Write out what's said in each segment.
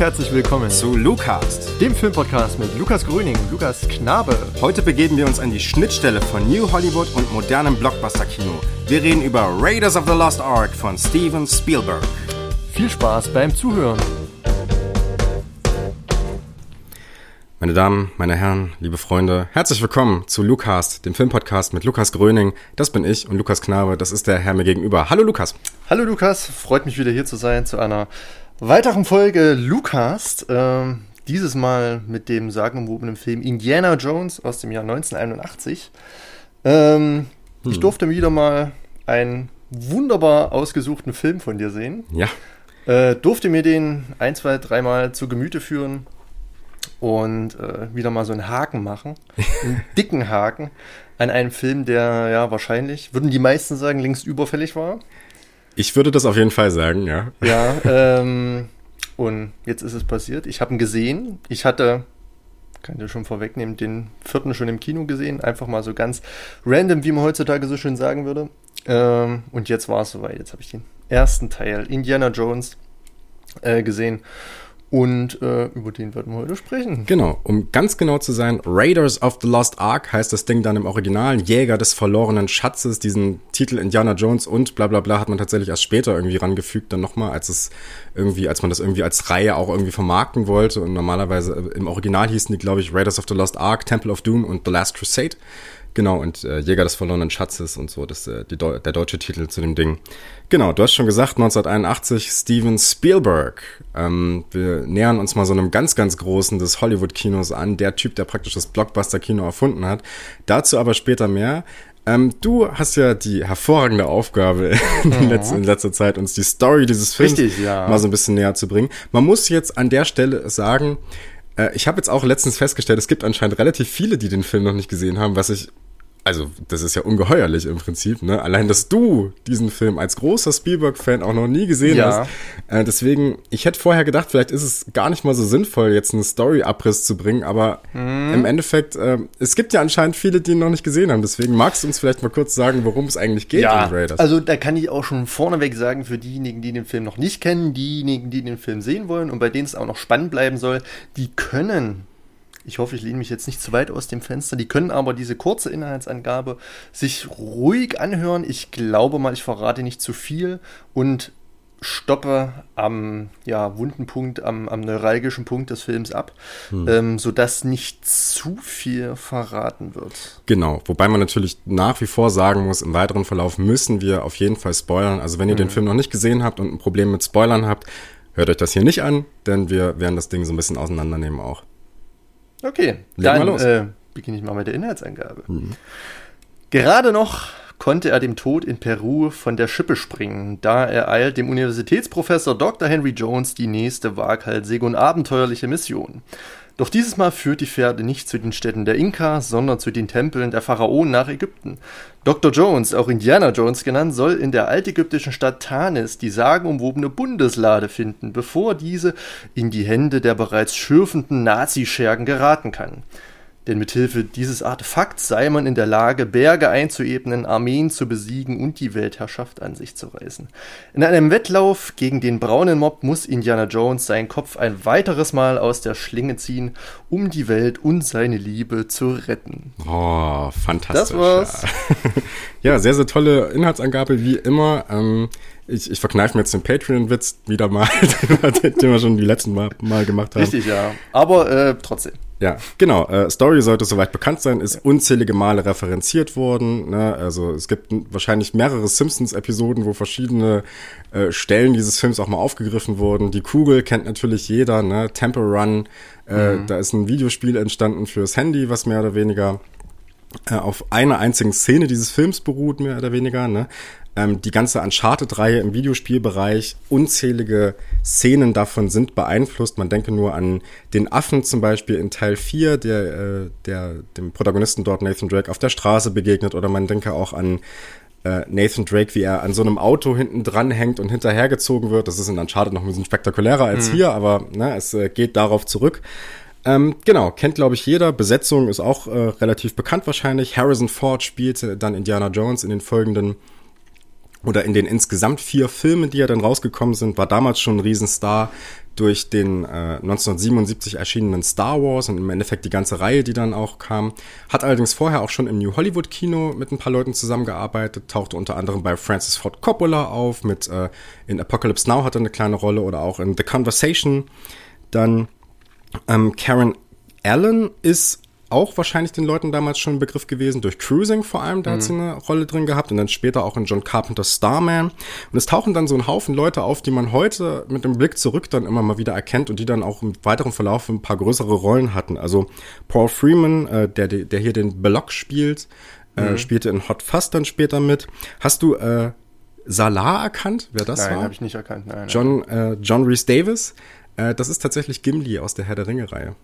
herzlich willkommen zu Lucast, dem Filmpodcast mit Lukas Gröning und Lukas Knabe. Heute begeben wir uns an die Schnittstelle von New Hollywood und modernem Blockbuster-Kino. Wir reden über Raiders of the Lost Ark von Steven Spielberg. Viel Spaß beim Zuhören. Meine Damen, meine Herren, liebe Freunde, herzlich willkommen zu Lucast, dem Filmpodcast mit Lukas Gröning. Das bin ich und Lukas Knabe, das ist der Herr mir gegenüber. Hallo Lukas. Hallo Lukas, freut mich wieder hier zu sein zu einer weiteren Folge Lucast. Ähm, dieses Mal mit dem sagenumwobenen Film Indiana Jones aus dem Jahr 1981. Ähm, hm. Ich durfte wieder mal einen wunderbar ausgesuchten Film von dir sehen. Ja. Äh, durfte mir den ein, zwei, dreimal zu Gemüte führen und äh, wieder mal so einen Haken machen, einen dicken Haken an einem Film, der ja wahrscheinlich, würden die meisten sagen, längst überfällig war. Ich würde das auf jeden Fall sagen, ja. Ja, ähm, und jetzt ist es passiert. Ich habe ihn gesehen. Ich hatte, kann ich schon vorwegnehmen, den vierten schon im Kino gesehen. Einfach mal so ganz random, wie man heutzutage so schön sagen würde. Ähm, und jetzt war es soweit. Jetzt habe ich den ersten Teil, Indiana Jones, äh, gesehen. Und äh, über den werden wir heute sprechen. Genau, um ganz genau zu sein, Raiders of the Lost Ark heißt das Ding dann im Original, Jäger des verlorenen Schatzes. Diesen Titel Indiana Jones und bla bla bla hat man tatsächlich erst später irgendwie rangefügt, dann nochmal, als es irgendwie, als man das irgendwie als Reihe auch irgendwie vermarkten wollte. Und normalerweise äh, im Original hießen die, glaube ich, Raiders of the Lost Ark, Temple of Doom und The Last Crusade. Genau, und äh, Jäger des verlorenen Schatzes und so, das äh, Deu der deutsche Titel zu dem Ding. Genau, du hast schon gesagt, 1981 Steven Spielberg. Ähm, wir nähern uns mal so einem ganz, ganz großen des Hollywood-Kinos an, der Typ, der praktisch das Blockbuster-Kino erfunden hat. Dazu aber später mehr. Ähm, du hast ja die hervorragende Aufgabe in, mhm. letzter, in, letzter Zeit, uns die Story dieses Films Richtig, ja. mal so ein bisschen näher zu bringen. Man muss jetzt an der Stelle sagen, äh, ich habe jetzt auch letztens festgestellt, es gibt anscheinend relativ viele, die den Film noch nicht gesehen haben, was ich also das ist ja ungeheuerlich im Prinzip, ne? Allein, dass du diesen Film als großer Spielberg-Fan auch noch nie gesehen ja. hast. Äh, deswegen, ich hätte vorher gedacht, vielleicht ist es gar nicht mal so sinnvoll, jetzt einen Story-Abriss zu bringen, aber mhm. im Endeffekt, äh, es gibt ja anscheinend viele, die ihn noch nicht gesehen haben. Deswegen magst du uns vielleicht mal kurz sagen, worum es eigentlich geht ja, in Raiders. Also da kann ich auch schon vorneweg sagen, für diejenigen, die den Film noch nicht kennen, diejenigen, die den Film sehen wollen und bei denen es auch noch spannend bleiben soll, die können ich hoffe, ich lehne mich jetzt nicht zu weit aus dem Fenster. Die können aber diese kurze Inhaltsangabe sich ruhig anhören. Ich glaube mal, ich verrate nicht zu viel und stoppe am ja, wunden Punkt, am, am neuralgischen Punkt des Films ab, hm. ähm, sodass nicht zu viel verraten wird. Genau, wobei man natürlich nach wie vor sagen muss, im weiteren Verlauf müssen wir auf jeden Fall spoilern. Also wenn ihr hm. den Film noch nicht gesehen habt und ein Problem mit Spoilern habt, hört euch das hier nicht an, denn wir werden das Ding so ein bisschen auseinandernehmen auch. Okay, Legen dann äh, beginne ich mal mit der Inhaltsangabe. Mhm. Gerade noch konnte er dem Tod in Peru von der Schippe springen. Da ereilt dem Universitätsprofessor Dr. Henry Jones die nächste waghalsige und abenteuerliche Mission. Doch dieses Mal führt die Fährte nicht zu den Städten der Inka, sondern zu den Tempeln der Pharaonen nach Ägypten. Dr. Jones, auch Indiana Jones genannt, soll in der altägyptischen Stadt Tanis die sagenumwobene Bundeslade finden, bevor diese in die Hände der bereits schürfenden Nazischergen geraten kann denn mithilfe dieses Artefakts sei man in der Lage, Berge einzuebnen, Armeen zu besiegen und die Weltherrschaft an sich zu reißen. In einem Wettlauf gegen den braunen Mob muss Indiana Jones seinen Kopf ein weiteres Mal aus der Schlinge ziehen, um die Welt und seine Liebe zu retten. Oh, fantastisch. Das war's. Ja, sehr, sehr tolle Inhaltsangabe, wie immer. Ähm, ich, ich verkneife mir jetzt den Patreon-Witz wieder mal, den wir schon die letzten Mal, mal gemacht haben. Richtig, ja. Aber äh, trotzdem. Ja, genau. Äh, Story sollte soweit bekannt sein, ist unzählige Male referenziert worden. Ne? Also es gibt wahrscheinlich mehrere Simpsons-Episoden, wo verschiedene äh, Stellen dieses Films auch mal aufgegriffen wurden. Die Kugel kennt natürlich jeder, ne? Temple Run. Äh, mhm. Da ist ein Videospiel entstanden fürs Handy, was mehr oder weniger äh, auf einer einzigen Szene dieses Films beruht, mehr oder weniger. Ne? Ähm, die ganze Uncharted-Reihe im Videospielbereich, unzählige Szenen davon sind beeinflusst. Man denke nur an den Affen zum Beispiel in Teil 4, der, äh, der dem Protagonisten dort Nathan Drake auf der Straße begegnet. Oder man denke auch an äh, Nathan Drake, wie er an so einem Auto hinten dran hängt und hinterhergezogen wird. Das ist in Uncharted noch ein bisschen spektakulärer als mhm. hier, aber ne, es äh, geht darauf zurück. Ähm, genau, kennt glaube ich jeder. Besetzung ist auch äh, relativ bekannt wahrscheinlich. Harrison Ford spielte dann Indiana Jones in den folgenden oder in den insgesamt vier Filmen, die ja dann rausgekommen sind, war damals schon ein Riesenstar durch den äh, 1977 erschienenen Star Wars und im Endeffekt die ganze Reihe, die dann auch kam. Hat allerdings vorher auch schon im New Hollywood Kino mit ein paar Leuten zusammengearbeitet, tauchte unter anderem bei Francis Ford Coppola auf, mit äh, in Apocalypse Now hat er eine kleine Rolle oder auch in The Conversation. Dann ähm, Karen Allen ist auch wahrscheinlich den Leuten damals schon ein Begriff gewesen, durch Cruising vor allem, da mhm. hat sie eine Rolle drin gehabt und dann später auch in John Carpenter's Starman. Und es tauchen dann so ein Haufen Leute auf, die man heute mit dem Blick zurück dann immer mal wieder erkennt und die dann auch im weiteren Verlauf ein paar größere Rollen hatten. Also Paul Freeman, äh, der, der hier den Block spielt, äh, mhm. spielte in Hot Fuzz dann später mit. Hast du äh, Salah erkannt, wer das nein, war? Nein, habe ich nicht erkannt. Nein, John, äh, John Reese Davis. Äh, das ist tatsächlich Gimli aus der Herr der Ringe-Reihe.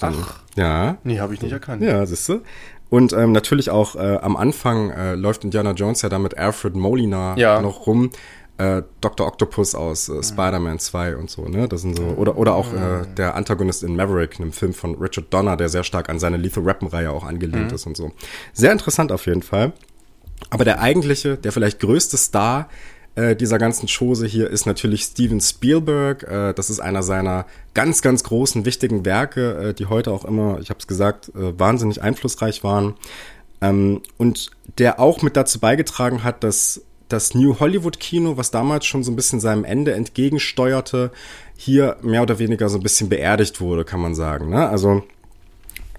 Ach. Ja. Nee, habe ich nicht erkannt. Ja, siehst du. Und ähm, natürlich auch äh, am Anfang äh, läuft Indiana Jones ja da mit Alfred Molina ja. noch rum. Äh, Dr. Octopus aus äh, Spider-Man 2 und so, ne? Das sind so, oder, oder auch äh, der Antagonist in Maverick, einem Film von Richard Donner, der sehr stark an seine Lethal Weapon-Reihe auch angelehnt mhm. ist und so. Sehr interessant auf jeden Fall. Aber der eigentliche, der vielleicht größte Star äh, dieser ganzen Chose hier ist natürlich Steven Spielberg. Äh, das ist einer seiner ganz, ganz großen, wichtigen Werke, äh, die heute auch immer, ich habe es gesagt, äh, wahnsinnig einflussreich waren. Ähm, und der auch mit dazu beigetragen hat, dass das New Hollywood Kino, was damals schon so ein bisschen seinem Ende entgegensteuerte, hier mehr oder weniger so ein bisschen beerdigt wurde, kann man sagen. Ne? Also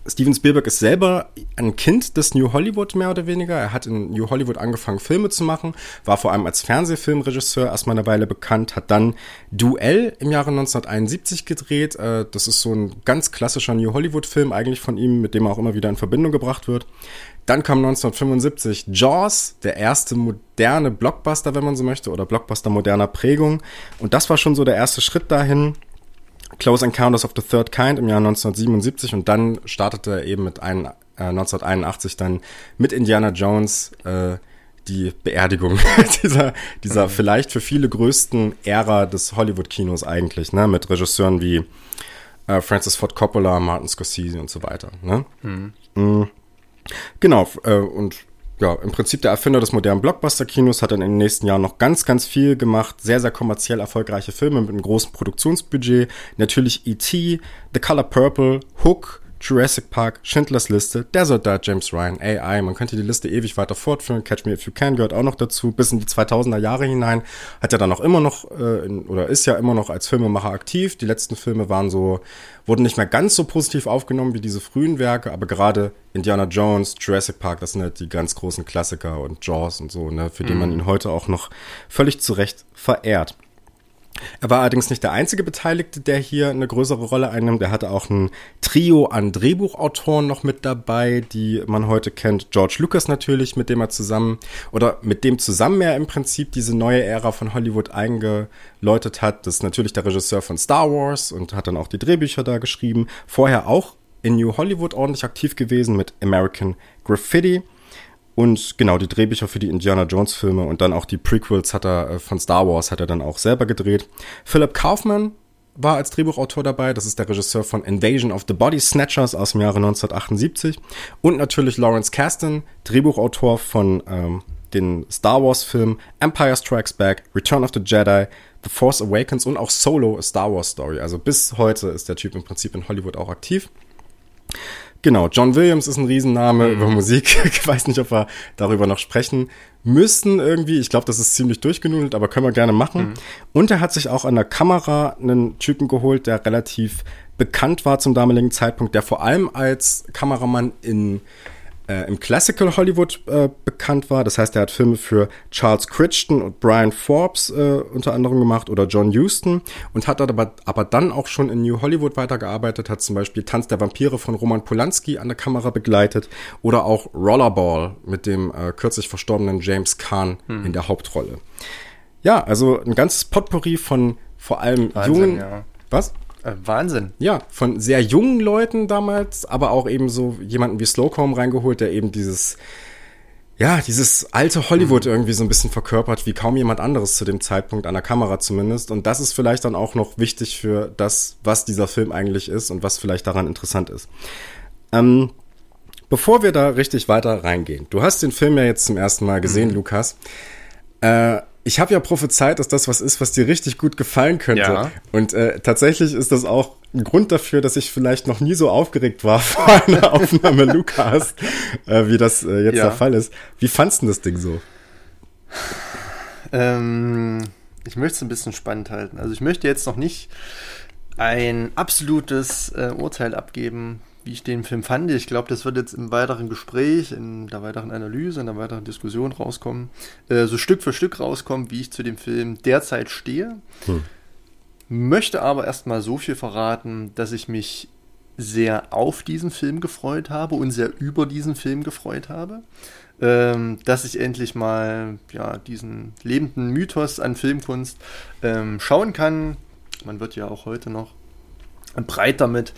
Steven Spielberg ist selber ein Kind des New Hollywood mehr oder weniger. Er hat in New Hollywood angefangen, Filme zu machen, war vor allem als Fernsehfilmregisseur erstmal eine Weile bekannt, hat dann Duell im Jahre 1971 gedreht. Äh, das ist so ein ganz klassischer New Hollywood-Film eigentlich von ihm, mit dem er auch immer wieder in Verbindung gebracht wird. Dann kam 1975 Jaws, der erste moderne Blockbuster, wenn man so möchte, oder Blockbuster moderner Prägung. Und das war schon so der erste Schritt dahin. Close Encounters of the Third Kind im Jahr 1977 und dann startete er eben mit ein, äh, 1981 dann mit Indiana Jones äh, die Beerdigung dieser, dieser mhm. vielleicht für viele größten Ära des Hollywood-Kinos eigentlich, ne, mit Regisseuren wie äh, Francis Ford Coppola, Martin Scorsese und so weiter. Ne? Mhm. Mhm. Genau, äh, und ja, im Prinzip der Erfinder des modernen Blockbuster-Kinos hat dann in den nächsten Jahren noch ganz, ganz viel gemacht. Sehr, sehr kommerziell erfolgreiche Filme mit einem großen Produktionsbudget. Natürlich E.T., The Color Purple, Hook, Jurassic Park, Schindlers Liste, Der Soldat James Ryan, AI. Man könnte die Liste ewig weiter fortführen. Catch Me If You Can gehört auch noch dazu. Bis in die 2000er Jahre hinein hat er dann auch immer noch äh, in, oder ist ja immer noch als Filmemacher aktiv. Die letzten Filme waren so wurden nicht mehr ganz so positiv aufgenommen wie diese frühen Werke, aber gerade Indiana Jones, Jurassic Park, das sind halt die ganz großen Klassiker und Jaws und so, ne, für mhm. die man ihn heute auch noch völlig zu Recht verehrt. Er war allerdings nicht der einzige Beteiligte, der hier eine größere Rolle einnimmt. Er hatte auch ein Trio an Drehbuchautoren noch mit dabei, die man heute kennt. George Lucas natürlich, mit dem er zusammen oder mit dem zusammen er im Prinzip diese neue Ära von Hollywood eingeläutet hat. Das ist natürlich der Regisseur von Star Wars und hat dann auch die Drehbücher da geschrieben. Vorher auch in New Hollywood ordentlich aktiv gewesen mit American Graffiti. Und genau, die Drehbücher für die Indiana Jones Filme und dann auch die Prequels hat er äh, von Star Wars hat er dann auch selber gedreht. Philip Kaufman war als Drehbuchautor dabei. Das ist der Regisseur von Invasion of the Body Snatchers aus dem Jahre 1978. Und natürlich Lawrence Kasdan, Drehbuchautor von ähm, den Star Wars Filmen Empire Strikes Back, Return of the Jedi, The Force Awakens und auch Solo, A Star Wars Story. Also bis heute ist der Typ im Prinzip in Hollywood auch aktiv. Genau, John Williams ist ein Riesenname mhm. über Musik. Ich weiß nicht, ob wir darüber noch sprechen müssten irgendwie. Ich glaube, das ist ziemlich durchgenudelt, aber können wir gerne machen. Mhm. Und er hat sich auch an der Kamera einen Typen geholt, der relativ bekannt war zum damaligen Zeitpunkt, der vor allem als Kameramann in äh, im Classical Hollywood äh, bekannt war. Das heißt, er hat Filme für Charles Crichton und Brian Forbes äh, unter anderem gemacht oder John Huston und hat aber, aber dann auch schon in New Hollywood weitergearbeitet, hat zum Beispiel Tanz der Vampire von Roman Polanski an der Kamera begleitet oder auch Rollerball mit dem äh, kürzlich verstorbenen James Kahn hm. in der Hauptrolle. Ja, also ein ganzes Potpourri von vor allem Wahnsinn, jungen. Ja. Was? Äh, Wahnsinn. Ja, von sehr jungen Leuten damals, aber auch eben so jemanden wie Slocum reingeholt, der eben dieses, ja, dieses alte Hollywood mhm. irgendwie so ein bisschen verkörpert, wie kaum jemand anderes zu dem Zeitpunkt an der Kamera zumindest. Und das ist vielleicht dann auch noch wichtig für das, was dieser Film eigentlich ist und was vielleicht daran interessant ist. Ähm, bevor wir da richtig weiter reingehen, du hast den Film ja jetzt zum ersten Mal gesehen, mhm. Lukas. Äh, ich habe ja prophezeit, dass das was ist, was dir richtig gut gefallen könnte. Ja. Und äh, tatsächlich ist das auch ein Grund dafür, dass ich vielleicht noch nie so aufgeregt war vor einer Aufnahme Lukas, äh, wie das äh, jetzt ja. der Fall ist. Wie fandst du das Ding so? Ähm, ich möchte es ein bisschen spannend halten. Also ich möchte jetzt noch nicht ein absolutes äh, Urteil abgeben, wie ich den Film fand. Ich glaube, das wird jetzt im weiteren Gespräch, in der weiteren Analyse, in der weiteren Diskussion rauskommen, äh, so Stück für Stück rauskommen, wie ich zu dem Film derzeit stehe. Hm. Möchte aber erstmal so viel verraten, dass ich mich sehr auf diesen Film gefreut habe und sehr über diesen Film gefreut habe. Ähm, dass ich endlich mal ja, diesen lebenden Mythos an Filmkunst ähm, schauen kann. Man wird ja auch heute noch breit damit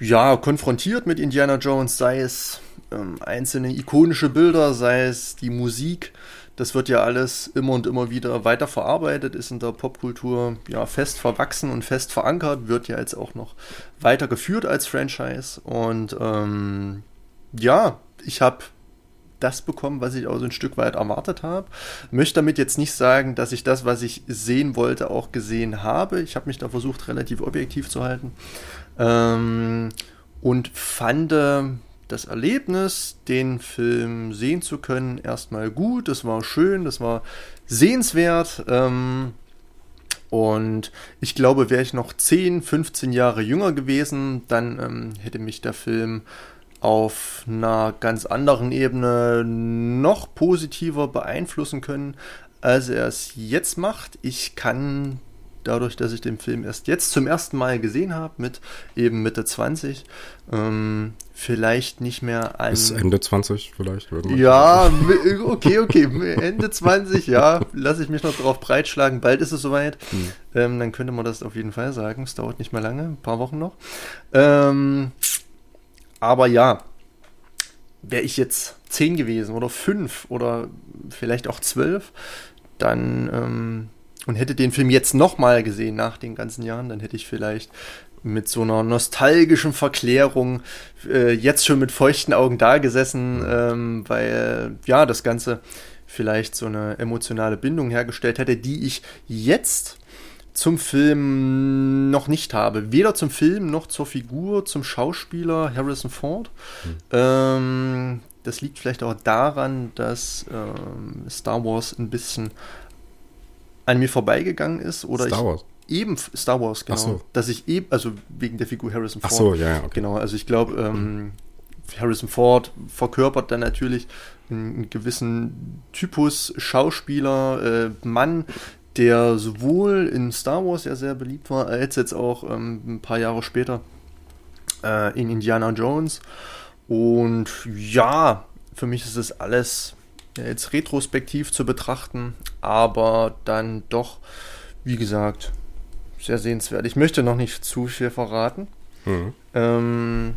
ja, konfrontiert mit Indiana Jones, sei es ähm, einzelne ikonische Bilder, sei es die Musik. Das wird ja alles immer und immer wieder weiter verarbeitet, ist in der Popkultur ja fest verwachsen und fest verankert, wird ja jetzt auch noch weiter geführt als Franchise. Und ähm, ja, ich habe das bekommen, was ich auch so ein Stück weit erwartet habe. Möchte damit jetzt nicht sagen, dass ich das, was ich sehen wollte, auch gesehen habe. Ich habe mich da versucht, relativ objektiv zu halten. Ähm, und fand das Erlebnis, den Film sehen zu können, erstmal gut. Es war schön, das war sehenswert. Ähm, und ich glaube, wäre ich noch 10, 15 Jahre jünger gewesen, dann ähm, hätte mich der Film auf einer ganz anderen Ebene noch positiver beeinflussen können, als er es jetzt macht. Ich kann dadurch, dass ich den Film erst jetzt zum ersten Mal gesehen habe, mit eben Mitte 20, ähm, vielleicht nicht mehr ein. Bis Ende 20 vielleicht? Ja, okay, okay. Ende 20, ja, lasse ich mich noch drauf breitschlagen. Bald ist es soweit. Hm. Ähm, dann könnte man das auf jeden Fall sagen. Es dauert nicht mehr lange, ein paar Wochen noch. Ähm, aber ja, wäre ich jetzt 10 gewesen oder 5 oder vielleicht auch 12, dann ähm, und hätte den Film jetzt nochmal gesehen nach den ganzen Jahren, dann hätte ich vielleicht mit so einer nostalgischen Verklärung äh, jetzt schon mit feuchten Augen da gesessen, ähm, weil ja das Ganze vielleicht so eine emotionale Bindung hergestellt hätte, die ich jetzt zum Film noch nicht habe. Weder zum Film noch zur Figur, zum Schauspieler Harrison Ford. Hm. Ähm, das liegt vielleicht auch daran, dass ähm, Star Wars ein bisschen an mir vorbeigegangen ist oder Star Wars. eben Star Wars genau, so. dass ich eben also wegen der Figur Harrison Ford. Ach so, ja, okay. genau. Also ich glaube, ähm, Harrison Ford verkörpert dann natürlich einen gewissen Typus Schauspieler, äh, Mann, der sowohl in Star Wars ja sehr beliebt war, als jetzt auch ähm, ein paar Jahre später äh, in Indiana Jones. Und ja, für mich ist es alles jetzt retrospektiv zu betrachten, aber dann doch, wie gesagt, sehr sehenswert. Ich möchte noch nicht zu viel verraten. Mhm. Ähm,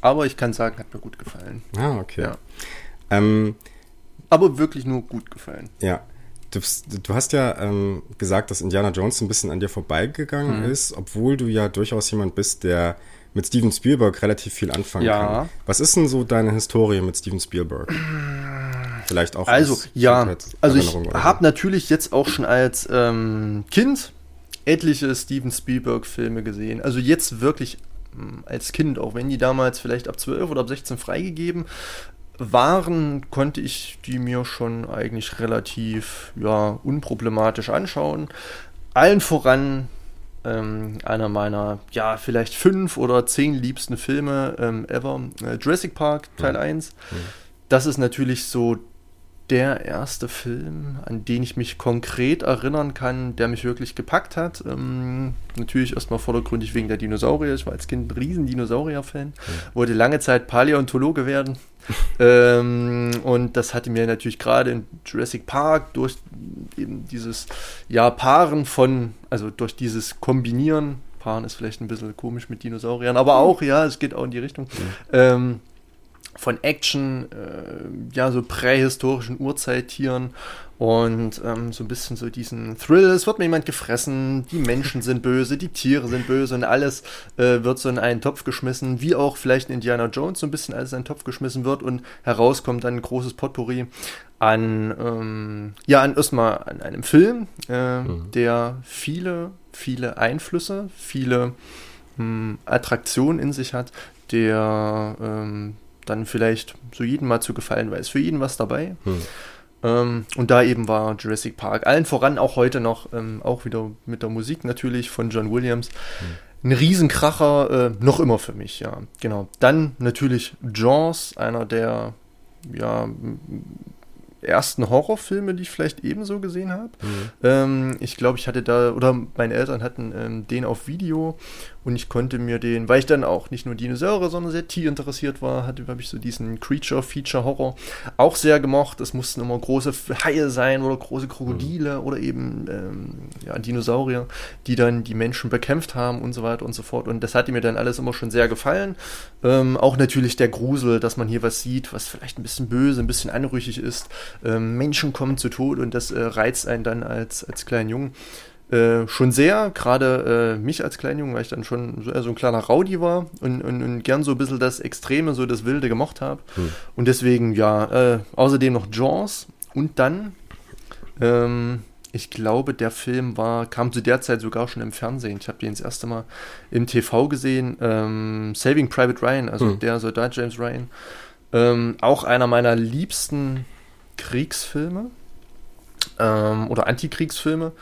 aber ich kann sagen, hat mir gut gefallen. Ah, okay. Ja. Ähm, aber wirklich nur gut gefallen. Ja. Du, du hast ja ähm, gesagt, dass Indiana Jones ein bisschen an dir vorbeigegangen mhm. ist, obwohl du ja durchaus jemand bist, der mit Steven Spielberg relativ viel anfangen ja. kann. Was ist denn so deine Historie mit Steven Spielberg? Vielleicht auch. Also, ja, also ich habe natürlich jetzt auch schon als ähm, Kind etliche Steven Spielberg-Filme gesehen. Also jetzt wirklich hm, als Kind, auch wenn die damals vielleicht ab 12 oder ab 16 freigegeben waren, konnte ich die mir schon eigentlich relativ ja, unproblematisch anschauen. Allen voran ähm, einer meiner, ja, vielleicht fünf oder zehn liebsten Filme ähm, ever, äh, Jurassic Park Teil mhm. 1. Mhm. Das ist natürlich so der erste Film, an den ich mich konkret erinnern kann, der mich wirklich gepackt hat. Ähm, natürlich erstmal vordergründig wegen der Dinosaurier. Ich war als Kind ein riesen Dinosaurier-Fan. Mhm. Wollte lange Zeit Paläontologe werden. ähm, und das hatte mir natürlich gerade in Jurassic Park durch eben dieses ja, Paaren von, also durch dieses Kombinieren, Paaren ist vielleicht ein bisschen komisch mit Dinosauriern, aber auch, ja, es geht auch in die Richtung. Mhm. Ähm, von Action, äh, ja, so prähistorischen Urzeittieren und ähm, so ein bisschen so diesen Thrill, es wird mir jemand gefressen, die Menschen sind böse, die Tiere sind böse und alles äh, wird so in einen Topf geschmissen, wie auch vielleicht in Indiana Jones so ein bisschen alles in einen Topf geschmissen wird und herauskommt dann ein großes Potpourri an, ähm, ja, an erstmal an einem Film, äh, mhm. der viele, viele Einflüsse, viele mh, hm, Attraktionen in sich hat, der ähm, dann vielleicht so jedem mal zu gefallen weiß, für jeden was dabei. Mhm. Ähm, und da eben war Jurassic Park. Allen voran auch heute noch, ähm, auch wieder mit der Musik natürlich von John Williams. Mhm. Ein Riesenkracher, äh, noch immer für mich, ja. Genau. Dann natürlich Jaws, einer der ja, ersten Horrorfilme, die ich vielleicht ebenso gesehen habe. Mhm. Ähm, ich glaube, ich hatte da, oder meine Eltern hatten ähm, den auf Video und ich konnte mir den, weil ich dann auch nicht nur Dinosaurier, sondern sehr tierinteressiert war, hatte, habe ich so diesen Creature-Feature-Horror auch sehr gemocht. Es mussten immer große Haie sein oder große Krokodile mhm. oder eben ähm, ja, Dinosaurier, die dann die Menschen bekämpft haben und so weiter und so fort. Und das hatte mir dann alles immer schon sehr gefallen. Ähm, auch natürlich der Grusel, dass man hier was sieht, was vielleicht ein bisschen böse, ein bisschen anrüchig ist. Ähm, Menschen kommen zu Tod und das äh, reizt einen dann als, als kleinen Jungen. Äh, schon sehr, gerade äh, mich als Kleinjungen, weil ich dann schon so, so ein kleiner Rowdy war und, und, und, gern so ein bisschen das Extreme, so das Wilde gemocht habe. Hm. Und deswegen, ja, äh, außerdem noch Jaws und dann, ähm, ich glaube, der Film war, kam zu der Zeit sogar schon im Fernsehen. Ich habe den das erste Mal im TV gesehen, ähm, Saving Private Ryan, also hm. der Soldat James Ryan. Ähm, auch einer meiner liebsten Kriegsfilme ähm, oder Antikriegsfilme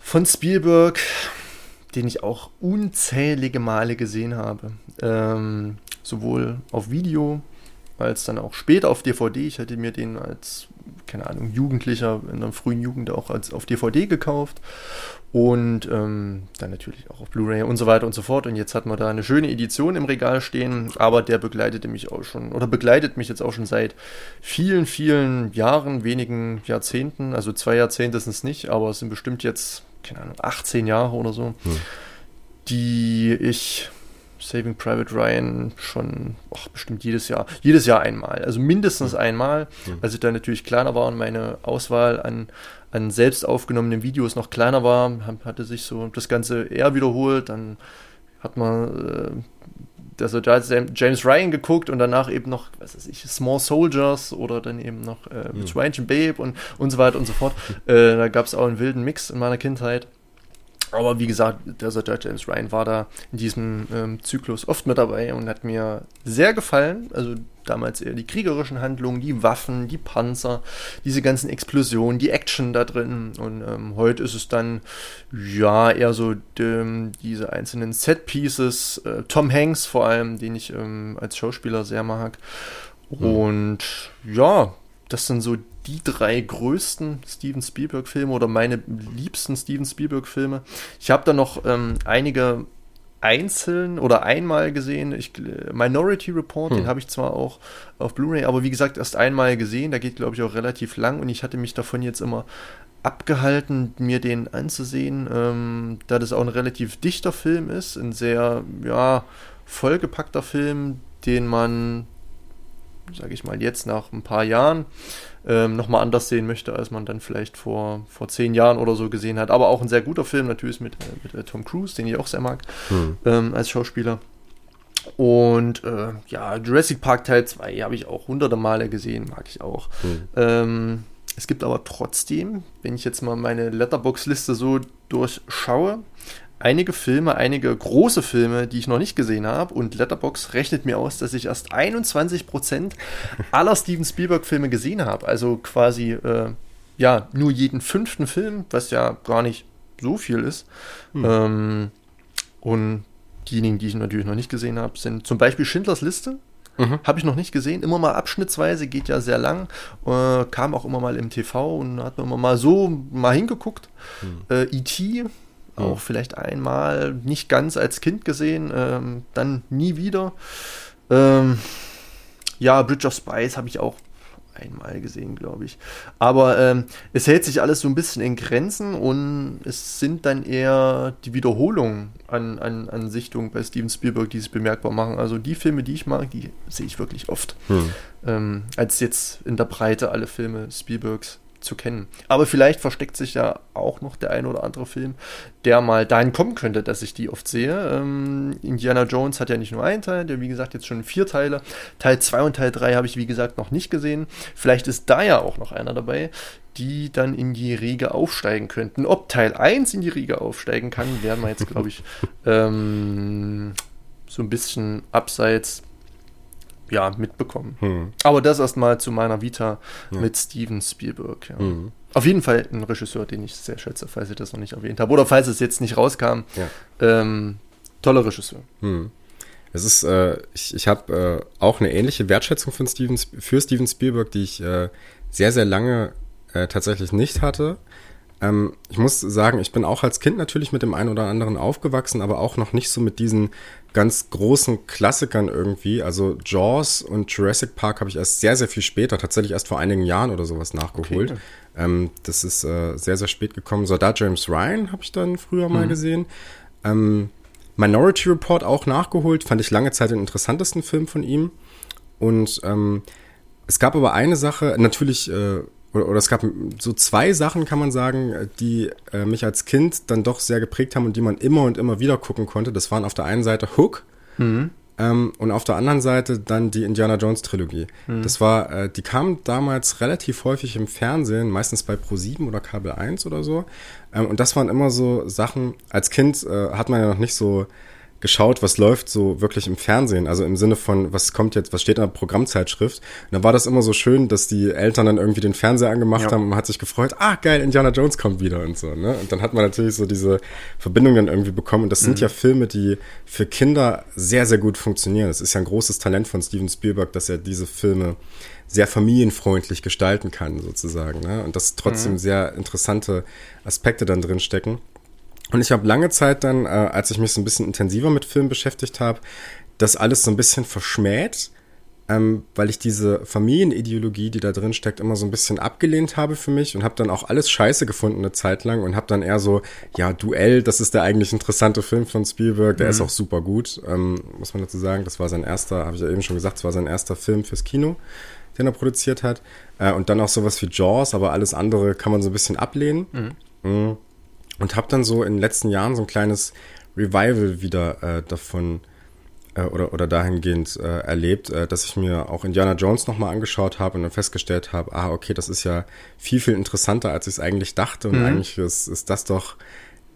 von Spielberg, den ich auch unzählige Male gesehen habe. Ähm, sowohl auf Video als dann auch später auf DVD. Ich hatte mir den als, keine Ahnung, Jugendlicher in der frühen Jugend auch als auf DVD gekauft. Und ähm, dann natürlich auch auf Blu-ray und so weiter und so fort. Und jetzt hat man da eine schöne Edition im Regal stehen, aber der begleitete mich auch schon, oder begleitet mich jetzt auch schon seit vielen, vielen Jahren, wenigen Jahrzehnten. Also zwei Jahrzehnte sind es nicht, aber es sind bestimmt jetzt keine Ahnung, 18 Jahre oder so, hm. die ich Saving Private Ryan schon och, bestimmt jedes Jahr, jedes Jahr einmal, also mindestens hm. einmal, hm. als ich da natürlich kleiner war und meine Auswahl an, an selbst aufgenommenen Videos noch kleiner war, hatte sich so das Ganze eher wiederholt, dann hat man äh, der Soldat James Ryan geguckt und danach eben noch, was weiß ich, Small Soldiers oder dann eben noch äh, mhm. Strange Babe und, und so weiter und so fort. äh, da gab es auch einen wilden Mix in meiner Kindheit. Aber wie gesagt, der Soldat James Ryan war da in diesem ähm, Zyklus oft mit dabei und hat mir sehr gefallen. Also damals eher die kriegerischen Handlungen, die Waffen, die Panzer, diese ganzen Explosionen, die Action da drin. Und ähm, heute ist es dann ja eher so die, diese einzelnen Set-Pieces, äh, Tom Hanks vor allem, den ich ähm, als Schauspieler sehr mag. Mhm. Und ja, das sind so die drei größten Steven Spielberg-Filme oder meine liebsten Steven Spielberg-Filme. Ich habe da noch ähm, einige einzeln oder einmal gesehen. Ich, Minority Report, hm. den habe ich zwar auch auf Blu-ray, aber wie gesagt erst einmal gesehen. Der geht, glaube ich, auch relativ lang und ich hatte mich davon jetzt immer abgehalten, mir den anzusehen, ähm, da das auch ein relativ dichter Film ist, ein sehr, ja, vollgepackter Film, den man, sage ich mal, jetzt nach ein paar Jahren ähm, nochmal anders sehen möchte, als man dann vielleicht vor, vor zehn Jahren oder so gesehen hat. Aber auch ein sehr guter Film, natürlich mit, äh, mit äh, Tom Cruise, den ich auch sehr mag, hm. ähm, als Schauspieler. Und äh, ja, Jurassic Park Teil 2 habe ich auch hunderte Male gesehen, mag ich auch. Hm. Ähm, es gibt aber trotzdem, wenn ich jetzt mal meine Letterbox-Liste so durchschaue, einige Filme, einige große Filme, die ich noch nicht gesehen habe. Und Letterbox rechnet mir aus, dass ich erst 21% aller Steven Spielberg-Filme gesehen habe. Also quasi, äh, ja, nur jeden fünften Film, was ja gar nicht so viel ist. Hm. Ähm, und diejenigen, die ich natürlich noch nicht gesehen habe, sind zum Beispiel Schindlers Liste. Mhm. Habe ich noch nicht gesehen. Immer mal abschnittsweise, geht ja sehr lang. Äh, kam auch immer mal im TV und hat man immer mal so mal hingeguckt. Mhm. Äh, E.T auch vielleicht einmal nicht ganz als Kind gesehen, ähm, dann nie wieder. Ähm, ja, Bridge of Spies habe ich auch einmal gesehen, glaube ich. Aber ähm, es hält sich alles so ein bisschen in Grenzen und es sind dann eher die Wiederholungen an, an, an Sichtungen bei Steven Spielberg, die sich bemerkbar machen. Also die Filme, die ich mag, die sehe ich wirklich oft. Hm. Ähm, als jetzt in der Breite alle Filme Spielbergs zu kennen. Aber vielleicht versteckt sich ja auch noch der ein oder andere Film, der mal dahin kommen könnte, dass ich die oft sehe. Ähm, Indiana Jones hat ja nicht nur einen Teil, der wie gesagt jetzt schon vier Teile. Teil 2 und Teil 3 habe ich wie gesagt noch nicht gesehen. Vielleicht ist da ja auch noch einer dabei, die dann in die Riege aufsteigen könnten. Ob Teil 1 in die Riege aufsteigen kann, werden wir jetzt, glaube ich, ähm, so ein bisschen abseits ja, mitbekommen. Hm. Aber das erstmal zu meiner Vita ja. mit Steven Spielberg. Ja. Hm. Auf jeden Fall ein Regisseur, den ich sehr schätze, falls ich das noch nicht erwähnt habe. Oder falls es jetzt nicht rauskam. Ja. Ähm, toller Regisseur. Hm. Es ist, äh, ich, ich habe äh, auch eine ähnliche Wertschätzung von Steven, für Steven Spielberg, die ich äh, sehr, sehr lange äh, tatsächlich nicht hatte. Ähm, ich muss sagen, ich bin auch als Kind natürlich mit dem einen oder anderen aufgewachsen, aber auch noch nicht so mit diesen ganz großen Klassikern irgendwie. Also Jaws und Jurassic Park habe ich erst sehr, sehr viel später, tatsächlich erst vor einigen Jahren oder sowas nachgeholt. Okay. Ähm, das ist äh, sehr, sehr spät gekommen. Soldat James Ryan habe ich dann früher mal mhm. gesehen. Ähm, Minority Report auch nachgeholt, fand ich lange Zeit den interessantesten Film von ihm. Und ähm, es gab aber eine Sache, natürlich äh, oder, oder es gab so zwei Sachen, kann man sagen, die äh, mich als Kind dann doch sehr geprägt haben und die man immer und immer wieder gucken konnte. Das waren auf der einen Seite Hook mhm. ähm, und auf der anderen Seite dann die Indiana Jones Trilogie. Mhm. Das war, äh, die kam damals relativ häufig im Fernsehen, meistens bei Pro7 oder Kabel 1 oder so. Ähm, und das waren immer so Sachen, als Kind äh, hat man ja noch nicht so geschaut, was läuft so wirklich im Fernsehen, also im Sinne von, was kommt jetzt, was steht in der Programmzeitschrift. Und dann war das immer so schön, dass die Eltern dann irgendwie den Fernseher angemacht ja. haben und man hat sich gefreut, ah geil, Indiana Jones kommt wieder und so. Ne? Und dann hat man natürlich so diese Verbindung dann irgendwie bekommen. Und das mhm. sind ja Filme, die für Kinder sehr, sehr gut funktionieren. Das ist ja ein großes Talent von Steven Spielberg, dass er diese Filme sehr familienfreundlich gestalten kann, sozusagen. Ne? Und dass trotzdem mhm. sehr interessante Aspekte dann drin stecken. Und ich habe lange Zeit dann, äh, als ich mich so ein bisschen intensiver mit Filmen beschäftigt habe, das alles so ein bisschen verschmäht, ähm, weil ich diese Familienideologie, die da drin steckt, immer so ein bisschen abgelehnt habe für mich und habe dann auch alles scheiße gefunden eine Zeit lang und habe dann eher so, ja, Duell, das ist der eigentlich interessante Film von Spielberg, der mhm. ist auch super gut, ähm, muss man dazu sagen. Das war sein erster, habe ich ja eben schon gesagt, das war sein erster Film fürs Kino, den er produziert hat. Äh, und dann auch sowas wie Jaws, aber alles andere kann man so ein bisschen ablehnen. Mhm. Mhm. Und habe dann so in den letzten Jahren so ein kleines Revival wieder äh, davon äh, oder, oder dahingehend äh, erlebt, äh, dass ich mir auch Indiana Jones nochmal angeschaut habe und dann festgestellt habe, ah, okay, das ist ja viel, viel interessanter, als ich es eigentlich dachte. Und mhm. eigentlich ist, ist das doch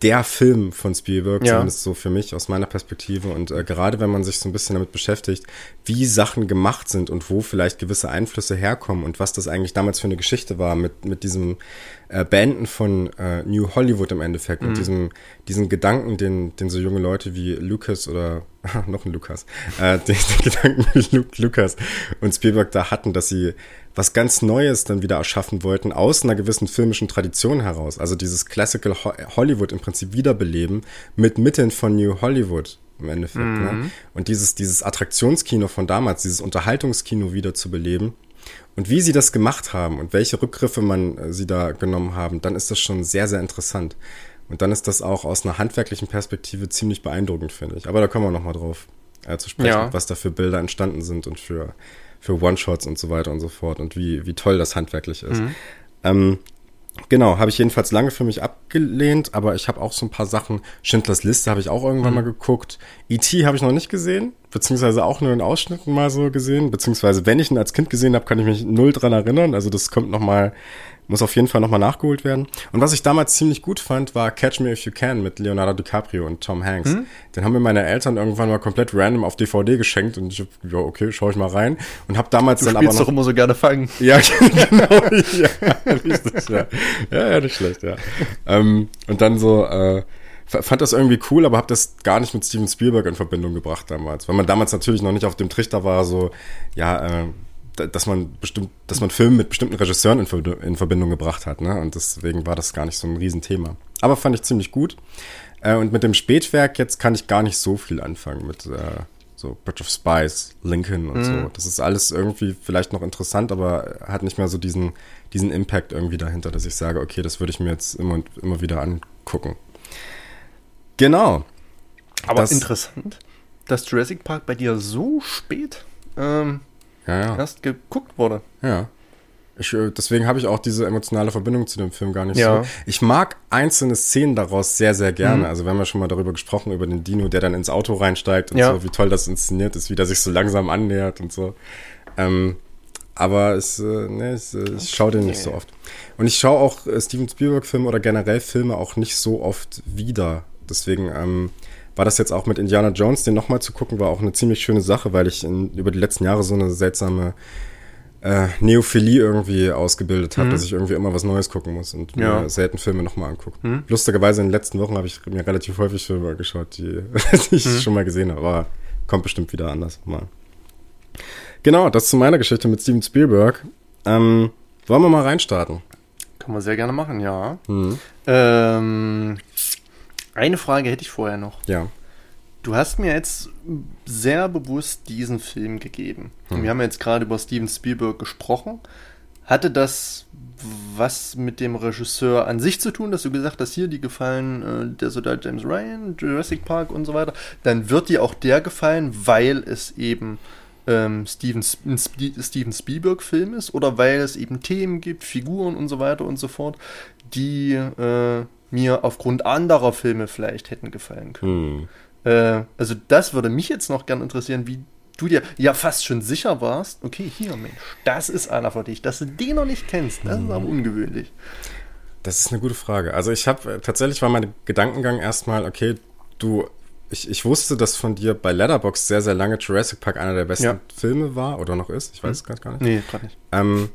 der Film von Spielberg, ja. zumindest so für mich aus meiner Perspektive. Und äh, gerade wenn man sich so ein bisschen damit beschäftigt, wie Sachen gemacht sind und wo vielleicht gewisse Einflüsse herkommen und was das eigentlich damals für eine Geschichte war mit, mit diesem äh, Beenden von äh, New Hollywood im Endeffekt mhm. und diesem, diesen Gedanken, den, den so junge Leute wie Lucas oder noch ein Lukas, äh, den, den Gedanken wie Luke, Lucas und Spielberg da hatten, dass sie was ganz Neues dann wieder erschaffen wollten, aus einer gewissen filmischen Tradition heraus. Also dieses Classical Hollywood im Prinzip wiederbeleben mit Mitteln von New Hollywood im Endeffekt. Ne? Mhm. Ne? Und dieses, dieses Attraktionskino von damals, dieses Unterhaltungskino wieder zu beleben. Und wie sie das gemacht haben und welche Rückgriffe man äh, sie da genommen haben, dann ist das schon sehr, sehr interessant. Und dann ist das auch aus einer handwerklichen Perspektive ziemlich beeindruckend, finde ich. Aber da kommen wir nochmal drauf äh, zu sprechen, ja. was da für Bilder entstanden sind und für für One-Shots und so weiter und so fort und wie, wie toll das handwerklich ist. Mhm. Ähm, genau, habe ich jedenfalls lange für mich abgelehnt, aber ich habe auch so ein paar Sachen. Schindlers Liste habe ich auch irgendwann mhm. mal geguckt. E.T. habe ich noch nicht gesehen, beziehungsweise auch nur in Ausschnitten mal so gesehen, beziehungsweise wenn ich ihn als Kind gesehen habe, kann ich mich null dran erinnern. Also das kommt noch mal muss auf jeden Fall nochmal nachgeholt werden. Und was ich damals ziemlich gut fand, war Catch Me If You Can mit Leonardo DiCaprio und Tom Hanks. Hm? Den haben mir meine Eltern irgendwann mal komplett random auf DVD geschenkt und ich hab, ja, okay, schau ich mal rein. Und hab damals du dann aber noch... doch immer so gerne fangen. Ja, genau. ja, richtig, ja. ja, ja, nicht schlecht, ja. ähm, und dann so, äh, fand das irgendwie cool, aber habe das gar nicht mit Steven Spielberg in Verbindung gebracht damals, weil man damals natürlich noch nicht auf dem Trichter war, so ja, äh, dass man bestimmt, dass man Filme mit bestimmten Regisseuren in, in, Verbindung gebracht hat, ne? Und deswegen war das gar nicht so ein Riesenthema. Aber fand ich ziemlich gut. Äh, und mit dem Spätwerk jetzt kann ich gar nicht so viel anfangen mit äh, so Bridge of Spies, Lincoln und mhm. so. Das ist alles irgendwie vielleicht noch interessant, aber hat nicht mehr so diesen, diesen Impact irgendwie dahinter, dass ich sage, okay, das würde ich mir jetzt immer und immer wieder angucken. Genau. Aber das, interessant, dass Jurassic Park bei dir so spät ähm, ja, ja. erst geguckt wurde. Ja. Ich, äh, deswegen habe ich auch diese emotionale Verbindung zu dem Film gar nicht ja. so. Ich mag einzelne Szenen daraus sehr, sehr gerne. Mhm. Also wir haben ja schon mal darüber gesprochen, über den Dino, der dann ins Auto reinsteigt und ja. so, wie toll das inszeniert ist, wie der sich so langsam annähert und so. Ähm, aber es, äh, ne, es, äh, ich schaue den nicht so oft. Und ich schaue auch äh, Steven Spielberg-Filme oder generell Filme auch nicht so oft wieder. Deswegen ähm, war das jetzt auch mit Indiana Jones, den nochmal zu gucken, war auch eine ziemlich schöne Sache, weil ich in, über die letzten Jahre so eine seltsame äh, Neophilie irgendwie ausgebildet habe, mhm. dass ich irgendwie immer was Neues gucken muss und ja. mir selten Filme nochmal angucke. Mhm. Lustigerweise in den letzten Wochen habe ich mir relativ häufig Filme geschaut, die, die ich mhm. schon mal gesehen habe, aber kommt bestimmt wieder anders mal. Genau, das zu meiner Geschichte mit Steven Spielberg. Ähm, wollen wir mal reinstarten? Kann man sehr gerne machen, ja. Mhm. Ähm, eine Frage hätte ich vorher noch. Ja. Du hast mir jetzt sehr bewusst diesen Film gegeben. Hm. Wir haben jetzt gerade über Steven Spielberg gesprochen. Hatte das was mit dem Regisseur an sich zu tun, dass du gesagt hast, hier, die gefallen äh, der Soldat James Ryan, Jurassic Park und so weiter, dann wird dir auch der gefallen, weil es eben ähm, Steven, Steven Spielberg-Film ist oder weil es eben Themen gibt, Figuren und so weiter und so fort, die äh, mir aufgrund anderer Filme vielleicht hätten gefallen können. Hm. Äh, also das würde mich jetzt noch gern interessieren, wie du dir ja fast schon sicher warst, okay, hier, Mensch, das ist einer für dich, dass du den noch nicht kennst, das ist aber ungewöhnlich. Das ist eine gute Frage. Also ich habe, tatsächlich war mein Gedankengang erstmal, okay, du, ich, ich wusste, dass von dir bei Letterbox sehr, sehr lange Jurassic Park einer der besten ja. Filme war oder noch ist, ich weiß hm. es gar nicht. Nee, gerade nicht. Ähm,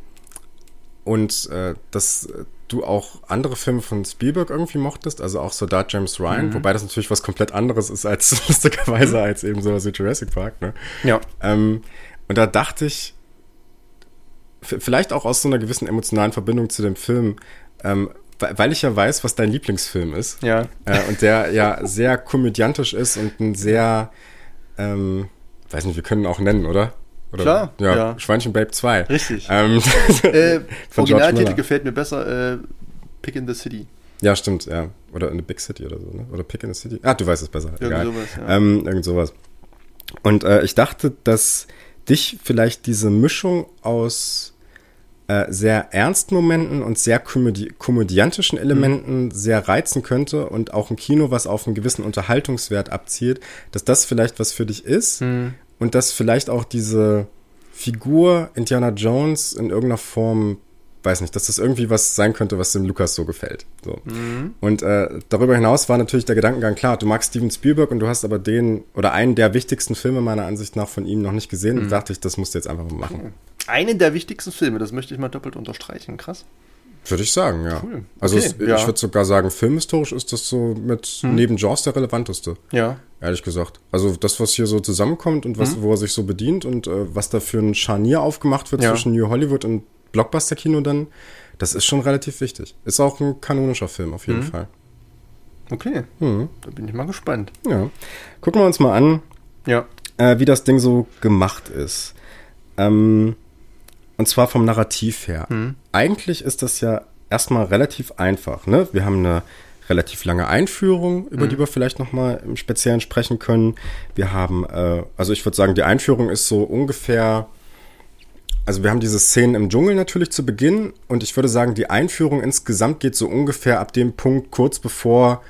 und äh, dass du auch andere Filme von Spielberg irgendwie mochtest, also auch Soldat James Ryan, mhm. wobei das natürlich was komplett anderes ist als lustigerweise mhm. als eben sowas wie Jurassic Park, ne? Ja. Ähm, und da dachte ich, vielleicht auch aus so einer gewissen emotionalen Verbindung zu dem Film, ähm, weil ich ja weiß, was dein Lieblingsfilm ist. Ja. Äh, und der ja sehr komödiantisch ist und ein sehr, ähm, weiß nicht, wir können ihn auch nennen, oder? Oder, Klar, ja, ja. Schweinchen Babe 2. Richtig. Ähm, äh, Originaltitel gefällt mir besser, äh, Pick in the City. Ja, stimmt, ja. Oder in the Big City oder so, ne? Oder Pick in the City. Ah, du weißt es besser. Irgend Egal. sowas, ja. Ähm, irgend sowas. Und äh, ich dachte, dass dich vielleicht diese Mischung aus äh, sehr ernsten Momenten und sehr komödi komödiantischen Elementen mhm. sehr reizen könnte und auch ein Kino, was auf einen gewissen Unterhaltungswert abzielt, dass das vielleicht was für dich ist mhm und dass vielleicht auch diese Figur Indiana Jones in irgendeiner Form, weiß nicht, dass das irgendwie was sein könnte, was dem Lukas so gefällt. So. Mhm. Und äh, darüber hinaus war natürlich der Gedankengang klar, du magst Steven Spielberg und du hast aber den oder einen der wichtigsten Filme meiner Ansicht nach von ihm noch nicht gesehen mhm. und dachte ich, das musst du jetzt einfach mal machen. Einen der wichtigsten Filme, das möchte ich mal doppelt unterstreichen, krass. Würde ich sagen, ja. Cool. Also okay, es, ja. ich würde sogar sagen, filmhistorisch ist das so mit hm. neben Jaws der relevanteste. Ja. Ehrlich gesagt. Also das, was hier so zusammenkommt und was, hm. wo er sich so bedient und äh, was da für ein Scharnier aufgemacht wird ja. zwischen New Hollywood und Blockbuster-Kino dann, das ist schon relativ wichtig. Ist auch ein kanonischer Film, auf jeden hm. Fall. Okay. Hm. Da bin ich mal gespannt. Ja. Gucken wir uns mal an, ja. äh, wie das Ding so gemacht ist. Ähm, und zwar vom Narrativ her. Mhm. Eigentlich ist das ja erstmal relativ einfach. Ne? Wir haben eine relativ lange Einführung, über mhm. die wir vielleicht nochmal im Speziellen sprechen können. Wir haben, äh, also ich würde sagen, die Einführung ist so ungefähr, also wir haben diese Szenen im Dschungel natürlich zu Beginn und ich würde sagen, die Einführung insgesamt geht so ungefähr ab dem Punkt kurz bevor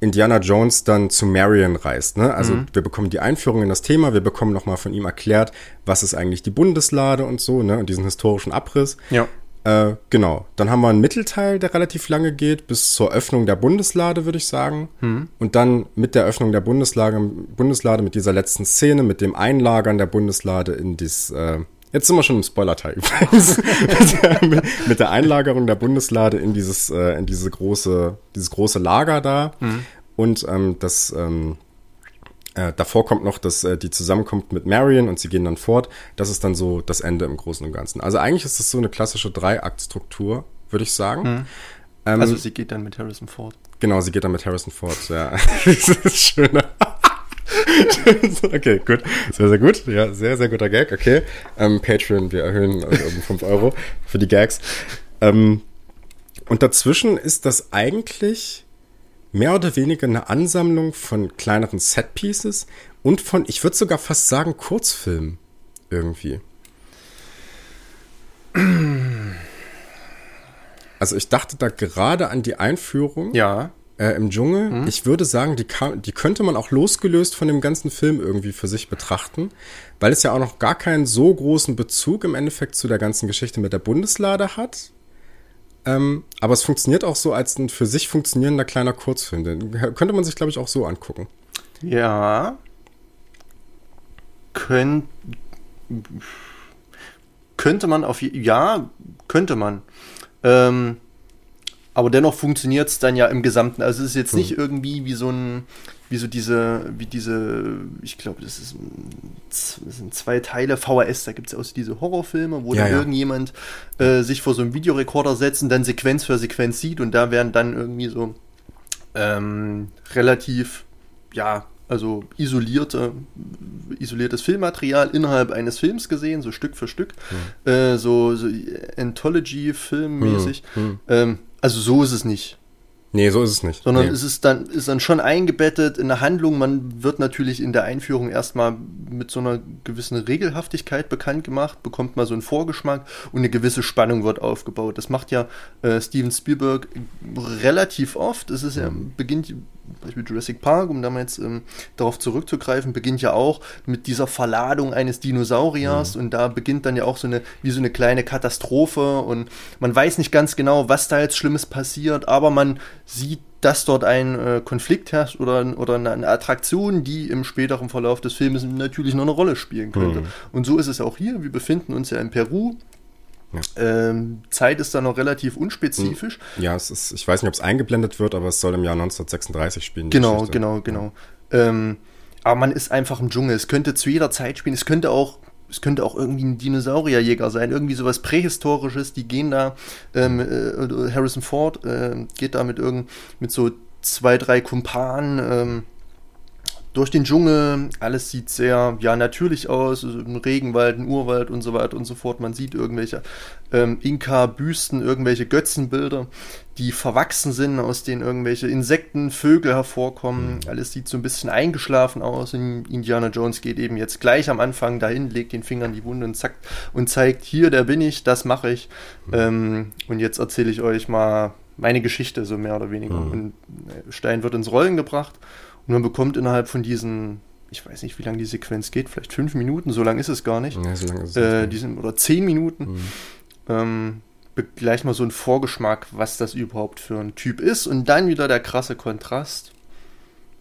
Indiana Jones dann zu Marion reist. Ne? Also mhm. wir bekommen die Einführung in das Thema, wir bekommen nochmal von ihm erklärt, was ist eigentlich die Bundeslade und so, ne? Und diesen historischen Abriss. Ja. Äh, genau. Dann haben wir einen Mittelteil, der relativ lange geht, bis zur Öffnung der Bundeslade, würde ich sagen. Mhm. Und dann mit der Öffnung der Bundeslade, Bundeslade, mit dieser letzten Szene, mit dem Einlagern der Bundeslade in dies, äh, Jetzt sind wir schon im Spoiler-Teil übrigens. mit, der Einlagerung der Bundeslade in dieses, äh, in diese große, dieses große Lager da. Mhm. Und ähm, das ähm, äh, davor kommt noch, dass äh, die zusammenkommt mit Marion und sie gehen dann fort. Das ist dann so das Ende im Großen und Ganzen. Also eigentlich ist das so eine klassische Dreiaktstruktur, würde ich sagen. Mhm. Ähm, also sie geht dann mit Harrison Ford. Genau, sie geht dann mit Harrison Ford, ja. das ist schöner. okay, gut. Sehr, sehr gut. Ja, sehr, sehr guter Gag. Okay. Ähm, Patreon, wir erhöhen um 5 Euro für die Gags. Ähm, und dazwischen ist das eigentlich mehr oder weniger eine Ansammlung von kleineren Setpieces und von, ich würde sogar fast sagen, Kurzfilmen irgendwie. Also ich dachte da gerade an die Einführung. Ja. Äh, im Dschungel. Mhm. Ich würde sagen, die, kann, die könnte man auch losgelöst von dem ganzen Film irgendwie für sich betrachten, weil es ja auch noch gar keinen so großen Bezug im Endeffekt zu der ganzen Geschichte mit der Bundeslade hat. Ähm, aber es funktioniert auch so als ein für sich funktionierender kleiner Kurzfilm. Den könnte man sich, glaube ich, auch so angucken. Ja. Könnt, könnte man auf ja, könnte man. Ähm, aber dennoch funktioniert es dann ja im Gesamten. Also es ist jetzt nicht hm. irgendwie wie so ein, wie so diese, wie diese, ich glaube, das, ist, das sind zwei Teile VHS, da gibt es auch so diese Horrorfilme, wo ja, dann ja. irgendjemand äh, sich vor so einem Videorekorder setzt und dann Sequenz für Sequenz sieht und da werden dann irgendwie so ähm, relativ, ja, also isolierte, isoliertes Filmmaterial innerhalb eines Films gesehen, so Stück für Stück, hm. äh, so, so Anthology-Film-mäßig. Hm. Hm. Ähm, also so ist es nicht. Nee, so ist es nicht. Sondern nee. es ist dann, ist dann schon eingebettet in der Handlung. Man wird natürlich in der Einführung erstmal mit so einer gewissen Regelhaftigkeit bekannt gemacht, bekommt mal so einen Vorgeschmack und eine gewisse Spannung wird aufgebaut. Das macht ja äh, Steven Spielberg relativ oft. Es ist ja, beginnt Beispiel Jurassic Park, um damals ähm, darauf zurückzugreifen, beginnt ja auch mit dieser Verladung eines Dinosauriers mhm. und da beginnt dann ja auch so eine, wie so eine kleine Katastrophe und man weiß nicht ganz genau, was da jetzt Schlimmes passiert, aber man sieht, dass dort ein äh, Konflikt herrscht oder, oder eine, eine, Attraktion, die im späteren Verlauf des Films natürlich noch eine Rolle spielen könnte. Mhm. Und so ist es auch hier. Wir befinden uns ja in Peru ja. Ähm, Zeit ist da noch relativ unspezifisch. Hm. Ja, es ist, ich weiß nicht, ob es eingeblendet wird, aber es soll im Jahr 1936 spielen. Genau, genau, genau. Ähm, aber man ist einfach im Dschungel. Es könnte zu jeder Zeit spielen. Es könnte auch, es könnte auch irgendwie ein Dinosaurierjäger sein, irgendwie sowas Prähistorisches. Die gehen da, ähm, äh, Harrison Ford äh, geht da mit irgend, mit so zwei, drei Kumpanen ähm, durch den Dschungel, alles sieht sehr ja natürlich aus, ein Regenwald, ein Urwald und so weiter und so fort. Man sieht irgendwelche ähm, Inka-Büsten, irgendwelche Götzenbilder, die verwachsen sind, aus denen irgendwelche Insekten, Vögel hervorkommen. Mhm. Alles sieht so ein bisschen eingeschlafen aus. Und Indiana Jones geht eben jetzt gleich am Anfang dahin, legt den Finger in die Wunde und, zackt, und zeigt, hier, der bin ich, das mache ich. Mhm. Ähm, und jetzt erzähle ich euch mal meine Geschichte, so mehr oder weniger. Mhm. Und äh, Stein wird ins Rollen gebracht und man bekommt innerhalb von diesen, ich weiß nicht, wie lange die Sequenz geht, vielleicht fünf Minuten, so lang ist es gar nicht. Ja, so lang ist es äh, diesen, Oder zehn Minuten. Mhm. Ähm, gleich mal so ein Vorgeschmack, was das überhaupt für ein Typ ist. Und dann wieder der krasse Kontrast.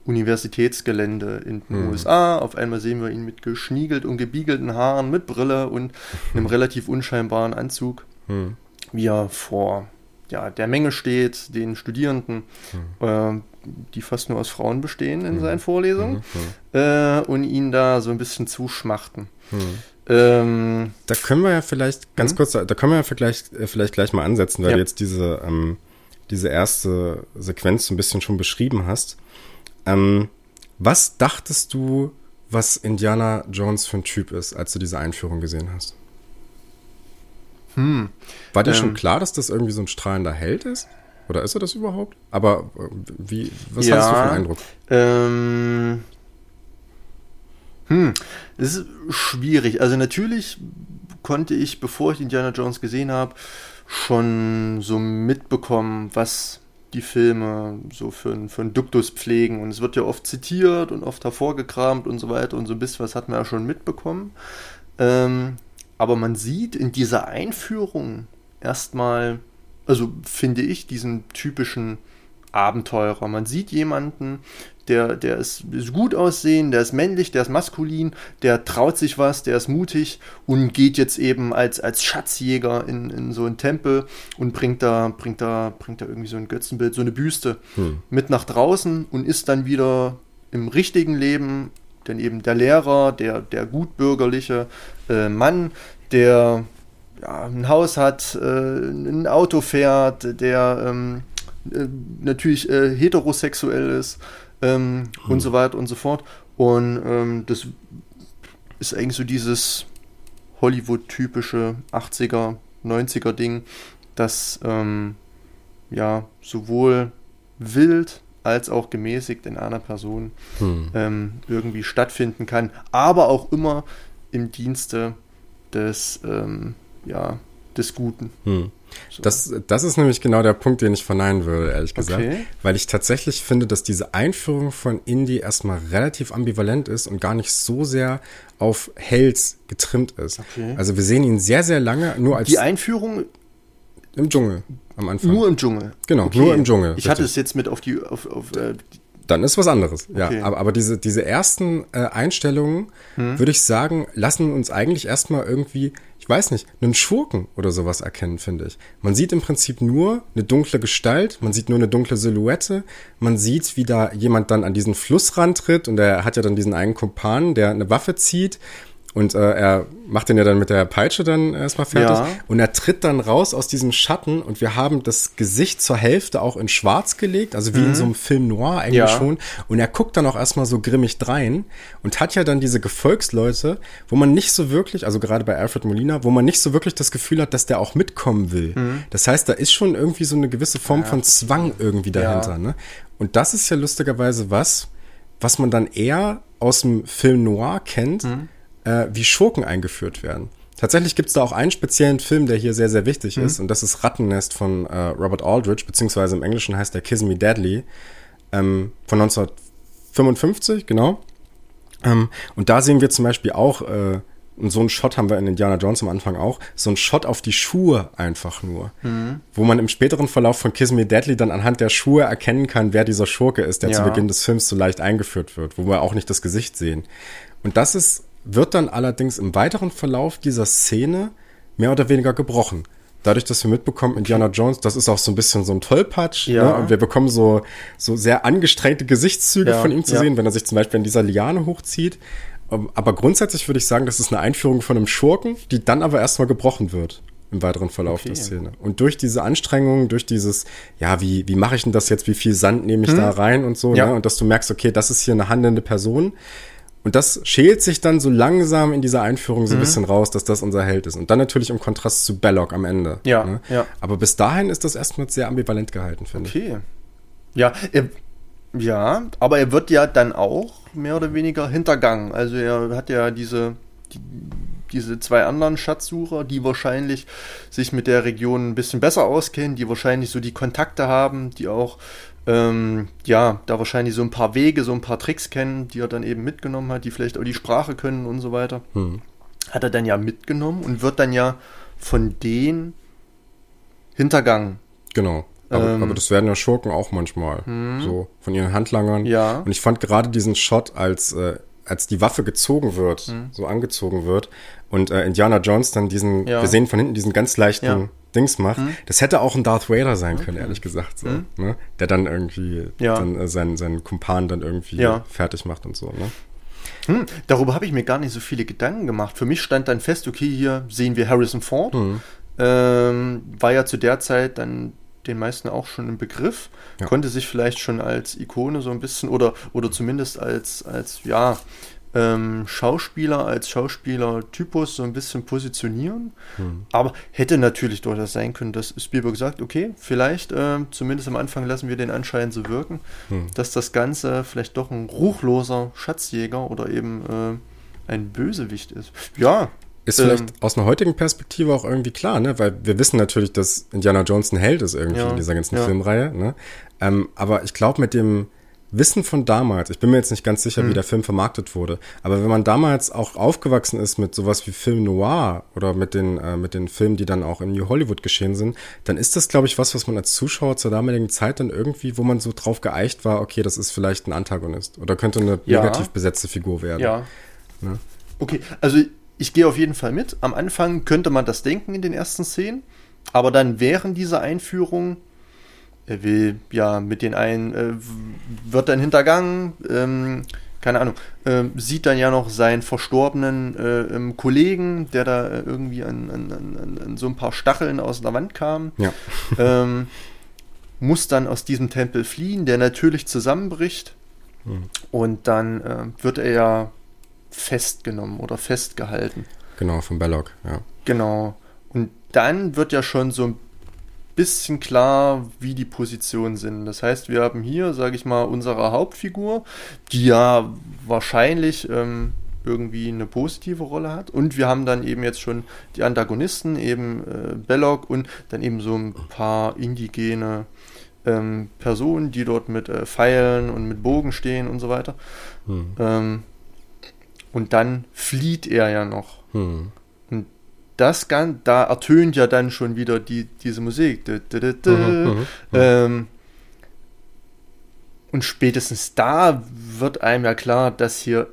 Universitätsgelände in den mhm. USA. Auf einmal sehen wir ihn mit geschniegelt und gebiegelten Haaren, mit Brille und einem relativ unscheinbaren Anzug, mhm. wie er vor ja, der Menge steht, den Studierenden, mhm. äh, die fast nur aus Frauen bestehen in mhm. seinen Vorlesungen, mhm. äh, und ihn da so ein bisschen zuschmachten. Mhm. Ähm, da können wir ja vielleicht ganz mhm. kurz, da können wir ja vielleicht, äh, vielleicht gleich mal ansetzen, weil ja. du jetzt diese, ähm, diese erste Sequenz so ein bisschen schon beschrieben hast. Ähm, was dachtest du, was Indiana Jones für ein Typ ist, als du diese Einführung gesehen hast? Hm. War dir ähm, schon klar, dass das irgendwie so ein strahlender Held ist? Oder ist er das überhaupt? Aber äh, wie, was ja, hast du für einen Eindruck? Ähm, hm, es ist schwierig. Also natürlich konnte ich, bevor ich Indiana Jones gesehen habe, schon so mitbekommen, was die Filme so für, für einen Duktus pflegen. Und es wird ja oft zitiert und oft hervorgekramt und so weiter und so ein bisschen was hat man ja schon mitbekommen. Ähm, aber man sieht in dieser Einführung erstmal, also finde ich, diesen typischen Abenteurer. Man sieht jemanden, der, der ist, ist, gut aussehen, der ist männlich, der ist maskulin, der traut sich was, der ist mutig und geht jetzt eben als, als Schatzjäger in, in so einen Tempel und bringt da, bringt da, bringt da irgendwie so ein Götzenbild, so eine Büste hm. mit nach draußen und ist dann wieder im richtigen Leben denn eben der Lehrer, der, der gutbürgerliche äh, Mann, der ja, ein Haus hat, äh, ein Auto fährt, der ähm, äh, natürlich äh, heterosexuell ist ähm, hm. und so weiter und so fort. Und ähm, das ist eigentlich so dieses Hollywood-typische 80er, 90er Ding, das ähm, ja sowohl wild als auch gemäßigt in einer Person hm. ähm, irgendwie stattfinden kann, aber auch immer im Dienste des, ähm, ja, des Guten. Hm. So. Das, das ist nämlich genau der Punkt, den ich verneinen würde, ehrlich gesagt. Okay. Weil ich tatsächlich finde, dass diese Einführung von Indie erstmal relativ ambivalent ist und gar nicht so sehr auf Hells getrimmt ist. Okay. Also wir sehen ihn sehr, sehr lange nur als. Die Einführung im Dschungel am Anfang. Nur im Dschungel. Genau, okay. nur im Dschungel. Ich richtig. hatte es jetzt mit auf die auf, auf äh, dann ist was anderes. Okay. Ja, aber, aber diese, diese ersten äh, Einstellungen, hm. würde ich sagen, lassen uns eigentlich erstmal irgendwie, ich weiß nicht, einen Schurken oder sowas erkennen, finde ich. Man sieht im Prinzip nur eine dunkle Gestalt, man sieht nur eine dunkle Silhouette, man sieht, wie da jemand dann an diesen Fluss rantritt und er hat ja dann diesen einen Kumpan, der eine Waffe zieht und äh, er macht den ja dann mit der Peitsche dann erstmal fertig. Ja. Und er tritt dann raus aus diesem Schatten und wir haben das Gesicht zur Hälfte auch in schwarz gelegt, also wie mhm. in so einem Film noir eigentlich ja. schon. Und er guckt dann auch erstmal so grimmig drein und hat ja dann diese Gefolgsleute, wo man nicht so wirklich, also gerade bei Alfred Molina, wo man nicht so wirklich das Gefühl hat, dass der auch mitkommen will. Mhm. Das heißt, da ist schon irgendwie so eine gewisse Form ja. von Zwang irgendwie dahinter. Ne? Und das ist ja lustigerweise was, was man dann eher aus dem Film Noir kennt. Mhm äh, wie Schurken eingeführt werden. Tatsächlich gibt es da auch einen speziellen Film, der hier sehr, sehr wichtig mhm. ist, und das ist Rattennest von äh, Robert Aldrich, beziehungsweise im Englischen heißt der Kiss Me Deadly, ähm, von 1955, genau. Ähm, und da sehen wir zum Beispiel auch, äh, und so einen Shot haben wir in Indiana Jones am Anfang auch, so einen Shot auf die Schuhe einfach nur. Mhm. Wo man im späteren Verlauf von Kiss Me Deadly dann anhand der Schuhe erkennen kann, wer dieser Schurke ist, der ja. zu Beginn des Films so leicht eingeführt wird, wo wir auch nicht das Gesicht sehen. Und das ist wird dann allerdings im weiteren Verlauf dieser Szene mehr oder weniger gebrochen. Dadurch, dass wir mitbekommen, Indiana Jones, das ist auch so ein bisschen so ein Tollpatsch. Ja. Ne? Und wir bekommen so, so sehr angestrengte Gesichtszüge ja, von ihm zu ja. sehen, wenn er sich zum Beispiel in dieser Liane hochzieht. Ähm, aber grundsätzlich würde ich sagen, das ist eine Einführung von einem Schurken, die dann aber erstmal gebrochen wird im weiteren Verlauf okay. der Szene. Und durch diese Anstrengungen, durch dieses, ja, wie, wie mache ich denn das jetzt, wie viel Sand nehme ich hm. da rein und so, ja. ne? und dass du merkst, okay, das ist hier eine handelnde Person, und das schält sich dann so langsam in dieser Einführung so ein mhm. bisschen raus, dass das unser Held ist. Und dann natürlich im Kontrast zu Belloc am Ende. Ja, ne? ja. Aber bis dahin ist das erstmal sehr ambivalent gehalten, finde okay. ich. Okay. Ja, er, ja, aber er wird ja dann auch mehr oder weniger hintergangen. Also er hat ja diese, die, diese zwei anderen Schatzsucher, die wahrscheinlich sich mit der Region ein bisschen besser auskennen, die wahrscheinlich so die Kontakte haben, die auch ähm, ja, da wahrscheinlich so ein paar Wege, so ein paar Tricks kennen, die er dann eben mitgenommen hat, die vielleicht auch die Sprache können und so weiter. Hm. Hat er dann ja mitgenommen und wird dann ja von denen hintergangen. Genau. Aber, ähm, aber das werden ja Schurken auch manchmal. Hm. So, von ihren Handlangern. Ja. Und ich fand gerade diesen Shot, als, äh, als die Waffe gezogen wird, hm. so angezogen wird, und äh, Indiana Jones dann diesen, ja. wir sehen von hinten diesen ganz leichten ja. Dings macht. Hm? Das hätte auch ein Darth Vader sein können, ehrlich gesagt. So, hm? ne? Der dann irgendwie ja. dann, äh, seinen, seinen Kumpan dann irgendwie ja. fertig macht und so. Ne? Hm, darüber habe ich mir gar nicht so viele Gedanken gemacht. Für mich stand dann fest, okay, hier sehen wir Harrison Ford. Hm. Ähm, war ja zu der Zeit dann den meisten auch schon im Begriff, ja. konnte sich vielleicht schon als Ikone so ein bisschen oder, oder zumindest als, als ja, ähm, Schauspieler als Schauspielertypus so ein bisschen positionieren. Hm. Aber hätte natürlich durchaus sein können, dass Spielberg sagt, okay, vielleicht, äh, zumindest am Anfang lassen wir den Anschein so wirken, hm. dass das Ganze vielleicht doch ein ruchloser Schatzjäger oder eben äh, ein Bösewicht ist. Ja. Ist ähm, vielleicht aus einer heutigen Perspektive auch irgendwie klar, ne? Weil wir wissen natürlich, dass Indiana Jones ein Held ist irgendwie ja, in dieser ganzen ja. Filmreihe, ne? Ähm, aber ich glaube, mit dem, Wissen von damals, ich bin mir jetzt nicht ganz sicher, mhm. wie der Film vermarktet wurde, aber wenn man damals auch aufgewachsen ist mit sowas wie Film Noir oder mit den, äh, mit den Filmen, die dann auch in New Hollywood geschehen sind, dann ist das, glaube ich, was, was man als Zuschauer zur damaligen Zeit dann irgendwie, wo man so drauf geeicht war, okay, das ist vielleicht ein Antagonist oder könnte eine ja. negativ besetzte Figur werden. Ja. Ne? Okay, also ich gehe auf jeden Fall mit. Am Anfang könnte man das denken in den ersten Szenen, aber dann während dieser Einführung er will ja mit den einen, äh, wird dann hintergangen, ähm, keine Ahnung, äh, sieht dann ja noch seinen verstorbenen äh, Kollegen, der da äh, irgendwie an, an, an, an, so ein paar Stacheln aus der Wand kam. Ja. ähm, muss dann aus diesem Tempel fliehen, der natürlich zusammenbricht. Mhm. Und dann äh, wird er ja festgenommen oder festgehalten. Genau, von Belloc, ja. Genau. Und dann wird ja schon so ein bisschen klar, wie die Positionen sind. Das heißt, wir haben hier, sage ich mal, unsere Hauptfigur, die ja wahrscheinlich ähm, irgendwie eine positive Rolle hat. Und wir haben dann eben jetzt schon die Antagonisten, eben äh, Belloc und dann eben so ein paar indigene ähm, Personen, die dort mit äh, Pfeilen und mit Bogen stehen und so weiter. Hm. Ähm, und dann flieht er ja noch. Hm. Das kann, da ertönt ja dann schon wieder die, diese Musik. Mhm, mhm, mhm, ähm, und spätestens da wird einem ja klar, dass hier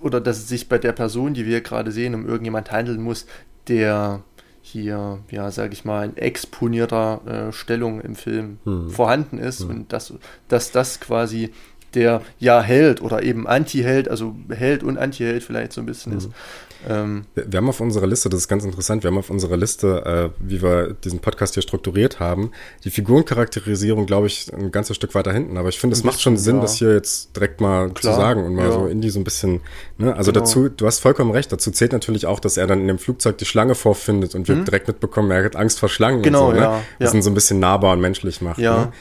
oder dass es sich bei der Person, die wir gerade sehen, um irgendjemand handeln muss, der hier, ja, sag ich mal, in exponierter äh, Stellung im Film hm. vorhanden ist hm. und dass, dass das quasi der ja Held oder eben Anti-Held, also Held und Anti-Held vielleicht so ein bisschen mhm. ist. Ähm, wir haben auf unserer Liste, das ist ganz interessant, wir haben auf unserer Liste, äh, wie wir diesen Podcast hier strukturiert haben, die Figurencharakterisierung, glaube ich, ein ganzes Stück weiter hinten. Aber ich finde, es macht schon Sinn, ja. das hier jetzt direkt mal Klar, zu sagen und mal ja. so Indie so ein bisschen, ne? Also genau. dazu, du hast vollkommen recht, dazu zählt natürlich auch, dass er dann in dem Flugzeug die Schlange vorfindet und wir mhm. direkt mitbekommen, er hat Angst vor Schlangen genau, und so, ne? ja. Das ihn so ein bisschen nahbar und menschlich macht. Ja. Ne?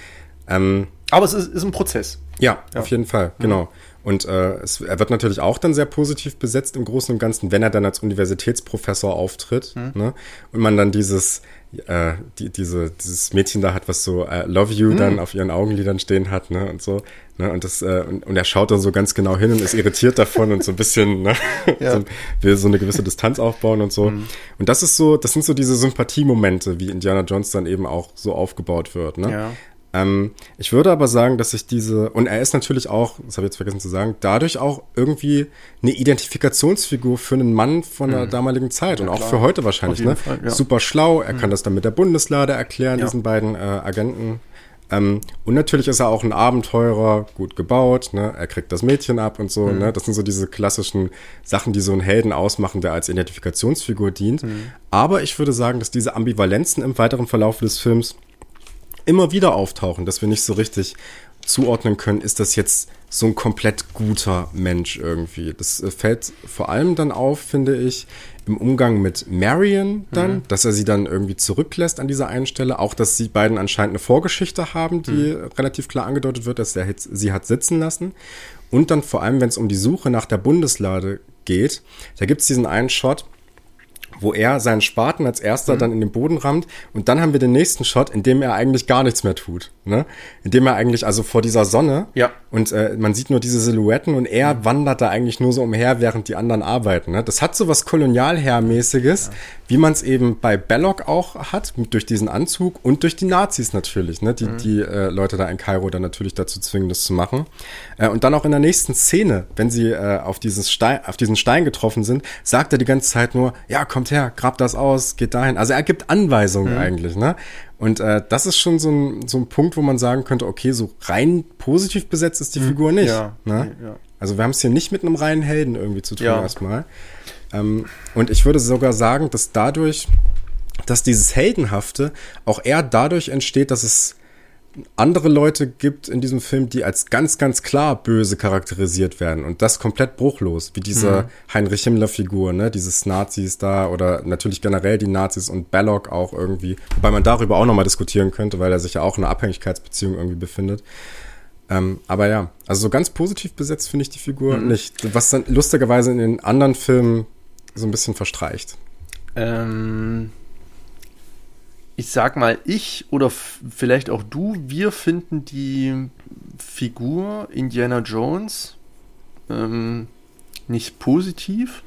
Ähm, Aber es ist, ist ein Prozess. Ja, ja, auf jeden Fall, mhm. Und äh, es, er wird natürlich auch dann sehr positiv besetzt im Großen und Ganzen, wenn er dann als Universitätsprofessor auftritt. Mhm. Ne? Und man dann dieses, äh, die, diese, dieses Mädchen da hat, was so äh, Love You mhm. dann auf ihren Augenlidern stehen hat, ne? Und so. Ne? Und das, äh, und, und er schaut dann so ganz genau hin und ist irritiert davon und so ein bisschen, ne? Ja. so, will so eine gewisse Distanz aufbauen und so. Mhm. Und das ist so, das sind so diese Sympathiemomente, wie Indiana Jones dann eben auch so aufgebaut wird. Ne? Ja. Ähm, ich würde aber sagen, dass ich diese, und er ist natürlich auch, das habe ich jetzt vergessen zu sagen, dadurch auch irgendwie eine Identifikationsfigur für einen Mann von der mhm. damaligen Zeit ja, und auch klar. für heute wahrscheinlich. Ne? Fall, ja. Super schlau, er mhm. kann das dann mit der Bundeslade erklären, ja. diesen beiden äh, Agenten. Ähm, und natürlich ist er auch ein Abenteurer, gut gebaut, ne? er kriegt das Mädchen ab und so. Mhm. Ne? Das sind so diese klassischen Sachen, die so einen Helden ausmachen, der als Identifikationsfigur dient. Mhm. Aber ich würde sagen, dass diese Ambivalenzen im weiteren Verlauf des Films immer wieder auftauchen, dass wir nicht so richtig zuordnen können, ist das jetzt so ein komplett guter Mensch irgendwie. Das äh, fällt vor allem dann auf, finde ich, im Umgang mit Marion dann, mhm. dass er sie dann irgendwie zurücklässt an dieser einen Stelle. Auch, dass sie beiden anscheinend eine Vorgeschichte haben, die mhm. relativ klar angedeutet wird, dass er sie hat sitzen lassen. Und dann vor allem, wenn es um die Suche nach der Bundeslade geht, da gibt es diesen einen Shot, wo er seinen Spaten als erster mhm. dann in den Boden rammt und dann haben wir den nächsten Shot, in dem er eigentlich gar nichts mehr tut, ne? In dem er eigentlich also vor dieser Sonne ja. und äh, man sieht nur diese Silhouetten und er mhm. wandert da eigentlich nur so umher, während die anderen arbeiten, ne? Das hat so was Kolonialherrmäßiges, ja. wie man es eben bei Belloc auch hat, durch diesen Anzug und durch die Nazis natürlich, ne? Die, mhm. die äh, Leute da in Kairo dann natürlich dazu zwingen, das zu machen. Äh, und dann auch in der nächsten Szene, wenn sie äh, auf, dieses Stein, auf diesen Stein getroffen sind, sagt er die ganze Zeit nur, ja, kommt her, grab das aus, geht dahin. Also er gibt Anweisungen mhm. eigentlich, ne? Und äh, das ist schon so ein, so ein Punkt, wo man sagen könnte, okay, so rein positiv besetzt ist die mhm. Figur nicht. Ja, ne? ja. Also wir haben es hier nicht mit einem reinen Helden irgendwie zu tun ja. erstmal. Ähm, und ich würde sogar sagen, dass dadurch, dass dieses Heldenhafte auch eher dadurch entsteht, dass es andere Leute gibt in diesem Film, die als ganz, ganz klar böse charakterisiert werden und das komplett bruchlos, wie diese mhm. Heinrich Himmler-Figur, ne, dieses Nazis da oder natürlich generell die Nazis und Belloc auch irgendwie, wobei man darüber auch nochmal diskutieren könnte, weil er sich ja auch in einer Abhängigkeitsbeziehung irgendwie befindet. Ähm, aber ja, also so ganz positiv besetzt finde ich die Figur mhm. nicht, was dann lustigerweise in den anderen Filmen so ein bisschen verstreicht. Ähm ich sag mal, ich oder vielleicht auch du, wir finden die Figur Indiana Jones ähm, nicht positiv.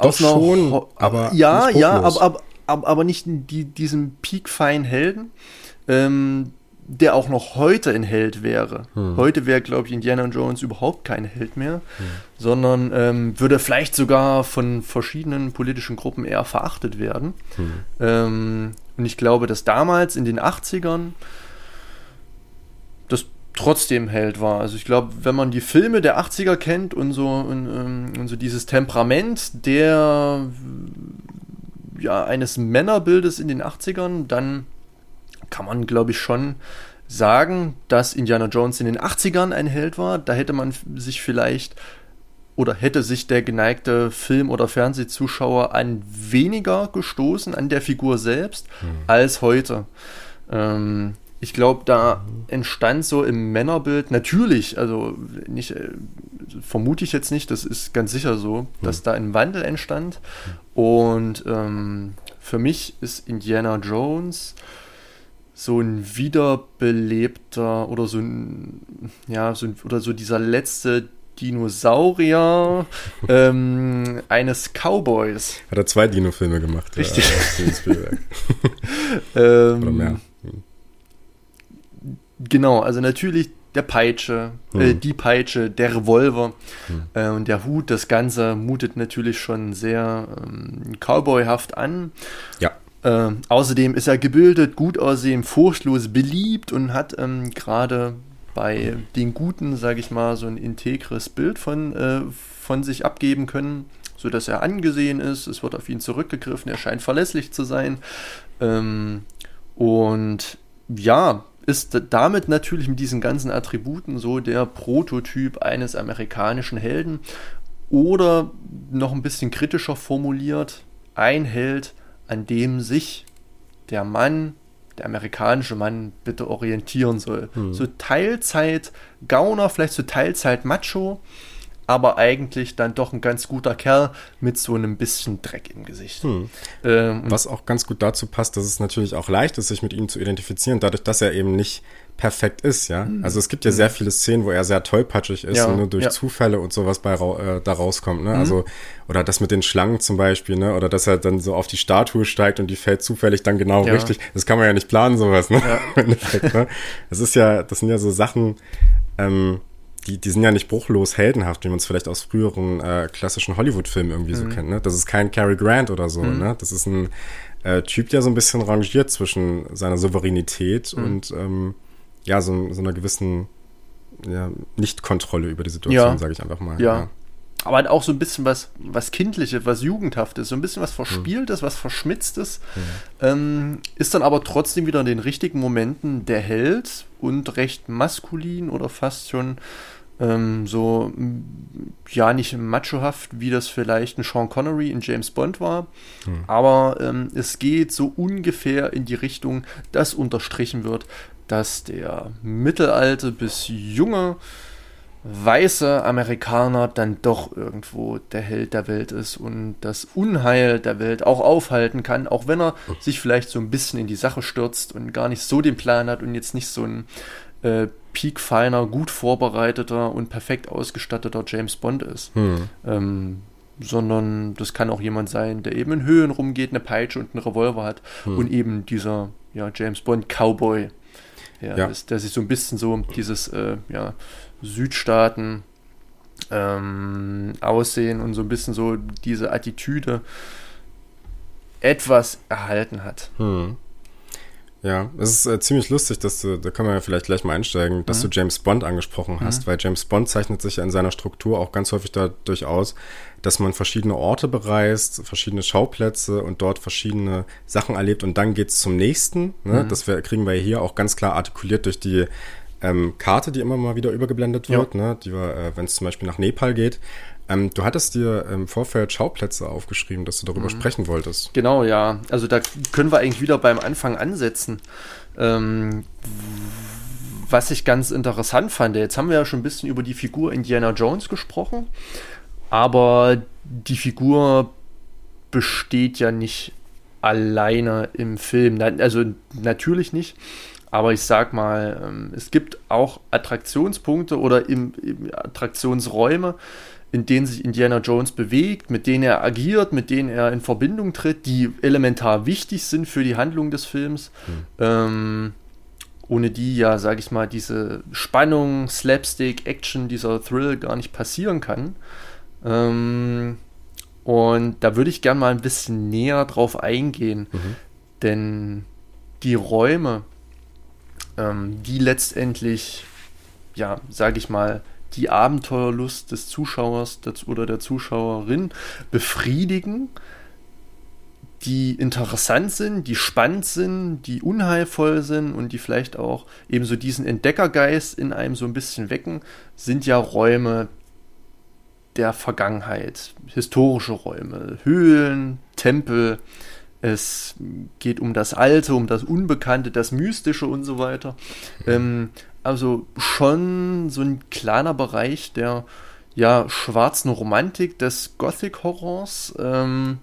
Doch schon, aber ja, ja, aber, aber, aber, aber nicht die, diesen piekfeinen Helden. Ähm, der auch noch heute ein Held wäre. Hm. Heute wäre, glaube ich, Indiana Jones überhaupt kein Held mehr, hm. sondern ähm, würde vielleicht sogar von verschiedenen politischen Gruppen eher verachtet werden. Hm. Ähm, und ich glaube, dass damals in den 80ern das trotzdem Held war. Also ich glaube, wenn man die Filme der 80er kennt und so, und, ähm, und so dieses Temperament der ja, eines Männerbildes in den 80ern, dann kann man, glaube ich, schon sagen, dass Indiana Jones in den 80ern ein Held war. Da hätte man sich vielleicht oder hätte sich der geneigte Film- oder Fernsehzuschauer an weniger gestoßen, an der Figur selbst, mhm. als heute. Ähm, ich glaube, da entstand so im Männerbild natürlich, also nicht, äh, vermute ich jetzt nicht, das ist ganz sicher so, dass hm. da ein Wandel entstand. Und ähm, für mich ist Indiana Jones so ein wiederbelebter oder so ein, ja, so ein, oder so dieser letzte Dinosaurier ähm, eines Cowboys. Hat er zwei Dino-Filme gemacht. Richtig. Ja, ähm, oder mehr. Hm. Genau, also natürlich der Peitsche, äh, hm. äh, die Peitsche, der Revolver hm. äh, und der Hut, das Ganze mutet natürlich schon sehr ähm, cowboyhaft an. Ja. Äh, außerdem ist er gebildet, gut aussehen, furchtlos beliebt und hat ähm, gerade bei den Guten, sage ich mal, so ein integres Bild von, äh, von sich abgeben können, sodass er angesehen ist. Es wird auf ihn zurückgegriffen, er scheint verlässlich zu sein. Ähm, und ja, ist damit natürlich mit diesen ganzen Attributen so der Prototyp eines amerikanischen Helden. Oder noch ein bisschen kritischer formuliert, ein Held, an dem sich der Mann, der amerikanische Mann, bitte orientieren soll. Hm. So Teilzeit Gauner, vielleicht so Teilzeit Macho, aber eigentlich dann doch ein ganz guter Kerl mit so einem bisschen Dreck im Gesicht. Hm. Ähm, Was auch ganz gut dazu passt, dass es natürlich auch leicht ist, sich mit ihm zu identifizieren, dadurch, dass er eben nicht perfekt ist, ja. Mhm. Also es gibt ja mhm. sehr viele Szenen, wo er sehr tollpatschig ist ja, und nur durch ja. Zufälle und sowas bei äh, da rauskommt, ne? Mhm. Also oder das mit den Schlangen zum Beispiel, ne? Oder dass er dann so auf die Statue steigt und die fällt zufällig dann genau ja. richtig. Das kann man ja nicht planen, sowas, ne? Ja. Endeffekt, ne? Das ist ja, das sind ja so Sachen, ähm, die, die sind ja nicht bruchlos heldenhaft, wie man es vielleicht aus früheren äh, klassischen Hollywood-Filmen irgendwie so mhm. kennt. Ne? Das ist kein Cary Grant oder so. Mhm. Ne? Das ist ein äh, Typ, der so ein bisschen rangiert zwischen seiner Souveränität und ähm, ja, so, so einer gewissen ja, Nicht-Kontrolle über die Situation, ja. sage ich einfach mal. Ja. ja. Aber halt auch so ein bisschen was, was Kindliches, was Jugendhaftes, so ein bisschen was Verspieltes, mhm. was Verschmitztes. Mhm. Ähm, ist dann aber trotzdem wieder in den richtigen Momenten der Held und recht maskulin oder fast schon ähm, so, ja, nicht machohaft, wie das vielleicht ein Sean Connery in James Bond war. Mhm. Aber ähm, es geht so ungefähr in die Richtung, dass unterstrichen wird, dass der mittelalte bis junge weiße Amerikaner dann doch irgendwo der Held der Welt ist und das Unheil der Welt auch aufhalten kann, auch wenn er sich vielleicht so ein bisschen in die Sache stürzt und gar nicht so den Plan hat und jetzt nicht so ein äh, peakfeiner, gut vorbereiteter und perfekt ausgestatteter James Bond ist. Hm. Ähm, sondern das kann auch jemand sein, der eben in Höhen rumgeht, eine Peitsche und einen Revolver hat hm. und eben dieser ja, James Bond Cowboy ja, ja. Ist, der sich so ein bisschen so dieses äh, ja, Südstaaten ähm, Aussehen und so ein bisschen so diese Attitüde etwas erhalten hat. Hm. Ja, es ist äh, ziemlich lustig, dass du, da können wir ja vielleicht gleich mal einsteigen, dass mhm. du James Bond angesprochen hast, mhm. weil James Bond zeichnet sich ja in seiner Struktur auch ganz häufig dadurch aus, dass man verschiedene Orte bereist, verschiedene Schauplätze und dort verschiedene Sachen erlebt und dann geht's zum nächsten. Ne? Mhm. Das wir, kriegen wir hier auch ganz klar artikuliert durch die ähm, Karte, die immer mal wieder übergeblendet wird, ja. ne? die wir, äh, wenn es zum Beispiel nach Nepal geht, ähm, du hattest dir im Vorfeld Schauplätze aufgeschrieben, dass du darüber mhm. sprechen wolltest. Genau, ja. Also da können wir eigentlich wieder beim Anfang ansetzen. Ähm, was ich ganz interessant fand, jetzt haben wir ja schon ein bisschen über die Figur Indiana Jones gesprochen, aber die Figur besteht ja nicht alleine im Film. Also natürlich nicht. Aber ich sag mal, ähm, es gibt auch Attraktionspunkte oder im, im Attraktionsräume, in denen sich Indiana Jones bewegt, mit denen er agiert, mit denen er in Verbindung tritt, die elementar wichtig sind für die Handlung des Films. Mhm. Ähm, ohne die ja, sag ich mal, diese Spannung, Slapstick, Action, dieser Thrill gar nicht passieren kann. Ähm, und da würde ich gerne mal ein bisschen näher drauf eingehen, mhm. denn die Räume, ähm, die letztendlich, ja, sag ich mal, die Abenteuerlust des Zuschauers oder der Zuschauerin befriedigen, die interessant sind, die spannend sind, die unheilvoll sind und die vielleicht auch ebenso diesen Entdeckergeist in einem so ein bisschen wecken, sind ja Räume der Vergangenheit, historische Räume, Höhlen, Tempel. Es geht um das Alte, um das Unbekannte, das Mystische und so weiter. Ähm, also schon so ein kleiner Bereich, der ja, schwarzen Romantik des Gothic-Horrors, ähm,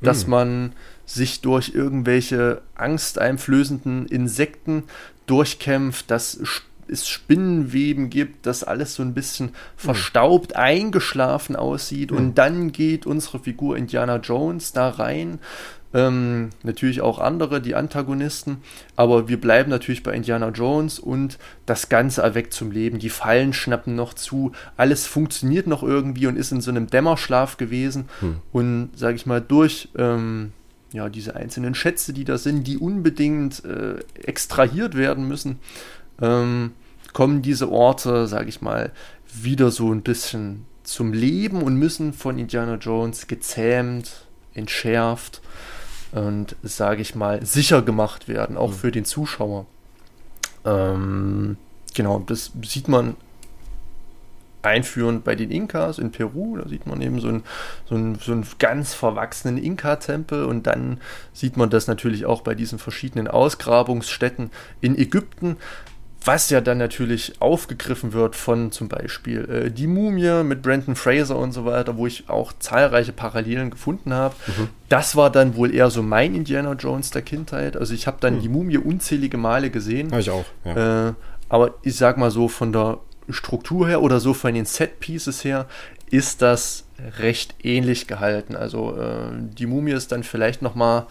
dass hm. man sich durch irgendwelche angsteinflößenden Insekten durchkämpft, dass es Spinnenweben gibt, dass alles so ein bisschen verstaubt, mhm. eingeschlafen aussieht. Mhm. Und dann geht unsere Figur Indiana Jones da rein. Ähm, natürlich auch andere, die Antagonisten. Aber wir bleiben natürlich bei Indiana Jones und das Ganze erweckt zum Leben. Die Fallen schnappen noch zu. Alles funktioniert noch irgendwie und ist in so einem Dämmerschlaf gewesen. Mhm. Und, sage ich mal, durch. Ähm, ja, diese einzelnen Schätze, die da sind, die unbedingt äh, extrahiert werden müssen, ähm, kommen diese Orte, sage ich mal, wieder so ein bisschen zum Leben und müssen von Indiana Jones gezähmt, entschärft und, sage ich mal, sicher gemacht werden, auch mhm. für den Zuschauer. Ähm, genau, das sieht man einführend bei den Inkas in Peru. Da sieht man eben so einen, so einen, so einen ganz verwachsenen Inka-Tempel und dann sieht man das natürlich auch bei diesen verschiedenen Ausgrabungsstätten in Ägypten was ja dann natürlich aufgegriffen wird von zum Beispiel äh, Die Mumie mit Brandon Fraser und so weiter, wo ich auch zahlreiche Parallelen gefunden habe. Mhm. Das war dann wohl eher so mein Indiana Jones der Kindheit. Also ich habe dann mhm. Die Mumie unzählige Male gesehen. Habe ich auch, ja. Äh, aber ich sag mal so von der Struktur her oder so von den Set-Pieces her ist das recht ähnlich gehalten. Also äh, Die Mumie ist dann vielleicht noch mal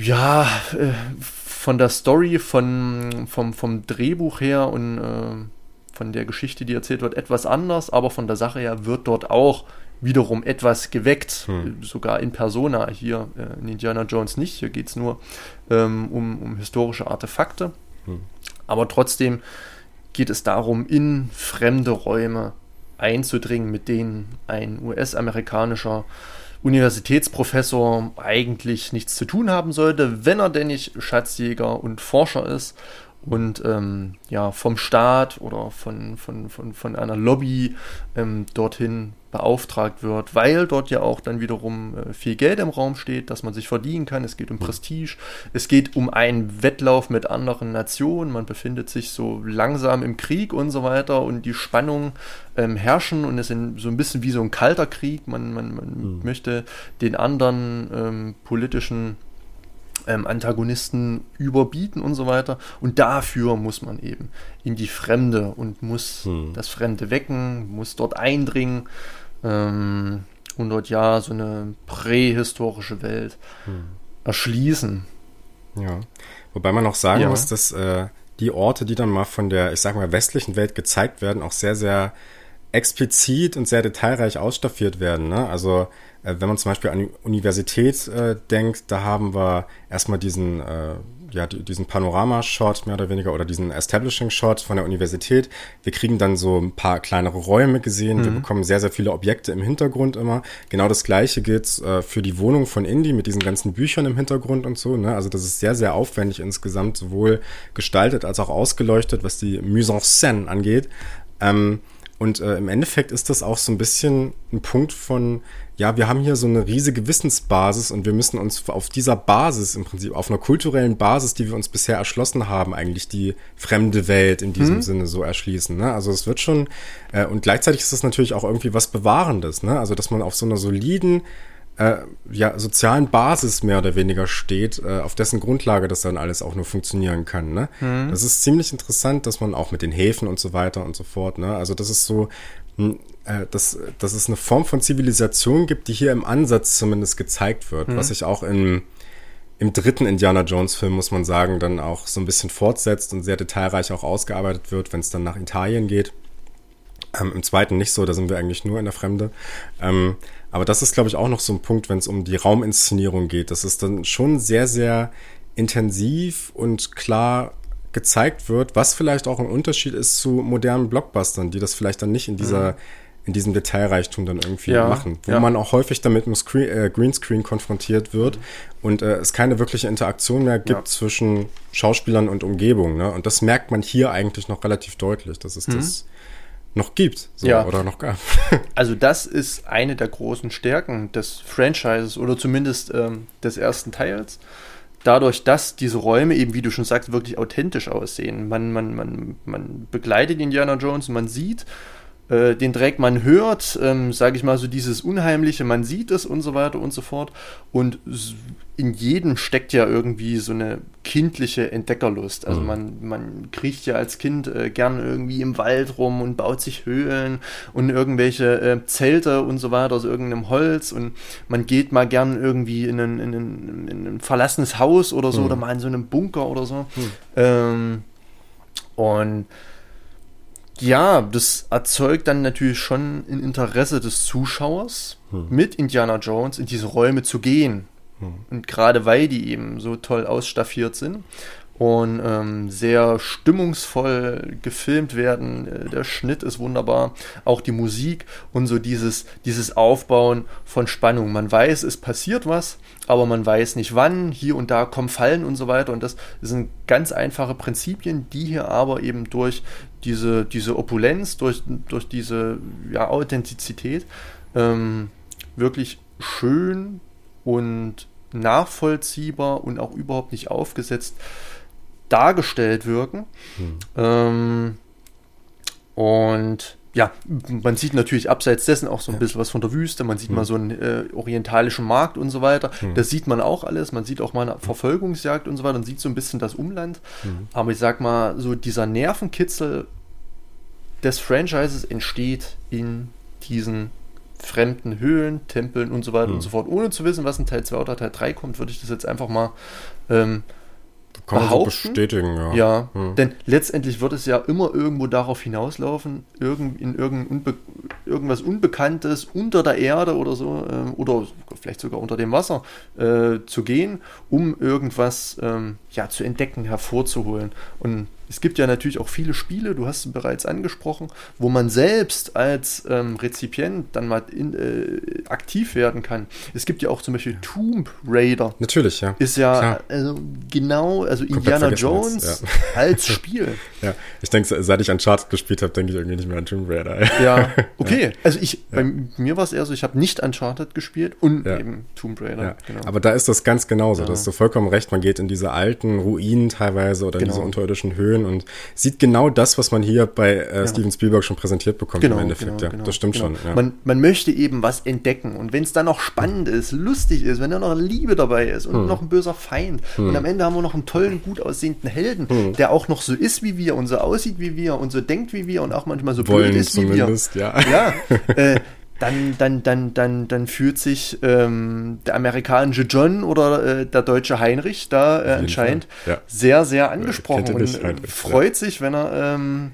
ja, äh, von der Story, von, vom, vom Drehbuch her und äh, von der Geschichte, die erzählt wird, etwas anders, aber von der Sache her wird dort auch wiederum etwas geweckt, hm. sogar in Persona. Hier äh, in Indiana Jones nicht, hier geht es nur ähm, um, um historische Artefakte. Hm. Aber trotzdem geht es darum, in fremde Räume einzudringen, mit denen ein US-amerikanischer Universitätsprofessor eigentlich nichts zu tun haben sollte, wenn er denn nicht Schatzjäger und Forscher ist und ähm, ja vom Staat oder von, von, von, von einer Lobby ähm, dorthin beauftragt wird, weil dort ja auch dann wiederum äh, viel Geld im Raum steht, dass man sich verdienen kann. Es geht um Prestige, es geht um einen Wettlauf mit anderen Nationen. Man befindet sich so langsam im Krieg und so weiter und die Spannungen ähm, herrschen und es ist so ein bisschen wie so ein kalter Krieg. Man, man, man mhm. möchte den anderen ähm, politischen ähm, Antagonisten überbieten und so weiter. Und dafür muss man eben in die Fremde und muss hm. das Fremde wecken, muss dort eindringen ähm, und dort ja so eine prähistorische Welt hm. erschließen. Ja, wobei man auch sagen ja. muss, dass äh, die Orte, die dann mal von der, ich sag mal, westlichen Welt gezeigt werden, auch sehr, sehr explizit und sehr detailreich ausstaffiert werden. Ne? Also äh, wenn man zum Beispiel an die Universität äh, denkt, da haben wir erstmal diesen, äh, ja, diesen Panorama-Shot mehr oder weniger oder diesen Establishing-Shot von der Universität. Wir kriegen dann so ein paar kleinere Räume gesehen. Mhm. Wir bekommen sehr, sehr viele Objekte im Hintergrund immer. Genau das gleiche gilt äh, für die Wohnung von Indy mit diesen ganzen Büchern im Hintergrund und so. Ne? Also das ist sehr, sehr aufwendig insgesamt, sowohl gestaltet als auch ausgeleuchtet, was die Mise en scène angeht. Ähm, und äh, im Endeffekt ist das auch so ein bisschen ein Punkt von, ja, wir haben hier so eine riesige Wissensbasis und wir müssen uns auf dieser Basis im Prinzip, auf einer kulturellen Basis, die wir uns bisher erschlossen haben, eigentlich die fremde Welt in diesem mhm. Sinne so erschließen. Ne? Also es wird schon, äh, und gleichzeitig ist das natürlich auch irgendwie was Bewahrendes, ne? Also dass man auf so einer soliden, äh, ja, sozialen Basis mehr oder weniger steht, äh, auf dessen Grundlage das dann alles auch nur funktionieren kann. Ne? Mhm. Das ist ziemlich interessant, dass man auch mit den Häfen und so weiter und so fort, ne? Also das ist so, hm, äh, dass, dass es eine Form von Zivilisation gibt, die hier im Ansatz zumindest gezeigt wird, mhm. was sich auch im, im dritten Indiana Jones Film, muss man sagen, dann auch so ein bisschen fortsetzt und sehr detailreich auch ausgearbeitet wird, wenn es dann nach Italien geht. Ähm, Im zweiten nicht so, da sind wir eigentlich nur in der Fremde. Ähm, aber das ist, glaube ich, auch noch so ein Punkt, wenn es um die Rauminszenierung geht. dass es dann schon sehr, sehr intensiv und klar gezeigt wird, was vielleicht auch ein Unterschied ist zu modernen Blockbustern, die das vielleicht dann nicht in dieser mhm. in diesem Detailreichtum dann irgendwie ja, machen, wo ja. man auch häufig damit mit Screen, äh, Greenscreen konfrontiert wird mhm. und äh, es keine wirkliche Interaktion mehr gibt ja. zwischen Schauspielern und Umgebung. Ne? Und das merkt man hier eigentlich noch relativ deutlich, dass es mhm. das noch gibt so, ja. oder noch gab. also das ist eine der großen Stärken des Franchises oder zumindest ähm, des ersten Teils. Dadurch, dass diese Räume eben, wie du schon sagst, wirklich authentisch aussehen. Man, man, man, man begleitet Indiana Jones man sieht, äh, den trägt, man hört, ähm, sage ich mal, so dieses Unheimliche, man sieht es und so weiter und so fort. Und in jedem steckt ja irgendwie so eine kindliche Entdeckerlust. Also mhm. man, man kriecht ja als Kind äh, gern irgendwie im Wald rum und baut sich Höhlen und irgendwelche äh, Zelte und so weiter aus irgendeinem Holz und man geht mal gern irgendwie in ein, in ein, in ein verlassenes Haus oder so mhm. oder mal in so einem Bunker oder so. Mhm. Ähm, und ja, das erzeugt dann natürlich schon ein Interesse des Zuschauers, hm. mit Indiana Jones in diese Räume zu gehen. Hm. Und gerade weil die eben so toll ausstaffiert sind und ähm, sehr stimmungsvoll gefilmt werden. Äh, der Schnitt ist wunderbar, auch die Musik und so dieses, dieses Aufbauen von Spannung. Man weiß, es passiert was, aber man weiß nicht wann. Hier und da kommen Fallen und so weiter. Und das sind ganz einfache Prinzipien, die hier aber eben durch diese, diese Opulenz, durch, durch diese ja, Authentizität ähm, wirklich schön und nachvollziehbar und auch überhaupt nicht aufgesetzt dargestellt wirken. Hm. Ähm, und ja, man sieht natürlich abseits dessen auch so ein bisschen was von der Wüste, man sieht hm. mal so einen äh, orientalischen Markt und so weiter. Hm. Das sieht man auch alles, man sieht auch mal eine Verfolgungsjagd und so weiter, man sieht so ein bisschen das Umland. Hm. Aber ich sag mal, so dieser Nervenkitzel des Franchises entsteht in diesen fremden Höhlen, Tempeln und so weiter und hm. so fort. Ohne zu wissen, was in Teil 2 oder Teil 3 kommt, würde ich das jetzt einfach mal ähm, kann man so bestätigen, ja. Ja, hm. denn letztendlich wird es ja immer irgendwo darauf hinauslaufen, irgend, in irgend unbe irgendwas Unbekanntes unter der Erde oder so, äh, oder vielleicht sogar unter dem Wasser äh, zu gehen, um irgendwas ähm, ja, zu entdecken, hervorzuholen. Und es gibt ja natürlich auch viele Spiele, du hast es bereits angesprochen, wo man selbst als ähm, Rezipient dann mal in, äh, aktiv werden kann. Es gibt ja auch zum Beispiel Tomb Raider. Natürlich, ja. Ist ja also genau, also Komplett Indiana Jones ja. als Spiel. ja, ich denke, seit ich Uncharted gespielt habe, denke ich irgendwie nicht mehr an Tomb Raider. ja, okay. Ja. Also ich, bei mir war es eher so, ich habe nicht Uncharted gespielt und eben Tomb Raider. Genau. Aber da ist das ganz genauso. Da hast du vollkommen recht. Man geht in diese alten Ruinen teilweise oder genau. in diese unterirdischen Höhen schön und sieht genau das, was man hier bei äh, ja. Steven Spielberg schon präsentiert bekommt genau, im Endeffekt. Genau, ja, genau, das stimmt genau. schon. Ja. Man, man möchte eben was entdecken und wenn es dann noch spannend ist, lustig ist, wenn da noch Liebe dabei ist und hm. noch ein böser Feind hm. und am Ende haben wir noch einen tollen, gut aussehenden Helden, hm. der auch noch so ist wie wir und so aussieht wie wir und so denkt wie wir und auch manchmal so Wollen blöd ist wie wir. Ja, ja äh, dann, dann, dann, dann, dann fühlt sich ähm, der amerikanische John oder äh, der deutsche Heinrich da äh, anscheinend ja. sehr, sehr angesprochen und äh, freut sich, wenn er ähm,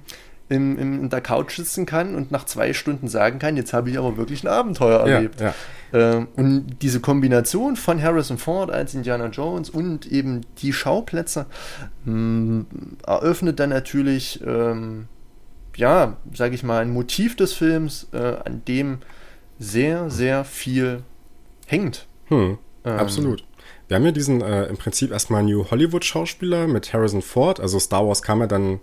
in, in, in, der Couch sitzen kann und nach zwei Stunden sagen kann, jetzt habe ich aber wirklich ein Abenteuer erlebt. Ja, ähm, und diese Kombination von Harrison Ford als Indiana Jones und eben die Schauplätze mh, mm, eröffnet dann natürlich ähm, ja, sage ich mal, ein Motiv des Films, äh, an dem sehr, sehr viel hängt. Hm, ähm, absolut. Wir haben ja diesen äh, im Prinzip erstmal New Hollywood-Schauspieler mit Harrison Ford. Also Star Wars kam ja dann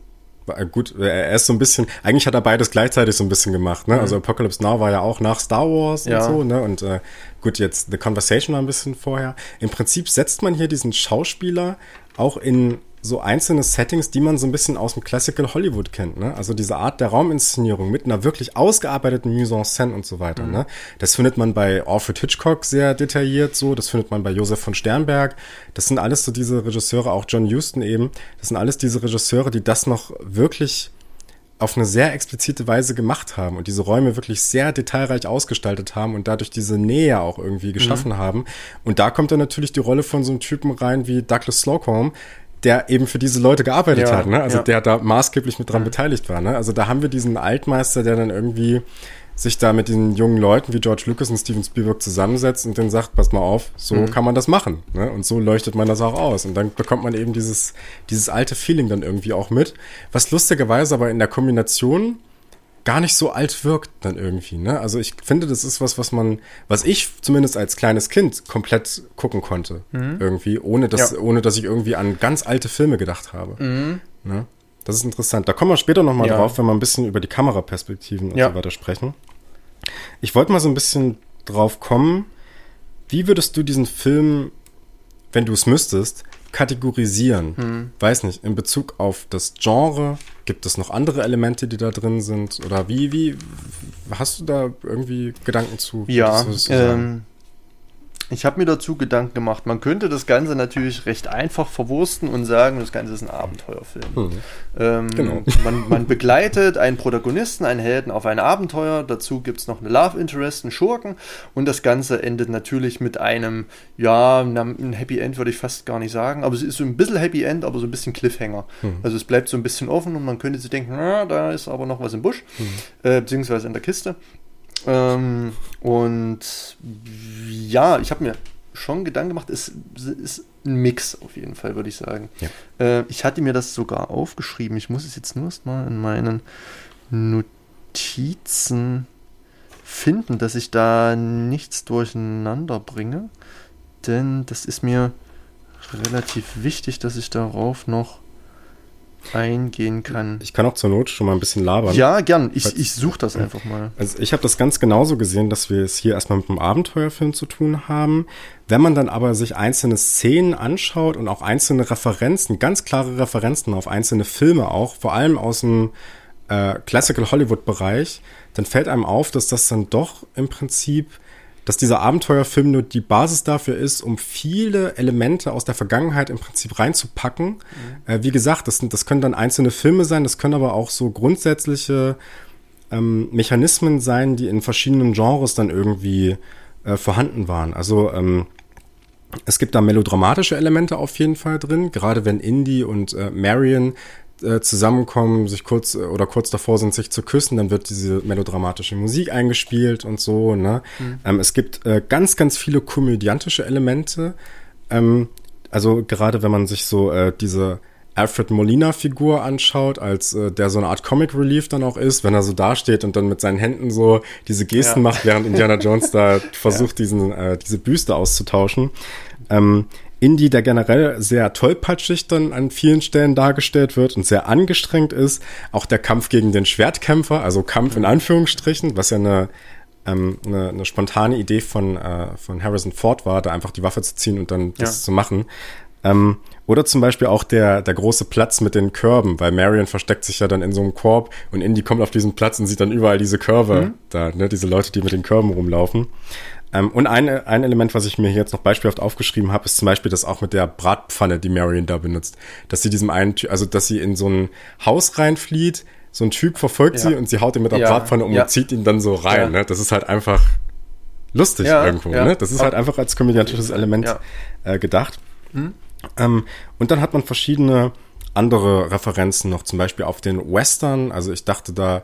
äh, gut, er ist so ein bisschen, eigentlich hat er beides gleichzeitig so ein bisschen gemacht, ne? Mhm. Also Apocalypse Now war ja auch nach Star Wars ja. und so, ne? Und äh, gut, jetzt The Conversation war ein bisschen vorher. Im Prinzip setzt man hier diesen Schauspieler auch in so einzelne Settings, die man so ein bisschen aus dem Classical Hollywood kennt, ne? Also diese Art der Rauminszenierung mit einer wirklich ausgearbeiteten Mise en scène und so weiter, mhm. ne? Das findet man bei Alfred Hitchcock sehr detailliert so, das findet man bei Josef von Sternberg. Das sind alles so diese Regisseure, auch John Huston eben. Das sind alles diese Regisseure, die das noch wirklich auf eine sehr explizite Weise gemacht haben und diese Räume wirklich sehr detailreich ausgestaltet haben und dadurch diese Nähe auch irgendwie geschaffen mhm. haben. Und da kommt dann natürlich die Rolle von so einem Typen rein wie Douglas Slocum, der eben für diese Leute gearbeitet ja, hat, ne? Also ja. der da maßgeblich mit dran beteiligt war, ne? Also da haben wir diesen Altmeister, der dann irgendwie sich da mit den jungen Leuten wie George Lucas und Steven Spielberg zusammensetzt und dann sagt, pass mal auf, so mhm. kann man das machen. Ne? Und so leuchtet man das auch aus. Und dann bekommt man eben dieses, dieses alte Feeling dann irgendwie auch mit. Was lustigerweise aber in der Kombination gar nicht so alt wirkt dann irgendwie. Ne? Also ich finde, das ist was, was man, was ich zumindest als kleines Kind komplett gucken konnte. Mhm. Irgendwie, ohne dass, ja. ohne dass ich irgendwie an ganz alte Filme gedacht habe. Mhm. Ne? Das ist interessant. Da kommen wir später nochmal ja. drauf, wenn wir ein bisschen über die Kameraperspektiven und ja. so weiter sprechen. Ich wollte mal so ein bisschen drauf kommen, wie würdest du diesen Film, wenn du es müsstest, kategorisieren. Hm. Weiß nicht, in Bezug auf das Genre, gibt es noch andere Elemente, die da drin sind? Oder wie, wie, hast du da irgendwie Gedanken zu? Ja, ähm, ich habe mir dazu Gedanken gemacht. Man könnte das Ganze natürlich recht einfach verwursten und sagen, das Ganze ist ein Abenteuerfilm. Mhm. Ähm, genau. man, man, begleitet einen Protagonisten, einen Helden auf ein Abenteuer. Dazu gibt es noch eine Love Interest, einen Schurken. Und das Ganze endet natürlich mit einem, ja, ein Happy End würde ich fast gar nicht sagen. Aber es ist so ein bisschen Happy End, aber so ein bisschen Cliffhanger. Mhm. Also es bleibt so ein bisschen offen und man könnte sich denken, na, da ist aber noch was im Busch, mhm. äh, beziehungsweise in der Kiste. Ähm, und ja, ich habe mir schon Gedanken gemacht, es ist ein Mix auf jeden Fall, würde ich sagen. Ja. Äh, ich hatte mir das sogar aufgeschrieben. Ich muss es jetzt nur erst mal in meinen Notizen finden, dass ich da nichts durcheinander bringe. Denn das ist mir relativ wichtig, dass ich darauf noch eingehen kann. Ich kann auch zur Not schon mal ein bisschen labern. Ja, gern. Ich, ich suche das einfach mal. Also ich habe das ganz genauso gesehen, dass wir es hier erstmal mit einem Abenteuerfilm zu tun haben. Wenn man dann aber sich einzelne Szenen anschaut und auch einzelne Referenzen, ganz klare Referenzen auf einzelne Filme auch, vor allem aus dem äh, Classical Hollywood Bereich, dann fällt einem auf, dass das dann doch im Prinzip dass dieser Abenteuerfilm nur die Basis dafür ist, um viele Elemente aus der Vergangenheit im Prinzip reinzupacken. Mhm. Äh, wie gesagt, das, das können dann einzelne Filme sein, das können aber auch so grundsätzliche ähm, Mechanismen sein, die in verschiedenen Genres dann irgendwie äh, vorhanden waren. Also ähm, es gibt da melodramatische Elemente auf jeden Fall drin, gerade wenn Indy und äh, Marion äh, zusammenkommen, sich kurz äh, oder kurz davor sind, sich zu küssen, dann wird diese melodramatische Musik eingespielt und so. Ne? Mhm. Ähm, es gibt äh, ganz, ganz viele komödiantische Elemente. Ähm, also gerade wenn man sich so äh, diese Alfred Molina-Figur anschaut, als äh, der so eine Art Comic Relief dann auch ist, wenn er so dasteht und dann mit seinen Händen so diese Gesten ja. macht, während Indiana Jones da versucht, ja. diesen, äh, diese Büste auszutauschen. Ähm, Indie, der generell sehr tollpatschig dann an vielen Stellen dargestellt wird und sehr angestrengt ist. Auch der Kampf gegen den Schwertkämpfer, also Kampf in Anführungsstrichen, was ja eine, ähm, eine, eine spontane Idee von, äh, von Harrison Ford war, da einfach die Waffe zu ziehen und dann das ja. zu machen. Ähm, oder zum Beispiel auch der, der große Platz mit den Körben, weil Marion versteckt sich ja dann in so einem Korb und Indy kommt auf diesen Platz und sieht dann überall diese Körbe mhm. da, ne, diese Leute, die mit den Körben rumlaufen. Ähm, und ein, ein Element, was ich mir hier jetzt noch beispielhaft aufgeschrieben habe, ist zum Beispiel das auch mit der Bratpfanne, die Marion da benutzt. Dass sie diesem einen, also dass sie in so ein Haus reinflieht, so ein Typ verfolgt ja. sie und sie haut ihn mit der ja. Bratpfanne um ja. und zieht ihn dann so rein. Ne? Das ist halt einfach lustig irgendwo. Ne? Das ist halt einfach als komödiantisches Element äh, gedacht. Mhm. Ähm, und dann hat man verschiedene andere Referenzen noch, zum Beispiel auf den Western. Also ich dachte da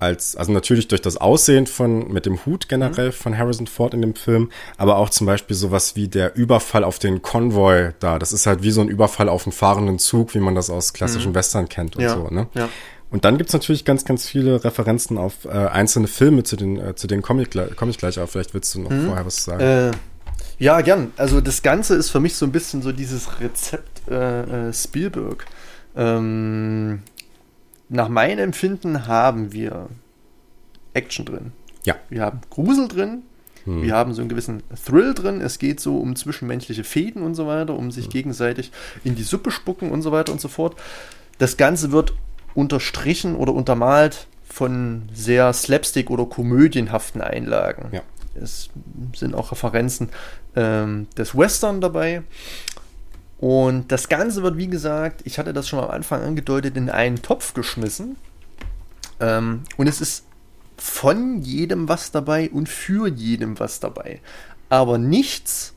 als, also natürlich durch das Aussehen von, mit dem Hut generell mhm. von Harrison Ford in dem Film, aber auch zum Beispiel sowas wie der Überfall auf den Konvoi da. Das ist halt wie so ein Überfall auf einen fahrenden Zug, wie man das aus klassischen mhm. Western kennt und ja. so, ne? Ja. Und dann gibt's natürlich ganz, ganz viele Referenzen auf äh, einzelne Filme, zu den, äh, zu denen komme ich, komm ich gleich auf. Vielleicht willst du noch mhm. vorher was sagen. Äh, ja, gern. Also das Ganze ist für mich so ein bisschen so dieses Rezept äh, äh Spielberg. Ähm, nach meinem Empfinden haben wir Action drin. Ja. Wir haben Grusel drin. Hm. Wir haben so einen gewissen Thrill drin. Es geht so um zwischenmenschliche Fäden und so weiter, um sich hm. gegenseitig in die Suppe spucken und so weiter und so fort. Das Ganze wird unterstrichen oder untermalt von sehr slapstick- oder komödienhaften Einlagen. Ja. Es sind auch Referenzen ähm, des Western dabei. Und das Ganze wird, wie gesagt, ich hatte das schon am Anfang angedeutet, in einen Topf geschmissen. Ähm, und es ist von jedem was dabei und für jedem was dabei. Aber nichts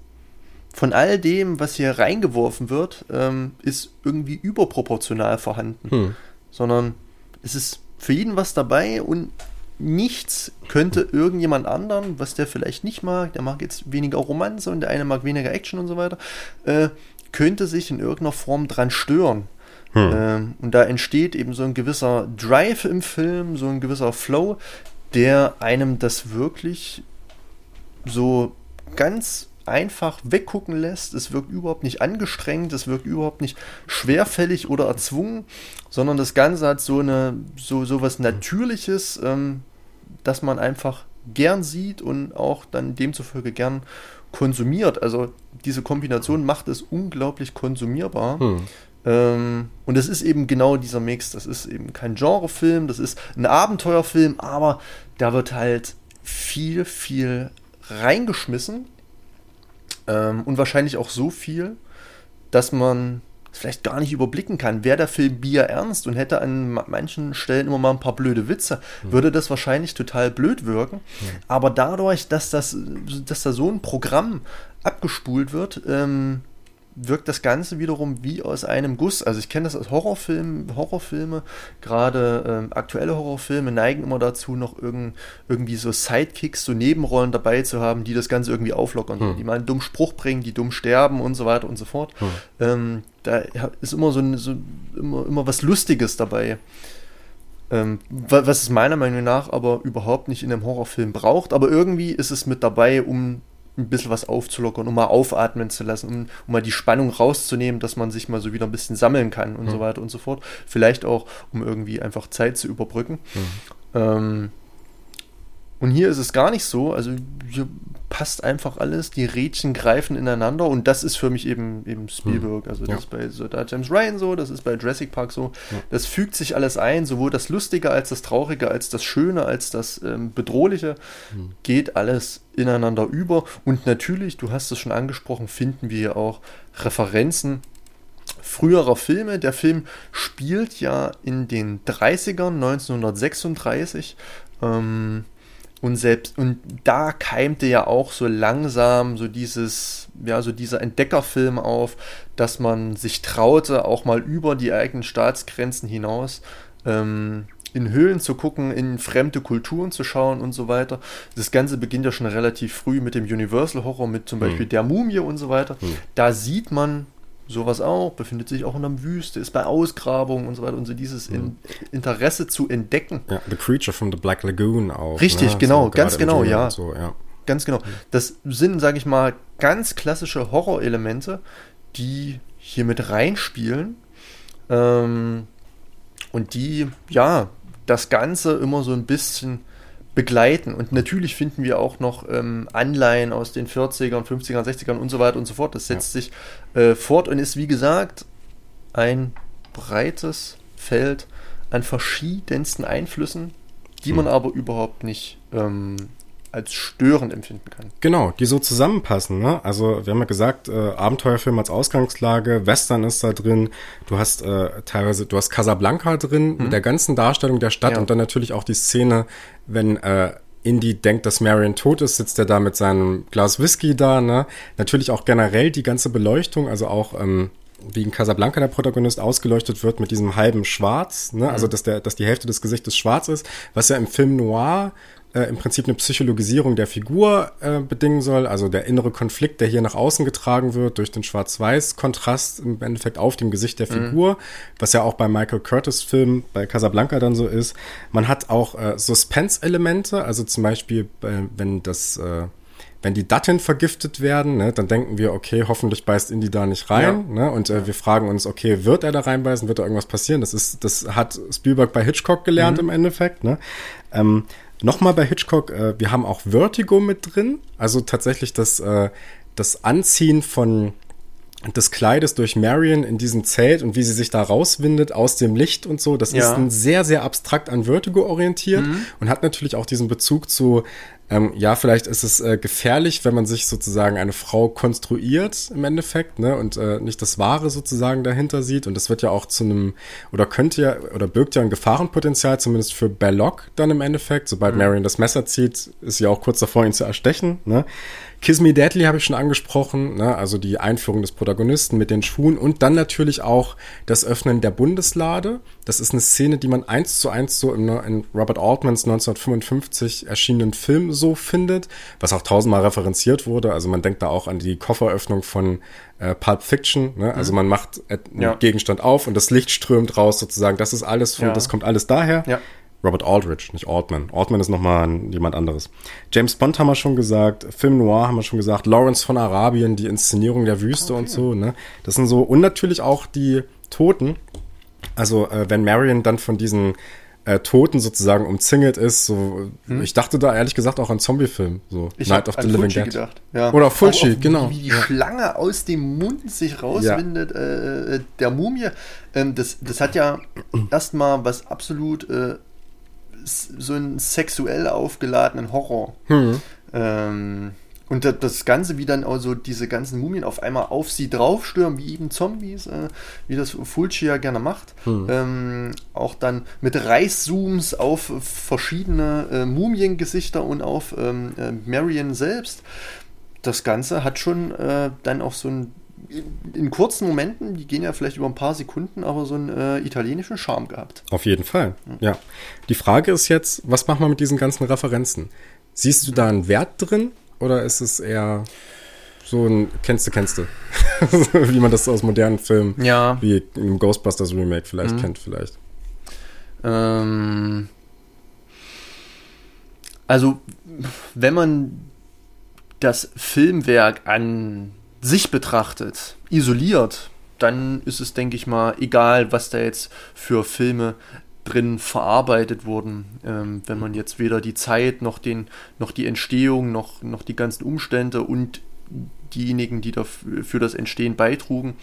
von all dem, was hier reingeworfen wird, ähm, ist irgendwie überproportional vorhanden. Hm. Sondern es ist für jeden was dabei und nichts könnte irgendjemand anderen, was der vielleicht nicht mag, der mag jetzt weniger Romanze und der eine mag weniger Action und so weiter, äh, könnte sich in irgendeiner Form dran stören. Hm. Ähm, und da entsteht eben so ein gewisser Drive im Film, so ein gewisser Flow, der einem das wirklich so ganz einfach weggucken lässt. Es wirkt überhaupt nicht angestrengt, es wirkt überhaupt nicht schwerfällig oder erzwungen, sondern das Ganze hat so eine so, so was Natürliches, ähm, dass man einfach gern sieht und auch dann demzufolge gern konsumiert. Also diese Kombination macht es unglaublich konsumierbar. Hm. Ähm, und es ist eben genau dieser Mix. Das ist eben kein Genrefilm, das ist ein Abenteuerfilm, aber da wird halt viel, viel reingeschmissen. Ähm, und wahrscheinlich auch so viel, dass man vielleicht gar nicht überblicken kann. Wäre der Film Bier ernst und hätte an manchen Stellen immer mal ein paar blöde Witze, mhm. würde das wahrscheinlich total blöd wirken. Mhm. Aber dadurch, dass, das, dass da so ein Programm abgespult wird, ähm, wirkt das Ganze wiederum wie aus einem Guss. Also ich kenne das aus Horrorfilmen, Horrorfilme, gerade ähm, aktuelle Horrorfilme neigen immer dazu, noch irgend, irgendwie so Sidekicks, so Nebenrollen dabei zu haben, die das Ganze irgendwie auflockern, hm. die mal einen dummen Spruch bringen, die dumm sterben und so weiter und so fort. Hm. Ähm, da ist immer so, ein, so immer, immer was Lustiges dabei. Ähm, was es meiner Meinung nach aber überhaupt nicht in einem Horrorfilm braucht, aber irgendwie ist es mit dabei, um ein bisschen was aufzulockern, um mal aufatmen zu lassen, um, um mal die Spannung rauszunehmen, dass man sich mal so wieder ein bisschen sammeln kann und mhm. so weiter und so fort. Vielleicht auch, um irgendwie einfach Zeit zu überbrücken. Mhm. Ähm, und hier ist es gar nicht so. Also hier passt einfach alles. Die Rädchen greifen ineinander und das ist für mich eben, eben Spielberg. Also das ja. ist bei Soldat James Ryan so, das ist bei Jurassic Park so. Ja. Das fügt sich alles ein, sowohl das Lustige als das Traurige, als das Schöne, als das ähm, Bedrohliche. Mhm. Geht alles ineinander über. Und natürlich, du hast es schon angesprochen, finden wir hier auch Referenzen früherer Filme. Der Film spielt ja in den 30ern, 1936. Ähm, und selbst, und da keimte ja auch so langsam so dieses, ja, so dieser Entdeckerfilm auf, dass man sich traute, auch mal über die eigenen Staatsgrenzen hinaus ähm, in Höhlen zu gucken, in fremde Kulturen zu schauen und so weiter. Das Ganze beginnt ja schon relativ früh mit dem Universal Horror, mit zum Beispiel hm. der Mumie und so weiter. Hm. Da sieht man sowas auch, befindet sich auch in der Wüste, ist bei Ausgrabungen und so weiter und so dieses in, mhm. Interesse zu entdecken. Ja, The Creature from the Black Lagoon auch. Richtig, ne? genau, so ganz genau, ja. So, ja. Ganz genau. Das sind, sage ich mal, ganz klassische Horrorelemente, die hier mit reinspielen ähm, und die, ja, das Ganze immer so ein bisschen begleiten. Und natürlich finden wir auch noch ähm, Anleihen aus den 40ern, 50ern, 60ern und so weiter und so fort. Das setzt ja. sich äh, fort und ist, wie gesagt, ein breites Feld an verschiedensten Einflüssen, die hm. man aber überhaupt nicht ähm, als störend empfinden kann. Genau, die so zusammenpassen. Ne? Also wir haben ja gesagt, äh, Abenteuerfilm als Ausgangslage, Western ist da drin, du hast äh, teilweise, du hast Casablanca drin, mhm. mit der ganzen Darstellung der Stadt ja. und dann natürlich auch die Szene, wenn äh, Indy denkt, dass Marion tot ist, sitzt er da mit seinem Glas Whisky da. Ne? Natürlich auch generell die ganze Beleuchtung, also auch ähm, wie in Casablanca der Protagonist ausgeleuchtet wird mit diesem halben Schwarz, ne? also mhm. dass der, dass die Hälfte des Gesichtes schwarz ist, was ja im Film Noir äh, im Prinzip eine Psychologisierung der Figur äh, bedingen soll, also der innere Konflikt, der hier nach außen getragen wird durch den Schwarz-Weiß-Kontrast im Endeffekt auf dem Gesicht der mhm. Figur, mhm. was ja auch bei Michael Curtis-Film bei Casablanca dann so ist. Man hat auch äh, Suspense-Elemente, also zum Beispiel, äh, wenn das äh, wenn die Datteln vergiftet werden, ne, dann denken wir, okay, hoffentlich beißt Indy da nicht rein. Ja. Ne, und äh, wir fragen uns, okay, wird er da reinbeißen? Wird da irgendwas passieren? Das ist, das hat Spielberg bei Hitchcock gelernt mhm. im Endeffekt. Ne? Ähm, Nochmal bei Hitchcock, äh, wir haben auch Vertigo mit drin. Also tatsächlich das, äh, das Anziehen von des Kleides durch Marion in diesem Zelt und wie sie sich da rauswindet aus dem Licht und so. Das ja. ist ein sehr, sehr abstrakt an Vertigo orientiert mhm. und hat natürlich auch diesen Bezug zu ähm, ja, vielleicht ist es äh, gefährlich, wenn man sich sozusagen eine Frau konstruiert im Endeffekt, ne, und äh, nicht das Wahre sozusagen dahinter sieht. Und das wird ja auch zu einem, oder könnte ja, oder birgt ja ein Gefahrenpotenzial, zumindest für Belloc dann im Endeffekt. Sobald mhm. Marion das Messer zieht, ist sie auch kurz davor, ihn zu erstechen, ne. Kiss Me Deadly habe ich schon angesprochen, ne? also die Einführung des Protagonisten mit den Schuhen und dann natürlich auch das Öffnen der Bundeslade. Das ist eine Szene, die man eins zu eins so in, in Robert Altmans 1955 erschienenen Film so findet, was auch tausendmal referenziert wurde. Also man denkt da auch an die Kofferöffnung von äh, Pulp Fiction. Ne? Also mhm. man macht einen ja. Gegenstand auf und das Licht strömt raus sozusagen. Das ist alles, von, ja. das kommt alles daher. Ja. Robert Aldrich, nicht Altman. Altman ist nochmal jemand anderes. James Bond haben wir schon gesagt, Film Noir haben wir schon gesagt, Lawrence von Arabien, die Inszenierung der Wüste okay. und so, ne? Das sind so, und natürlich auch die Toten. Also, äh, wenn Marion dann von diesen äh, Toten sozusagen umzingelt ist. So, hm? Ich dachte da ehrlich gesagt auch an Zombie-Film, so ich Night of the Living Fulci Dead. Gedacht. Ja. Oder Fulci, genau. Wie die ja. Schlange aus dem Mund sich rauswindet, ja. äh, der Mumie. Ähm, das, das hat ja erstmal was absolut äh, so einen sexuell aufgeladenen Horror. Hm. Ähm, und das Ganze, wie dann also diese ganzen Mumien auf einmal auf sie draufstürmen, wie eben Zombies, äh, wie das Fulci ja gerne macht. Hm. Ähm, auch dann mit Reißzooms auf verschiedene äh, Mumiengesichter und auf ähm, äh, Marion selbst. Das Ganze hat schon äh, dann auch so ein in kurzen Momenten, die gehen ja vielleicht über ein paar Sekunden, aber so einen äh, italienischen Charme gehabt. Auf jeden Fall, ja. Die Frage ist jetzt, was machen wir mit diesen ganzen Referenzen? Siehst du da einen Wert drin oder ist es eher so ein kennst du, kennst du? wie man das aus modernen Filmen, ja. wie im Ghostbusters Remake vielleicht mhm. kennt, vielleicht. Ähm, also, wenn man das Filmwerk an sich betrachtet, isoliert, dann ist es, denke ich mal, egal, was da jetzt für Filme drin verarbeitet wurden. Ähm, wenn man jetzt weder die Zeit noch, den, noch die Entstehung noch, noch die ganzen Umstände und diejenigen, die dafür für das Entstehen beitrugen,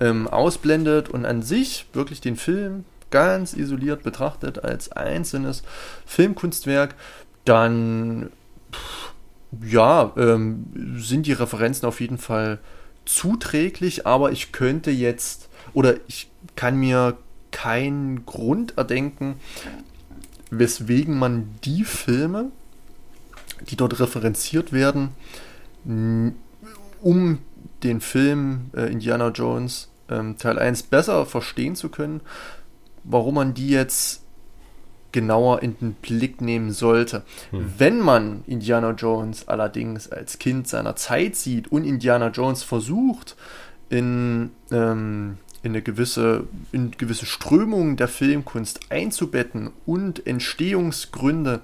ähm, ausblendet und an sich wirklich den Film ganz isoliert betrachtet als einzelnes Filmkunstwerk, dann ja, ähm, sind die Referenzen auf jeden Fall zuträglich, aber ich könnte jetzt oder ich kann mir keinen Grund erdenken, weswegen man die Filme, die dort referenziert werden, um den Film äh, Indiana Jones ähm, Teil 1 besser verstehen zu können, warum man die jetzt genauer in den Blick nehmen sollte. Hm. Wenn man Indiana Jones allerdings als Kind seiner Zeit sieht und Indiana Jones versucht, in ähm, in eine gewisse, in gewisse Strömungen der Filmkunst einzubetten und Entstehungsgründe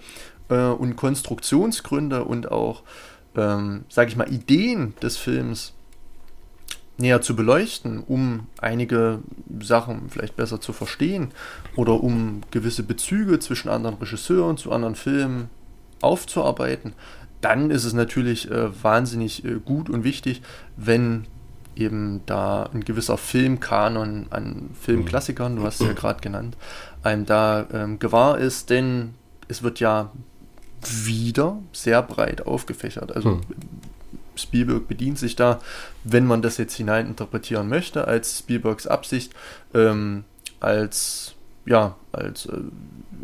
äh, und Konstruktionsgründe und auch, ähm, sage ich mal, Ideen des Films näher zu beleuchten, um einige Sachen vielleicht besser zu verstehen oder um gewisse Bezüge zwischen anderen Regisseuren zu anderen Filmen aufzuarbeiten, dann ist es natürlich äh, wahnsinnig äh, gut und wichtig, wenn eben da ein gewisser Filmkanon an Filmklassikern, du hast es ja gerade genannt, einem da ähm, gewahr ist, denn es wird ja wieder sehr breit aufgefächert. Also hm. Spielberg bedient sich da, wenn man das jetzt hineininterpretieren möchte, als Spielbergs Absicht, ähm, als ja, als, äh,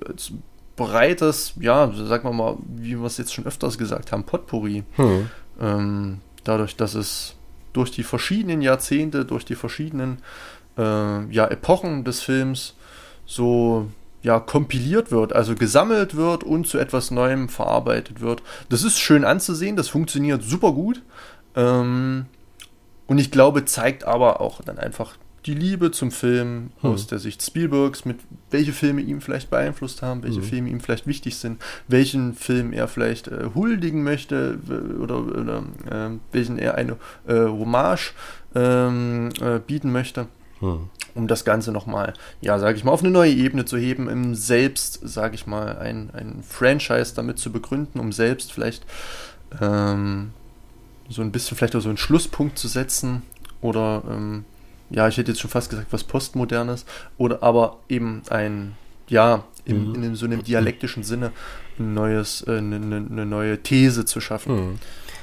als breites, ja, sagen wir mal, wie wir es jetzt schon öfters gesagt haben, Potpourri. Hm. Ähm, dadurch, dass es durch die verschiedenen Jahrzehnte, durch die verschiedenen äh, ja, Epochen des Films so ja, kompiliert wird, also gesammelt wird und zu etwas Neuem verarbeitet wird. Das ist schön anzusehen, das funktioniert super gut. Ähm, und ich glaube, zeigt aber auch dann einfach die Liebe zum Film hm. aus der Sicht Spielbergs, mit welche Filme ihm vielleicht beeinflusst haben, welche hm. Filme ihm vielleicht wichtig sind, welchen Film er vielleicht äh, huldigen möchte oder, oder äh, welchen er eine äh, Hommage ähm, äh, bieten möchte. Hm. Um das Ganze nochmal, ja, sage ich mal, auf eine neue Ebene zu heben, im Selbst, sage ich mal, ein, ein Franchise damit zu begründen, um selbst vielleicht ähm, so ein bisschen vielleicht auch so einen Schlusspunkt zu setzen oder ähm, ja, ich hätte jetzt schon fast gesagt, was Postmodernes, oder aber eben ein, ja, im, mhm. in so einem dialektischen Sinne ein neues, äh, eine, eine, neue These zu schaffen. Mhm.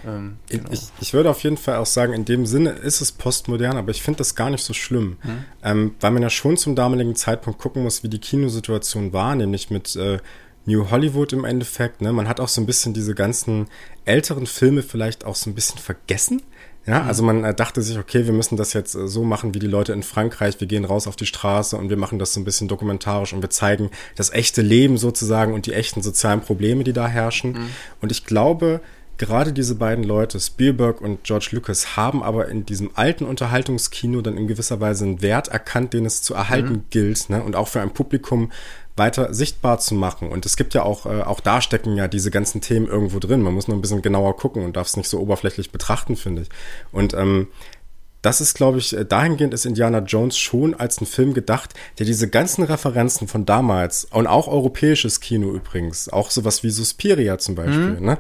Ähm, genau. ich, ich, würde auf jeden Fall auch sagen, in dem Sinne ist es postmodern, aber ich finde das gar nicht so schlimm, mhm. ähm, weil man ja schon zum damaligen Zeitpunkt gucken muss, wie die Kinosituation war, nämlich mit äh, New Hollywood im Endeffekt. Ne? Man hat auch so ein bisschen diese ganzen älteren Filme vielleicht auch so ein bisschen vergessen. Ja, mhm. also man äh, dachte sich, okay, wir müssen das jetzt äh, so machen wie die Leute in Frankreich. Wir gehen raus auf die Straße und wir machen das so ein bisschen dokumentarisch und wir zeigen das echte Leben sozusagen und die echten sozialen Probleme, die da herrschen. Mhm. Und ich glaube, gerade diese beiden Leute, Spielberg und George Lucas, haben aber in diesem alten Unterhaltungskino dann in gewisser Weise einen Wert erkannt, den es zu erhalten mhm. gilt, ne? und auch für ein Publikum weiter sichtbar zu machen. Und es gibt ja auch, äh, auch da stecken ja diese ganzen Themen irgendwo drin. Man muss nur ein bisschen genauer gucken und darf es nicht so oberflächlich betrachten, finde ich. Und ähm, das ist, glaube ich, äh, dahingehend ist Indiana Jones schon als ein Film gedacht, der diese ganzen Referenzen von damals und auch europäisches Kino übrigens, auch sowas wie Suspiria zum Beispiel, mhm. ne,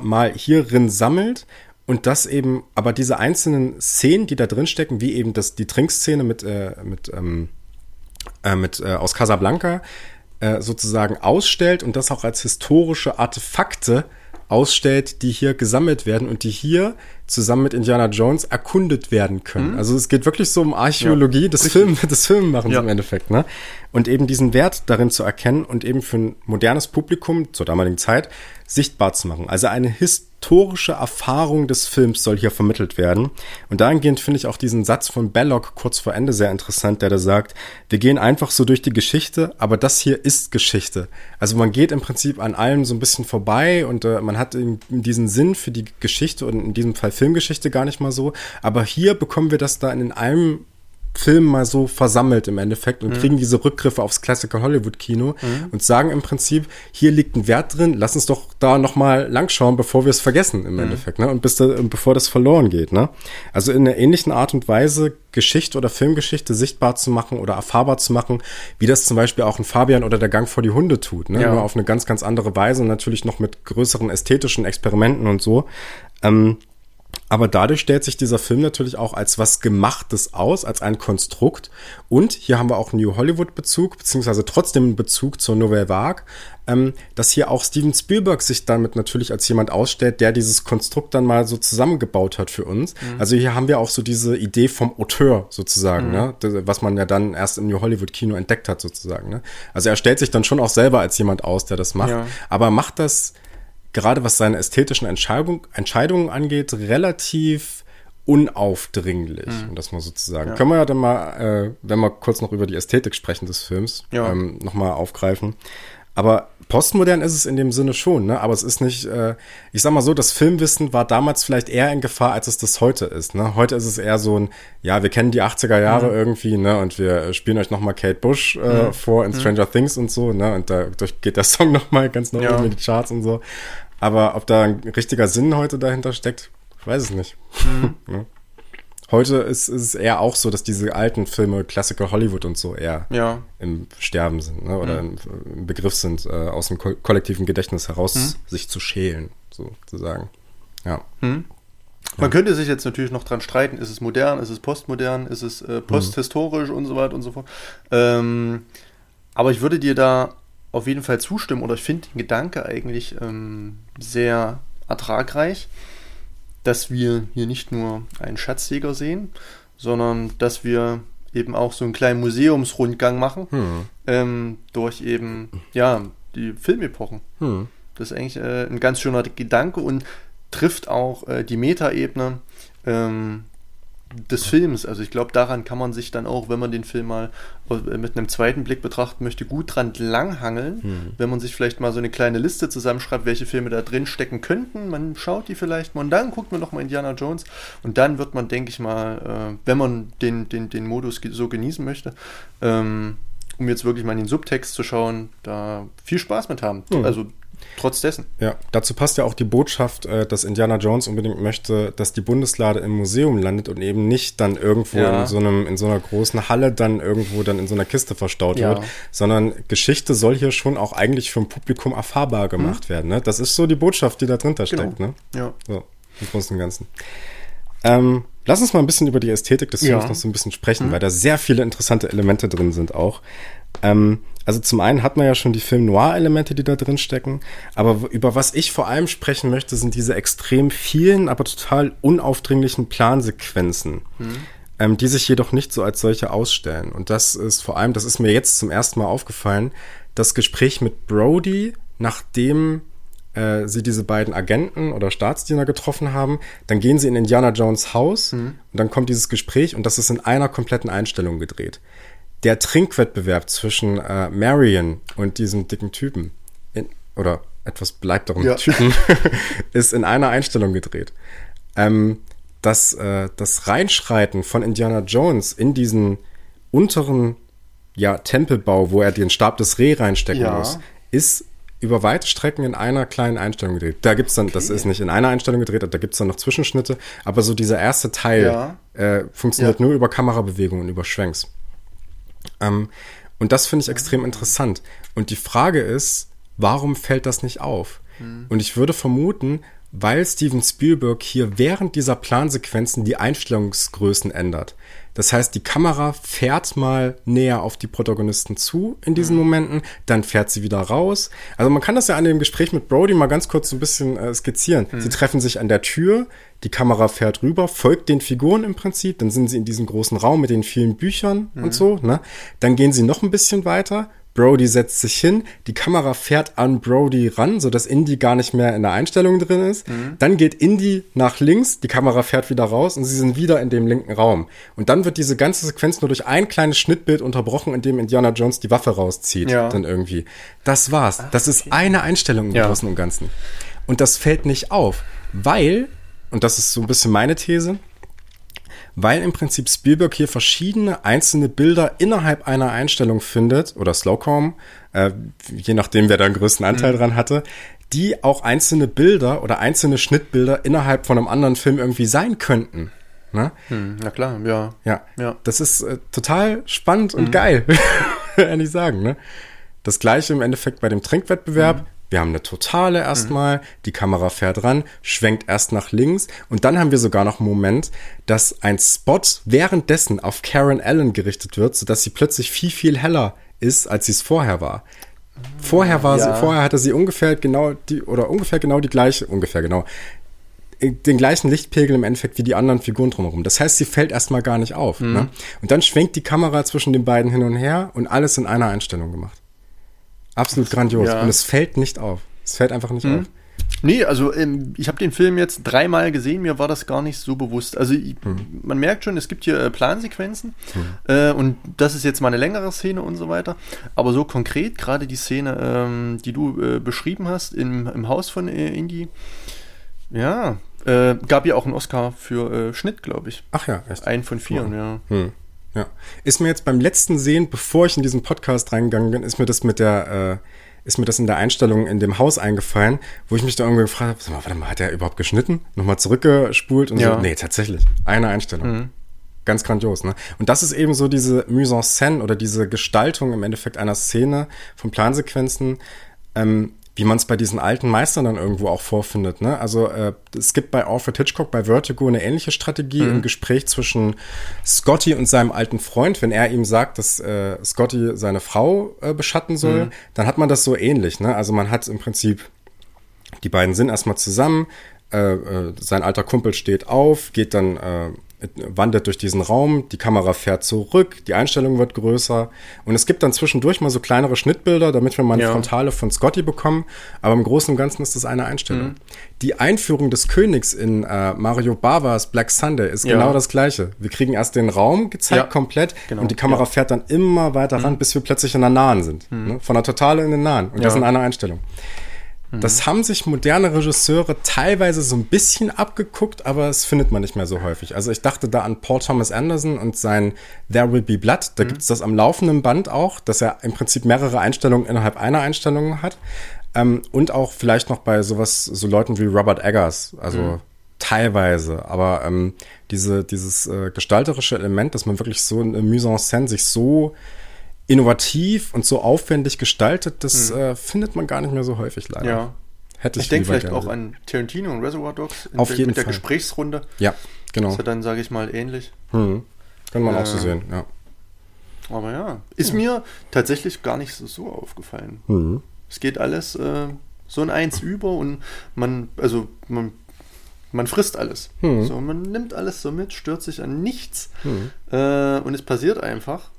mal hierin sammelt und das eben, aber diese einzelnen Szenen, die da drin stecken, wie eben das, die Trinkszene mit, äh, mit, ähm, äh, mit äh, aus Casablanca, äh, sozusagen ausstellt und das auch als historische Artefakte ausstellt, die hier gesammelt werden und die hier zusammen mit Indiana Jones erkundet werden können. Mhm. Also es geht wirklich so um Archäologie ja, des, Film, des Filmemachens ja. im Endeffekt. Ne? Und eben diesen Wert darin zu erkennen und eben für ein modernes Publikum zur damaligen Zeit sichtbar zu machen. Also eine historische Erfahrung des Films soll hier vermittelt werden. Und dahingehend finde ich auch diesen Satz von Belloc kurz vor Ende sehr interessant, der da sagt, wir gehen einfach so durch die Geschichte, aber das hier ist Geschichte. Also man geht im Prinzip an allem so ein bisschen vorbei und äh, man hat diesen Sinn für die Geschichte und in diesem Fall Filmgeschichte gar nicht mal so. Aber hier bekommen wir das da in einem Film mal so versammelt im Endeffekt und mhm. kriegen diese Rückgriffe aufs Classical Hollywood Kino mhm. und sagen im Prinzip, hier liegt ein Wert drin, lass uns doch da nochmal langschauen, bevor wir es vergessen im mhm. Endeffekt, ne? Und bis da, bevor das verloren geht, ne? Also in einer ähnlichen Art und Weise Geschichte oder Filmgeschichte sichtbar zu machen oder erfahrbar zu machen, wie das zum Beispiel auch ein Fabian oder der Gang vor die Hunde tut, ne? Ja. Nur auf eine ganz, ganz andere Weise und natürlich noch mit größeren ästhetischen Experimenten und so. Ähm, aber dadurch stellt sich dieser Film natürlich auch als was Gemachtes aus, als ein Konstrukt. Und hier haben wir auch einen New Hollywood-Bezug, beziehungsweise trotzdem einen Bezug zur Nouvelle Vague, ähm, dass hier auch Steven Spielberg sich damit natürlich als jemand ausstellt, der dieses Konstrukt dann mal so zusammengebaut hat für uns. Mhm. Also hier haben wir auch so diese Idee vom Auteur sozusagen, mhm. ne? was man ja dann erst im New Hollywood-Kino entdeckt hat sozusagen. Ne? Also er stellt sich dann schon auch selber als jemand aus, der das macht. Ja. Aber macht das gerade was seine ästhetischen Entscheidung, Entscheidungen angeht, relativ unaufdringlich, mhm. um das mal sozusagen. Ja. Können wir ja dann mal, äh, wenn wir kurz noch über die Ästhetik sprechen des Films, ja. ähm, nochmal aufgreifen. Aber postmodern ist es in dem Sinne schon, ne? Aber es ist nicht, äh, ich sag mal so, das Filmwissen war damals vielleicht eher in Gefahr, als es das heute ist. Ne? Heute ist es eher so ein, ja, wir kennen die 80er Jahre mhm. irgendwie, ne? Und wir spielen euch nochmal Kate Bush äh, mhm. vor in. Stranger mhm. Things und so, ne? Und dadurch geht der Song nochmal ganz neu ja. in die Charts und so. Aber ob da ein richtiger Sinn heute dahinter steckt, ich weiß es nicht. Mhm. ja. Heute ist, ist, es eher auch so, dass diese alten Filme, Classical Hollywood und so, eher ja. im Sterben sind ne? oder mhm. im, Begriff sind, äh, aus dem ko kollektiven Gedächtnis heraus mhm. sich zu schälen, sozusagen. Ja. Mhm. Man könnte sich jetzt natürlich noch dran streiten, ist es modern, ist es postmodern, ist es äh, posthistorisch und so weiter und so fort. Ähm, aber ich würde dir da auf jeden Fall zustimmen oder ich finde den Gedanke eigentlich ähm, sehr ertragreich, dass wir hier nicht nur einen Schatzjäger sehen, sondern dass wir eben auch so einen kleinen Museumsrundgang machen hm. ähm, durch eben ja die Filmepochen. Hm. Das ist eigentlich äh, ein ganz schöner Gedanke und trifft auch äh, die Metaebene ähm, des Films. Also ich glaube, daran kann man sich dann auch, wenn man den Film mal äh, mit einem zweiten Blick betrachten möchte, gut dran langhangeln. Hm. Wenn man sich vielleicht mal so eine kleine Liste zusammenschreibt, welche Filme da drin stecken könnten. Man schaut die vielleicht mal und dann guckt man nochmal Indiana Jones und dann wird man, denke ich mal, äh, wenn man den, den, den Modus so genießen möchte, ähm, um jetzt wirklich mal in den Subtext zu schauen, da viel Spaß mit haben. Hm. Also Trotz dessen. Ja, dazu passt ja auch die Botschaft, äh, dass Indiana Jones unbedingt möchte, dass die Bundeslade im Museum landet und eben nicht dann irgendwo ja. in so einem, in so einer großen Halle dann irgendwo dann in so einer Kiste verstaut ja. wird, sondern Geschichte soll hier schon auch eigentlich für ein Publikum erfahrbar gemacht hm. werden. Ne? Das ist so die Botschaft, die da drunter genau. steckt. Ne? Ja. So, im Großen und Ganzen. Ähm, lass uns mal ein bisschen über die Ästhetik des Films ja. noch so ein bisschen sprechen, mhm. weil da sehr viele interessante Elemente drin sind auch. Ähm, also zum einen hat man ja schon die Film-Noir-Elemente, die da drin stecken, aber über was ich vor allem sprechen möchte, sind diese extrem vielen, aber total unaufdringlichen Plansequenzen, ähm, die sich jedoch nicht so als solche ausstellen. Und das ist vor allem, das ist mir jetzt zum ersten Mal aufgefallen, das Gespräch mit Brody, nachdem äh, sie diese beiden Agenten oder Staatsdiener getroffen haben, dann gehen sie in Indiana Jones Haus mhm. und dann kommt dieses Gespräch und das ist in einer kompletten Einstellung gedreht der Trinkwettbewerb zwischen äh, Marion und diesem dicken Typen in, oder etwas beleibteren ja. Typen ist in einer Einstellung gedreht. Ähm, das, äh, das Reinschreiten von Indiana Jones in diesen unteren ja, Tempelbau, wo er den Stab des Reh reinstecken ja. muss, ist über weite Strecken in einer kleinen Einstellung gedreht. Da gibt's dann, okay. das ist nicht in einer Einstellung gedreht, da gibt's dann noch Zwischenschnitte, aber so dieser erste Teil ja. äh, funktioniert ja. nur über Kamerabewegungen und über Schwenks. Ähm, und das finde ich extrem interessant. Und die Frage ist, warum fällt das nicht auf? Mhm. Und ich würde vermuten, weil Steven Spielberg hier während dieser Plansequenzen die Einstellungsgrößen ändert. Das heißt, die Kamera fährt mal näher auf die Protagonisten zu in diesen mhm. Momenten, dann fährt sie wieder raus. Also man kann das ja an dem Gespräch mit Brody mal ganz kurz so ein bisschen äh, skizzieren. Mhm. Sie treffen sich an der Tür, die Kamera fährt rüber, folgt den Figuren im Prinzip, dann sind sie in diesem großen Raum mit den vielen Büchern mhm. und so. Ne? Dann gehen sie noch ein bisschen weiter, Brody setzt sich hin, die Kamera fährt an Brody ran, sodass Indy gar nicht mehr in der Einstellung drin ist. Mhm. Dann geht Indy nach links, die Kamera fährt wieder raus und sie sind wieder in dem linken Raum. Und dann wird diese ganze Sequenz nur durch ein kleines Schnittbild unterbrochen, in dem Indiana Jones die Waffe rauszieht. Ja. Dann irgendwie. Das war's. Ah, das ist eine Einstellung im ja. Großen und Ganzen. Und das fällt nicht auf, weil, und das ist so ein bisschen meine These, weil im Prinzip Spielberg hier verschiedene einzelne Bilder innerhalb einer Einstellung findet oder Slowcom, äh, je nachdem wer da den größten Anteil mhm. dran hatte, die auch einzelne Bilder oder einzelne Schnittbilder innerhalb von einem anderen Film irgendwie sein könnten. Ne? Hm, na klar, ja. Ja, ja. das ist äh, total spannend und mhm. geil, ehrlich sagen. Ne? Das gleiche im Endeffekt bei dem Trinkwettbewerb. Mhm. Wir haben eine Totale erstmal, mhm. die Kamera fährt ran, schwenkt erst nach links und dann haben wir sogar noch einen Moment, dass ein Spot währenddessen auf Karen Allen gerichtet wird, sodass sie plötzlich viel, viel heller ist, als sie es vorher war. Vorher war ja. sie, vorher hatte sie ungefähr genau die, oder ungefähr genau die gleiche, ungefähr genau, den gleichen Lichtpegel im Endeffekt wie die anderen Figuren drumherum. Das heißt, sie fällt erstmal gar nicht auf. Mhm. Ne? Und dann schwenkt die Kamera zwischen den beiden hin und her und alles in einer Einstellung gemacht. Absolut grandios. Ja. Und es fällt nicht auf. Es fällt einfach nicht mhm. auf. Nee, also ähm, ich habe den Film jetzt dreimal gesehen, mir war das gar nicht so bewusst. Also ich, mhm. man merkt schon, es gibt hier äh, Plansequenzen mhm. äh, und das ist jetzt mal eine längere Szene und so weiter. Aber so konkret, gerade die Szene, ähm, die du äh, beschrieben hast im, im Haus von äh, Indy, ja, äh, gab ja auch einen Oscar für äh, Schnitt, glaube ich. Ach ja, erst. Ein von vier, ja. Ja. Ist mir jetzt beim letzten Sehen, bevor ich in diesen Podcast reingegangen bin, ist mir das mit der, äh, ist mir das in der Einstellung in dem Haus eingefallen, wo ich mich da irgendwie gefragt habe, sag mal, warte mal, hat er überhaupt geschnitten? Nochmal zurückgespult und ja. so? Nee, tatsächlich. Eine Einstellung. Mhm. Ganz grandios, ne? Und das ist eben so diese Mise en scène oder diese Gestaltung im Endeffekt einer Szene von Plansequenzen, ähm, wie man es bei diesen alten Meistern dann irgendwo auch vorfindet. Ne? Also äh, es gibt bei Alfred Hitchcock bei Vertigo eine ähnliche Strategie mhm. im Gespräch zwischen Scotty und seinem alten Freund, wenn er ihm sagt, dass äh, Scotty seine Frau äh, beschatten soll, mhm. dann hat man das so ähnlich. Ne? Also man hat im Prinzip die beiden sind erstmal zusammen. Äh, äh, sein alter Kumpel steht auf, geht dann äh, wandert durch diesen Raum, die Kamera fährt zurück, die Einstellung wird größer und es gibt dann zwischendurch mal so kleinere Schnittbilder, damit wir mal eine ja. Frontale von Scotty bekommen, aber im Großen und Ganzen ist das eine Einstellung. Mhm. Die Einführung des Königs in äh, Mario Bavas Black Sunday ist ja. genau das gleiche. Wir kriegen erst den Raum gezeigt ja. komplett genau. und die Kamera fährt dann immer weiter ran, mhm. bis wir plötzlich in der Nahen sind. Mhm. Ne? Von der Totale in den Nahen und das in einer Einstellung. Das haben sich moderne Regisseure teilweise so ein bisschen abgeguckt, aber es findet man nicht mehr so häufig. Also ich dachte da an Paul Thomas Anderson und sein There Will Be Blood. Da mhm. gibt es das am laufenden Band auch, dass er im Prinzip mehrere Einstellungen innerhalb einer Einstellung hat. Ähm, und auch vielleicht noch bei sowas, so Leuten wie Robert Eggers. Also mhm. teilweise. Aber ähm, diese, dieses äh, gestalterische Element, dass man wirklich so eine Mise en scène sich so innovativ und so aufwendig gestaltet, das hm. äh, findet man gar nicht mehr so häufig leider. Ja. Hätte ich ich denke vielleicht auch an Tarantino und Reservoir Dogs Auf jeden mit Fall. der Gesprächsrunde. Ja, genau. Ist ja dann, sage ich mal, ähnlich. Hm. Kann man äh, auch so sehen, ja. Aber ja, ist ja. mir tatsächlich gar nicht so, so aufgefallen. Mhm. Es geht alles äh, so in eins über und man, also man, man frisst alles. Mhm. So, man nimmt alles so mit, stört sich an nichts mhm. äh, und es passiert einfach.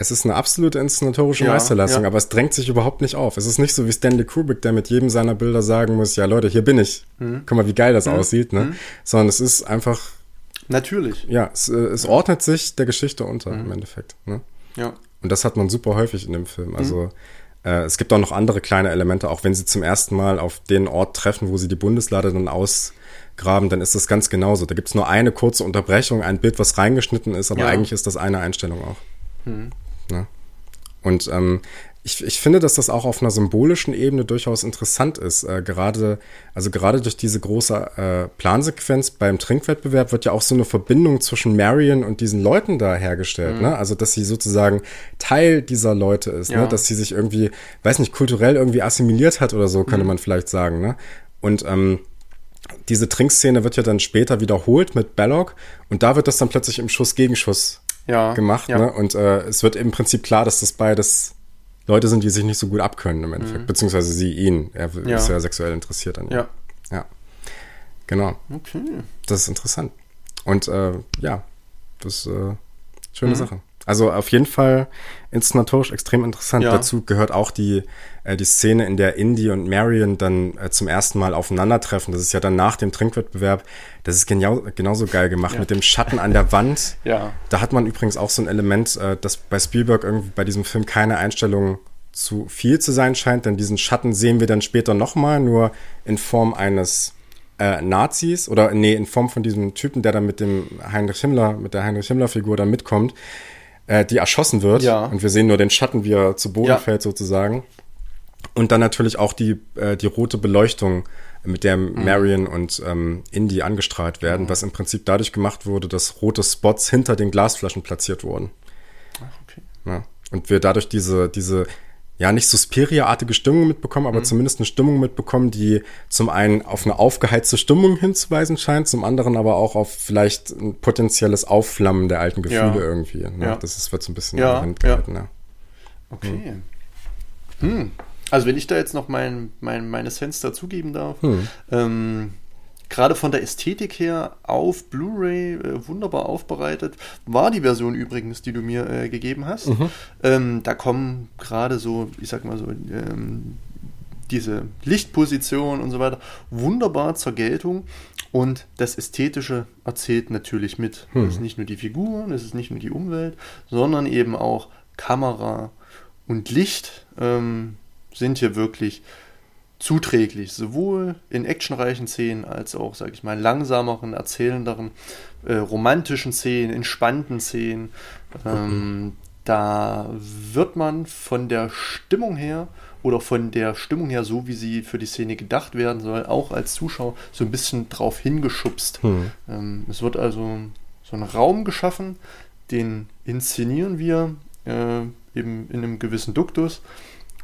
Es ist eine absolute inszenatorische ja, Meisterleistung, ja. aber es drängt sich überhaupt nicht auf. Es ist nicht so wie Stanley Kubrick, der mit jedem seiner Bilder sagen muss, ja Leute, hier bin ich. Mhm. Guck mal, wie geil das mhm. aussieht, ne? Mhm. Sondern es ist einfach. Natürlich. Ja, es, äh, es ordnet sich der Geschichte unter mhm. im Endeffekt. Ne? Ja. Und das hat man super häufig in dem Film. Also mhm. äh, es gibt auch noch andere kleine Elemente, auch wenn sie zum ersten Mal auf den Ort treffen, wo sie die Bundeslade dann ausgraben, dann ist das ganz genauso. Da gibt es nur eine kurze Unterbrechung, ein Bild, was reingeschnitten ist, aber ja. eigentlich ist das eine Einstellung auch. Mhm. Und ähm, ich, ich finde, dass das auch auf einer symbolischen Ebene durchaus interessant ist. Äh, gerade, also gerade durch diese große äh, Plansequenz beim Trinkwettbewerb wird ja auch so eine Verbindung zwischen Marion und diesen Leuten da hergestellt. Mhm. Ne? Also, dass sie sozusagen Teil dieser Leute ist, ne? ja. ne? dass sie sich irgendwie, weiß nicht, kulturell irgendwie assimiliert hat oder so, könnte mhm. man vielleicht sagen. Ne? Und ähm, diese Trinkszene wird ja dann später wiederholt mit Belloc und da wird das dann plötzlich im Schuss-Gegenschuss ja, gemacht. Ja. Ne? Und äh, es wird im Prinzip klar, dass das beides Leute sind, die sich nicht so gut abkönnen im Endeffekt. Mhm. Beziehungsweise sie ihn. Er ja. ist ja sexuell interessiert an ihm. Ja. Ja. Genau. Okay. Das ist interessant. Und äh, ja, das ist äh, schöne mhm. Sache. Also auf jeden Fall inszenatorisch extrem interessant. Ja. Dazu gehört auch die, äh, die Szene, in der Indy und Marion dann äh, zum ersten Mal aufeinandertreffen. Das ist ja dann nach dem Trinkwettbewerb. Das ist genau, genauso geil gemacht ja. mit dem Schatten an der Wand. ja. Da hat man übrigens auch so ein Element, äh, das bei Spielberg irgendwie bei diesem Film keine Einstellung zu viel zu sein scheint, denn diesen Schatten sehen wir dann später nochmal, nur in Form eines äh, Nazis oder nee, in Form von diesem Typen, der dann mit dem Heinrich Himmler, mit der Heinrich Himmler-Figur dann mitkommt äh, die erschossen wird. Ja. Und wir sehen nur den Schatten, wie er zu Boden ja. fällt sozusagen. Und dann natürlich auch die, äh, die rote Beleuchtung, mit der mhm. Marion und ähm, Indy angestrahlt werden, mhm. was im Prinzip dadurch gemacht wurde, dass rote Spots hinter den Glasflaschen platziert wurden. Ach, okay. Ja. Und wir dadurch diese, diese ja, nicht Suspiria-artige Stimmung mitbekommen, aber mhm. zumindest eine Stimmung mitbekommen, die zum einen auf eine aufgeheizte Stimmung hinzuweisen scheint, zum anderen aber auch auf vielleicht ein potenzielles Aufflammen der alten Gefühle ja. irgendwie. Ne? Ja. Das ist, wird so ein bisschen ja, in gehalten. Ja. Okay. Hm. hm. Also wenn ich da jetzt noch mein, mein, meine Sense dazugeben darf, hm. ähm, gerade von der Ästhetik her auf Blu-ray äh, wunderbar aufbereitet. War die Version übrigens, die du mir äh, gegeben hast. Mhm. Ähm, da kommen gerade so, ich sag mal so, ähm, diese Lichtposition und so weiter wunderbar zur Geltung. Und das Ästhetische erzählt natürlich mit. Mhm. Es ist nicht nur die Figuren, es ist nicht nur die Umwelt, sondern eben auch Kamera und Licht ähm, sind hier wirklich zuträglich, sowohl in actionreichen Szenen als auch, sag ich mal, langsameren, erzählenderen, äh, romantischen Szenen, entspannten Szenen. Ähm, da wird man von der Stimmung her oder von der Stimmung her, so wie sie für die Szene gedacht werden soll, auch als Zuschauer so ein bisschen drauf hingeschubst. Hm. Ähm, es wird also so ein Raum geschaffen, den inszenieren wir äh, eben in einem gewissen Duktus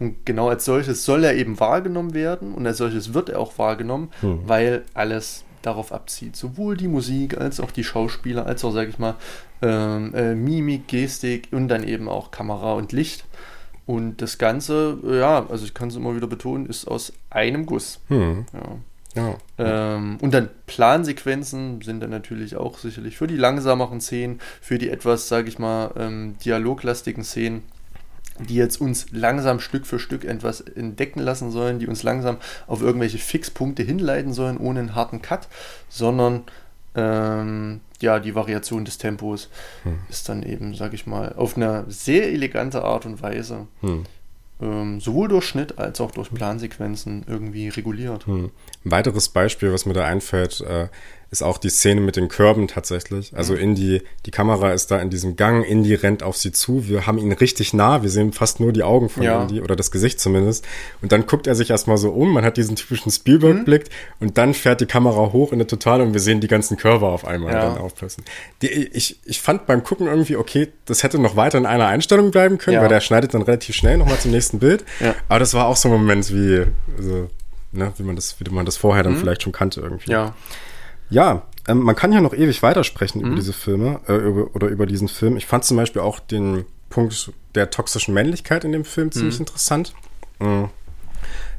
und genau als solches soll er eben wahrgenommen werden und als solches wird er auch wahrgenommen, hm. weil alles darauf abzieht. Sowohl die Musik als auch die Schauspieler, als auch, sag ich mal, ähm, äh, Mimik, Gestik und dann eben auch Kamera und Licht. Und das Ganze, ja, also ich kann es immer wieder betonen, ist aus einem Guss. Hm. Ja. Ja. Ähm, und dann Plansequenzen sind dann natürlich auch sicherlich für die langsameren Szenen, für die etwas, sage ich mal, ähm, dialoglastigen Szenen die jetzt uns langsam Stück für Stück etwas entdecken lassen sollen, die uns langsam auf irgendwelche Fixpunkte hinleiten sollen, ohne einen harten Cut, sondern ähm, ja, die Variation des Tempos hm. ist dann eben, sag ich mal, auf eine sehr elegante Art und Weise hm. ähm, sowohl durch Schnitt als auch durch Plansequenzen irgendwie reguliert. Hm. Ein weiteres Beispiel, was mir da einfällt, äh, ist auch die Szene mit den Körben tatsächlich. Also. Indy, die Kamera ist da in diesem Gang, Indy rennt auf sie zu, wir haben ihn richtig nah, wir sehen fast nur die Augen von ja. Indy oder das Gesicht zumindest. Und dann guckt er sich erstmal so um, man hat diesen typischen Spielberg-Blick mhm. und dann fährt die Kamera hoch in der Totale und wir sehen die ganzen Körper auf einmal ja. dann aufpassen. Die, ich, ich fand beim Gucken irgendwie, okay, das hätte noch weiter in einer Einstellung bleiben können, ja. weil der schneidet dann relativ schnell nochmal zum nächsten Bild. Aber das war auch so ein Moment wie, also, ne, wie man das, wie man das vorher dann mhm. vielleicht schon kannte irgendwie. Ja. Ja, ähm, man kann ja noch ewig weitersprechen mhm. über diese Filme äh, über, oder über diesen Film. Ich fand zum Beispiel auch den Punkt der toxischen Männlichkeit in dem Film ziemlich mhm. interessant. Mhm.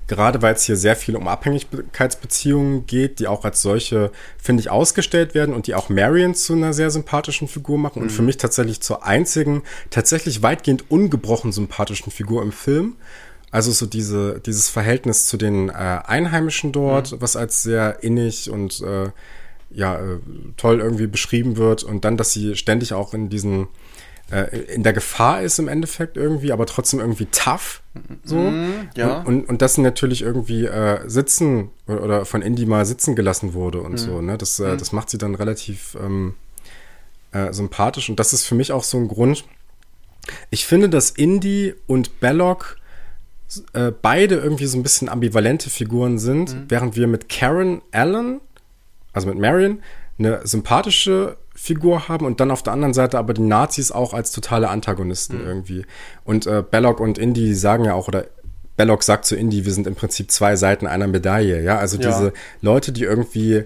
Gerade weil es hier sehr viel um Abhängigkeitsbeziehungen geht, die auch als solche, finde ich, ausgestellt werden und die auch Marion zu einer sehr sympathischen Figur machen und für mhm. mich tatsächlich zur einzigen, tatsächlich weitgehend ungebrochen sympathischen Figur im Film. Also so diese, dieses Verhältnis zu den äh, Einheimischen dort, mhm. was als sehr innig und äh, ja, äh, toll irgendwie beschrieben wird und dann, dass sie ständig auch in diesen äh, in der Gefahr ist im Endeffekt irgendwie, aber trotzdem irgendwie tough. So. Mm, ja. Und, und, und das natürlich irgendwie äh, sitzen oder von Indy mal sitzen gelassen wurde und mm. so. Ne? Das, äh, mm. das macht sie dann relativ ähm, äh, sympathisch. Und das ist für mich auch so ein Grund. Ich finde, dass Indy und Belloc äh, beide irgendwie so ein bisschen ambivalente Figuren sind, mhm. während wir mit Karen Allen, also mit Marion, eine sympathische Figur haben und dann auf der anderen Seite aber die Nazis auch als totale Antagonisten mhm. irgendwie. Und äh, Belloc und Indy sagen ja auch, oder Belloc sagt zu Indy, wir sind im Prinzip zwei Seiten einer Medaille, ja. Also ja. diese Leute, die irgendwie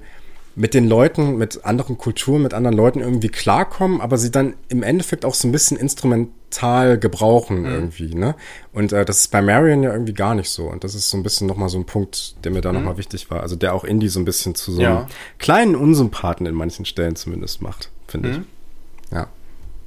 mit den Leuten, mit anderen Kulturen, mit anderen Leuten irgendwie klarkommen, aber sie dann im Endeffekt auch so ein bisschen instrumental gebrauchen mhm. irgendwie, ne? Und äh, das ist bei Marion ja irgendwie gar nicht so. Und das ist so ein bisschen nochmal so ein Punkt, der mir da mhm. nochmal wichtig war. Also der auch Indie so ein bisschen zu so einem kleinen Unsympathen in manchen Stellen zumindest macht, finde mhm. ich. Ja.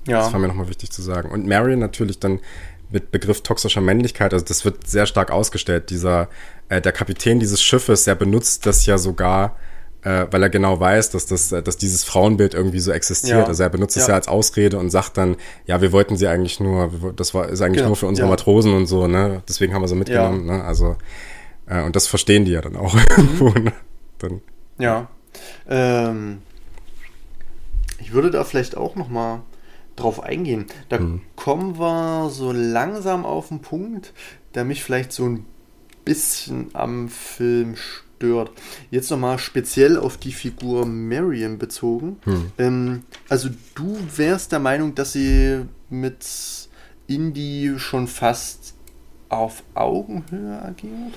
Ja. Das war mir nochmal wichtig zu sagen. Und Marion natürlich dann mit Begriff toxischer Männlichkeit, also das wird sehr stark ausgestellt. Dieser, äh, der Kapitän dieses Schiffes, der benutzt das ja sogar äh, weil er genau weiß, dass, das, äh, dass dieses Frauenbild irgendwie so existiert. Ja. Also er benutzt es ja. ja als Ausrede und sagt dann, ja, wir wollten sie eigentlich nur, das war ist eigentlich genau. nur für unsere ja. Matrosen und so, ne? Deswegen haben wir sie mitgenommen, ne? Also äh, und das verstehen die ja dann auch mhm. ne? Dann. Ja. Ähm, ich würde da vielleicht auch noch mal drauf eingehen. Da mhm. kommen wir so langsam auf den Punkt, der mich vielleicht so ein bisschen am Film stört stört. Jetzt nochmal speziell auf die Figur Marion bezogen. Hm. Ähm, also du wärst der Meinung, dass sie mit Indie schon fast auf Augenhöhe agiert?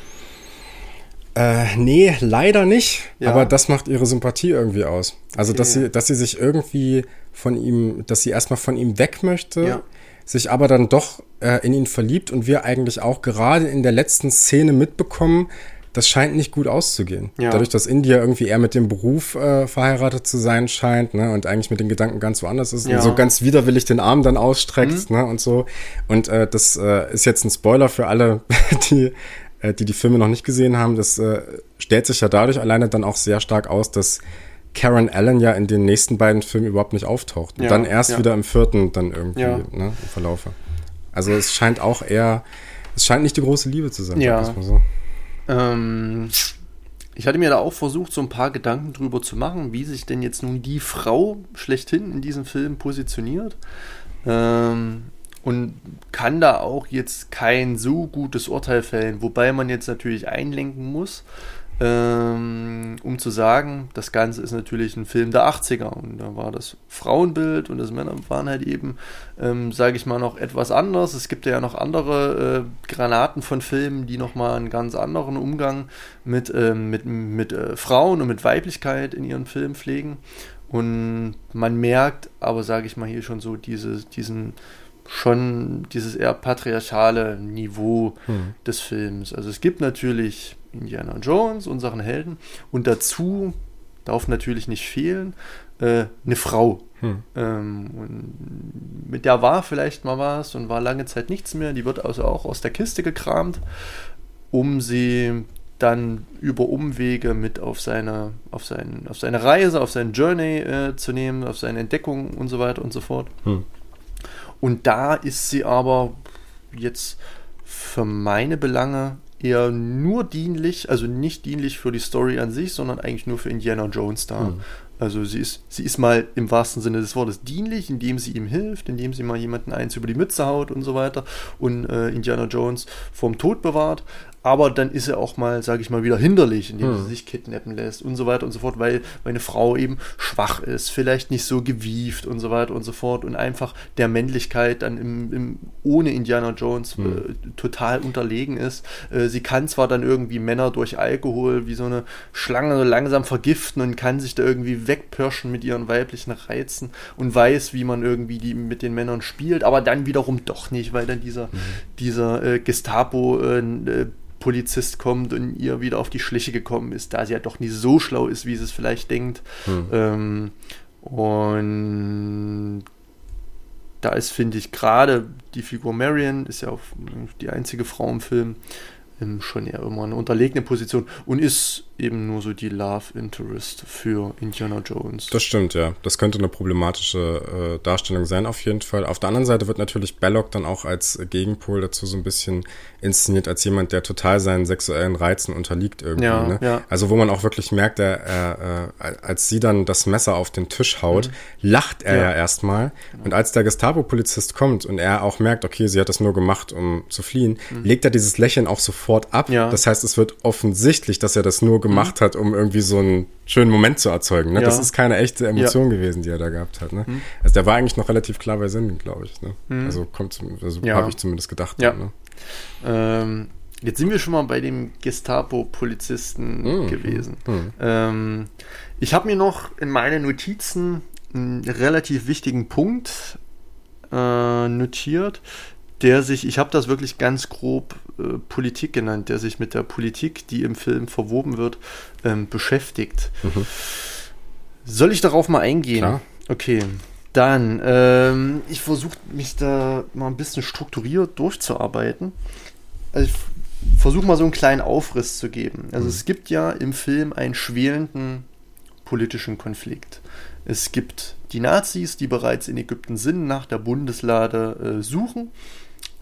Äh, nee, leider nicht. Ja. Aber das macht ihre Sympathie irgendwie aus. Also, okay. dass sie, dass sie sich irgendwie von ihm, dass sie erstmal von ihm weg möchte, ja. sich aber dann doch äh, in ihn verliebt und wir eigentlich auch gerade in der letzten Szene mitbekommen, das scheint nicht gut auszugehen. Ja. Dadurch, dass India irgendwie eher mit dem Beruf äh, verheiratet zu sein scheint, ne, und eigentlich mit den Gedanken ganz woanders ist ja. und so ganz widerwillig den Arm dann ausstreckt, mhm. ne, und so. Und äh, das äh, ist jetzt ein Spoiler für alle, die äh, die die Filme noch nicht gesehen haben. Das äh, stellt sich ja dadurch alleine dann auch sehr stark aus, dass Karen Allen ja in den nächsten beiden Filmen überhaupt nicht auftaucht. Und ja, dann erst ja. wieder im vierten dann irgendwie ja. ne, im Verlaufe. Also es scheint auch eher, es scheint nicht die große Liebe zu sein. Ja. So. Ähm, ich hatte mir da auch versucht, so ein paar Gedanken drüber zu machen, wie sich denn jetzt nun die Frau schlechthin in diesem Film positioniert. Ähm, und kann da auch jetzt kein so gutes Urteil fällen, wobei man jetzt natürlich einlenken muss, ähm, um zu sagen, das Ganze ist natürlich ein Film der 80er und da war das Frauenbild und das Männer waren halt eben, ähm, sage ich mal, noch etwas anders. Es gibt ja noch andere äh, Granaten von Filmen, die nochmal einen ganz anderen Umgang mit, ähm, mit, mit äh, Frauen und mit Weiblichkeit in ihren Filmen pflegen. Und man merkt aber, sage ich mal, hier schon so diese, diesen schon dieses eher patriarchale Niveau hm. des Films. Also es gibt natürlich Indiana Jones, unseren Helden. Und dazu darf natürlich nicht fehlen äh, eine Frau. Hm. Ähm, mit der war vielleicht mal was und war lange Zeit nichts mehr. Die wird also auch aus der Kiste gekramt, um sie dann über Umwege mit auf seine, auf sein, auf seine Reise, auf seine Journey äh, zu nehmen, auf seine Entdeckung und so weiter und so fort. Hm. Und da ist sie aber jetzt für meine Belange eher nur dienlich, also nicht dienlich für die Story an sich, sondern eigentlich nur für Indiana Jones da. Mhm. Also sie ist, sie ist mal im wahrsten Sinne des Wortes dienlich, indem sie ihm hilft, indem sie mal jemanden eins über die Mütze haut und so weiter und äh, Indiana Jones vom Tod bewahrt aber dann ist er auch mal, sage ich mal, wieder hinderlich, indem hm. sie sich kidnappen lässt und so weiter und so fort, weil meine Frau eben schwach ist, vielleicht nicht so gewieft und so weiter und so fort und einfach der Männlichkeit dann im, im ohne Indiana Jones hm. äh, total unterlegen ist. Äh, sie kann zwar dann irgendwie Männer durch Alkohol wie so eine Schlange langsam vergiften und kann sich da irgendwie wegpirschen mit ihren weiblichen Reizen und weiß, wie man irgendwie die mit den Männern spielt, aber dann wiederum doch nicht, weil dann dieser, hm. dieser äh, Gestapo äh, äh Polizist kommt und ihr wieder auf die Schliche gekommen ist, da sie ja doch nicht so schlau ist, wie sie es vielleicht denkt. Hm. Ähm, und da ist, finde ich, gerade die Figur Marion, ist ja auch die einzige Frau im Film, ähm, schon eher immer eine unterlegene Position und ist eben nur so die Love Interest für Indiana Jones. Das stimmt, ja. Das könnte eine problematische äh, Darstellung sein, auf jeden Fall. Auf der anderen Seite wird natürlich Belloc dann auch als Gegenpol dazu so ein bisschen inszeniert, als jemand, der total seinen sexuellen Reizen unterliegt irgendwie. Ja, ne? ja. Also wo man auch wirklich merkt, er, er, äh, als sie dann das Messer auf den Tisch haut, mhm. lacht er ja, ja erstmal. Genau. Und als der Gestapo-Polizist kommt und er auch merkt, okay, sie hat das nur gemacht, um zu fliehen, mhm. legt er dieses Lächeln auch sofort ab. Ja. Das heißt, es wird offensichtlich, dass er das nur gemacht mhm. hat, um irgendwie so einen schönen Moment zu erzeugen. Ne? Ja. Das ist keine echte Emotion ja. gewesen, die er da gehabt hat. Ne? Mhm. Also der war eigentlich noch relativ klar bei Sinn, glaube ich. Ne? Mhm. Also kommt, also ja. habe ich zumindest gedacht. Ja. Ne? Ähm, jetzt sind wir schon mal bei dem Gestapo-Polizisten mhm. gewesen. Mhm. Ähm, ich habe mir noch in meine Notizen einen relativ wichtigen Punkt äh, notiert, der sich, ich habe das wirklich ganz grob äh, Politik genannt, der sich mit der Politik, die im Film verwoben wird, ähm, beschäftigt. Mhm. Soll ich darauf mal eingehen? Klar. Okay. Dann, ähm, ich versuche mich da mal ein bisschen strukturiert durchzuarbeiten. Also ich versuche mal so einen kleinen Aufriss zu geben. Also mhm. es gibt ja im Film einen schwelenden politischen Konflikt. Es gibt die Nazis, die bereits in Ägypten sind, nach der Bundeslade äh, suchen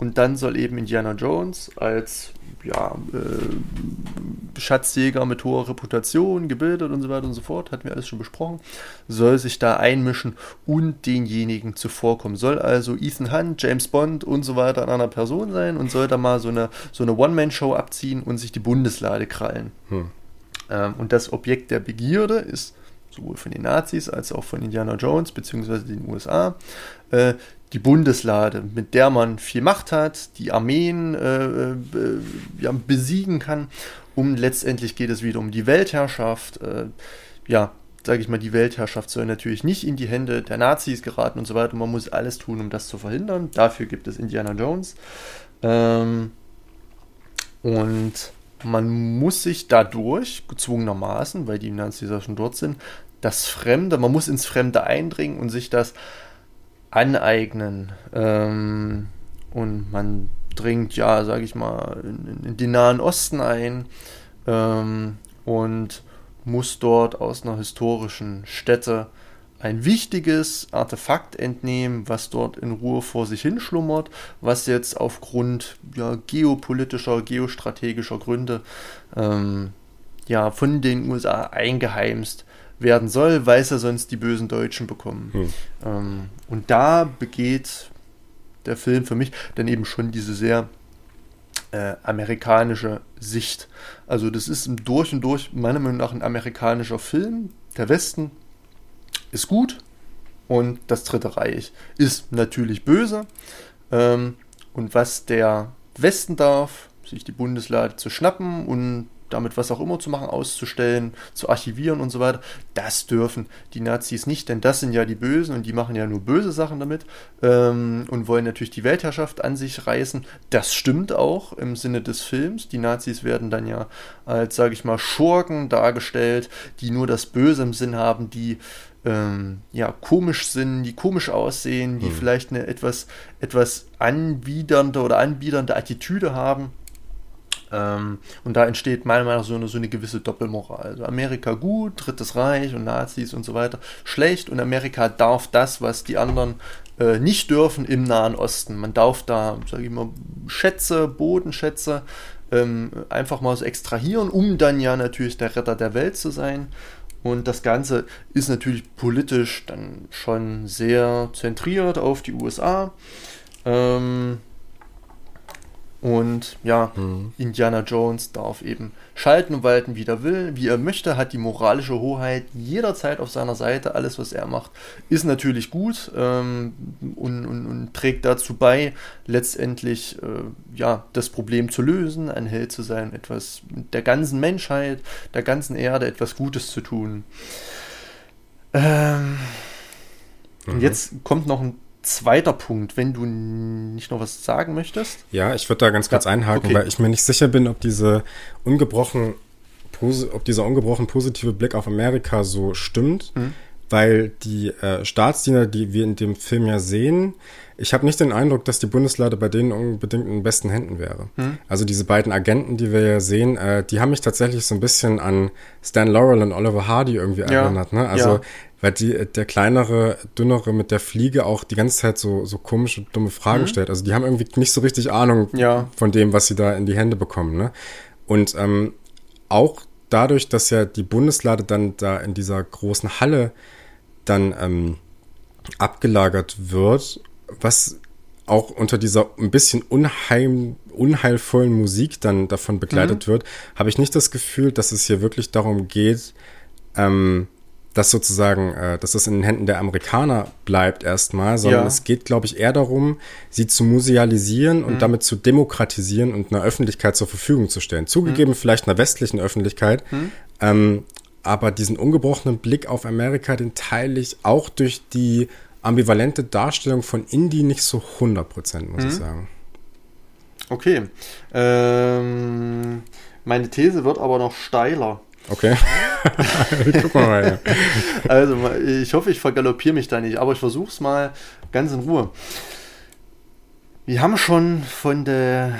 und dann soll eben Indiana Jones als ja, äh, Schatzjäger mit hoher Reputation, gebildet und so weiter und so fort, hatten wir alles schon besprochen, soll sich da einmischen und denjenigen zuvorkommen. Soll also Ethan Hunt, James Bond und so weiter an einer Person sein und soll da mal so eine, so eine One-Man-Show abziehen und sich die Bundeslade krallen. Hm. Ähm, und das Objekt der Begierde ist sowohl von den Nazis als auch von Indiana Jones beziehungsweise den USA äh, die Bundeslade, mit der man viel Macht hat, die Armeen äh, äh, ja, besiegen kann. Um letztendlich geht es wieder um die Weltherrschaft. Äh, ja, sage ich mal, die Weltherrschaft soll natürlich nicht in die Hände der Nazis geraten und so weiter. Man muss alles tun, um das zu verhindern. Dafür gibt es Indiana Jones. Ähm, und man muss sich dadurch gezwungenermaßen, weil die Nazis ja schon dort sind, das Fremde, man muss ins Fremde eindringen und sich das aneignen. Ähm, und man dringt, ja, sage ich mal, in, in, den Nahen Osten ein ähm, und muss dort aus einer historischen Stätte ein wichtiges Artefakt entnehmen, was dort in Ruhe vor sich hinschlummert, was jetzt aufgrund ja, geopolitischer, geostrategischer Gründe ähm, ja, von den USA eingeheimst werden soll, weil sie sonst die bösen Deutschen bekommen. Hm. Ähm, und da begeht der Film für mich dann eben schon diese sehr äh, amerikanische Sicht. Also das ist durch und durch meiner Meinung nach ein amerikanischer Film. Der Westen ist gut und das Dritte Reich ist natürlich böse. Ähm, und was der Westen darf, sich die Bundeslade zu schnappen und damit was auch immer zu machen, auszustellen, zu archivieren und so weiter. Das dürfen die Nazis nicht, denn das sind ja die Bösen und die machen ja nur böse Sachen damit ähm, und wollen natürlich die Weltherrschaft an sich reißen. Das stimmt auch im Sinne des Films. Die Nazis werden dann ja als, sage ich mal, Schurken dargestellt, die nur das Böse im Sinn haben, die ähm, ja, komisch sind, die komisch aussehen, die hm. vielleicht eine etwas, etwas anwidernde oder anbiedernde Attitüde haben. Ähm, und da entsteht meiner Meinung nach so eine, so eine gewisse Doppelmoral. Also Amerika gut, Drittes Reich und Nazis und so weiter schlecht und Amerika darf das, was die anderen äh, nicht dürfen im Nahen Osten. Man darf da, sage ich mal, Schätze, Bodenschätze ähm, einfach mal so extrahieren, um dann ja natürlich der Retter der Welt zu sein. Und das Ganze ist natürlich politisch dann schon sehr zentriert auf die USA. Ähm, und ja, mhm. Indiana Jones darf eben schalten und walten, wie er will, wie er möchte, hat die moralische Hoheit jederzeit auf seiner Seite. Alles, was er macht, ist natürlich gut ähm, und, und, und, trägt dazu bei, letztendlich äh, ja, das Problem zu lösen, ein Held zu sein, etwas der ganzen Menschheit, der ganzen Erde etwas Gutes zu tun. Ähm, mhm. Und jetzt kommt noch ein zweiter Punkt, wenn du nicht noch was sagen möchtest. Ja, ich würde da ganz kurz ja, einhaken, okay. weil ich mir nicht sicher bin, ob diese ungebrochen, ob dieser ungebrochen positive Blick auf Amerika so stimmt. Mhm. weil die äh, Staatsdiener, die wir in dem Film ja sehen, ich habe nicht den Eindruck, dass die Bundeslade bei denen unbedingt in besten Händen wäre. Hm. Also diese beiden Agenten, die wir ja sehen, äh, die haben mich tatsächlich so ein bisschen an Stan Laurel und Oliver Hardy irgendwie ja. erinnert. Ne? Also ja. Weil die, der kleinere, dünnere mit der Fliege auch die ganze Zeit so, so komische, dumme Fragen hm. stellt. Also die haben irgendwie nicht so richtig Ahnung ja. von dem, was sie da in die Hände bekommen. Ne? Und ähm, auch dadurch, dass ja die Bundeslade dann da in dieser großen Halle dann ähm, abgelagert wird was auch unter dieser ein bisschen unheim, unheilvollen Musik dann davon begleitet mhm. wird, habe ich nicht das Gefühl, dass es hier wirklich darum geht, ähm, dass sozusagen, äh, dass das in den Händen der Amerikaner bleibt erstmal, sondern ja. es geht, glaube ich, eher darum, sie zu musealisieren und mhm. damit zu demokratisieren und einer Öffentlichkeit zur Verfügung zu stellen. Zugegeben mhm. vielleicht einer westlichen Öffentlichkeit, mhm. ähm, aber diesen ungebrochenen Blick auf Amerika, den teile ich auch durch die ambivalente Darstellung von Indie nicht so 100%, muss mhm. ich sagen. Okay. Ähm, meine These wird aber noch steiler. Okay. Guck mal rein. Also, ich hoffe, ich vergaloppiere mich da nicht, aber ich versuche es mal ganz in Ruhe. Wir haben schon von der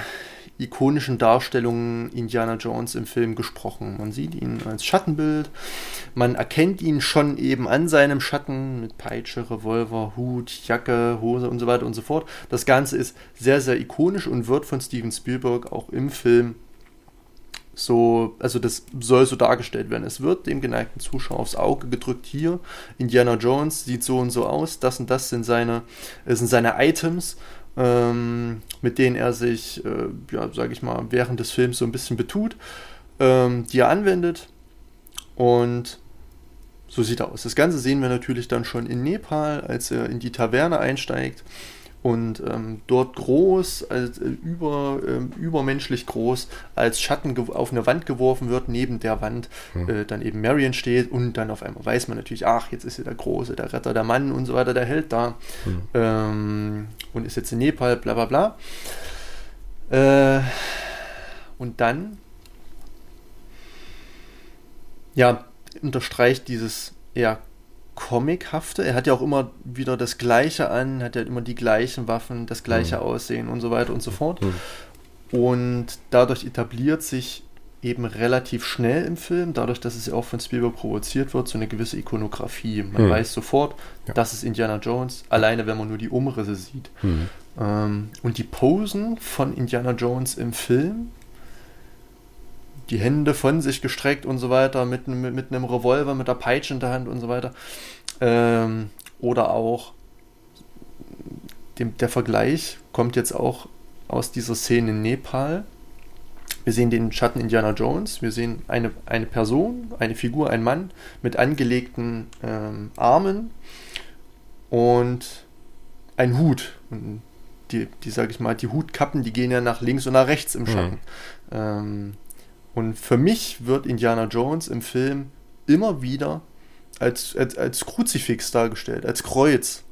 ikonischen Darstellungen Indiana Jones im Film gesprochen. Man sieht ihn als Schattenbild, man erkennt ihn schon eben an seinem Schatten mit Peitsche, Revolver, Hut, Jacke, Hose und so weiter und so fort. Das Ganze ist sehr, sehr ikonisch und wird von Steven Spielberg auch im Film so, also das soll so dargestellt werden. Es wird dem geneigten Zuschauer aufs Auge gedrückt, hier, Indiana Jones sieht so und so aus, das und das sind seine, sind seine Items ähm, mit denen er sich, äh, ja, sage ich mal, während des Films so ein bisschen betut, ähm, die er anwendet. Und so sieht er aus. Das Ganze sehen wir natürlich dann schon in Nepal, als er in die Taverne einsteigt und ähm, dort groß, als, äh, über, äh, übermenschlich groß, als Schatten auf eine Wand geworfen wird, neben der Wand mhm. äh, dann eben Marion steht und dann auf einmal weiß man natürlich, ach, jetzt ist hier der Große, der Retter, der Mann und so weiter, der Held da mhm. ähm, und ist jetzt in Nepal, bla bla bla. Äh, und dann, ja, unterstreicht dieses eher comichafte. Er hat ja auch immer wieder das Gleiche an, hat ja immer die gleichen Waffen, das gleiche mhm. Aussehen und so weiter und so fort. Mhm. Und dadurch etabliert sich eben relativ schnell im Film, dadurch, dass es ja auch von Spielberg provoziert wird, so eine gewisse Ikonografie. Man mhm. weiß sofort, ja. das ist Indiana Jones, alleine wenn man nur die Umrisse sieht. Mhm. Ähm, und die Posen von Indiana Jones im Film die Hände von sich gestreckt und so weiter, mit, mit, mit einem Revolver, mit der Peitsche in der Hand und so weiter. Ähm, oder auch dem, der Vergleich kommt jetzt auch aus dieser Szene in Nepal. Wir sehen den Schatten Indiana Jones, wir sehen eine, eine Person, eine Figur, ein Mann mit angelegten ähm, Armen und ein Hut. Und die, die sage ich mal, die Hutkappen, die gehen ja nach links und nach rechts im Schatten. Mhm. Ähm, und für mich wird Indiana Jones im Film immer wieder als, als, als Kruzifix dargestellt, als Kreuz.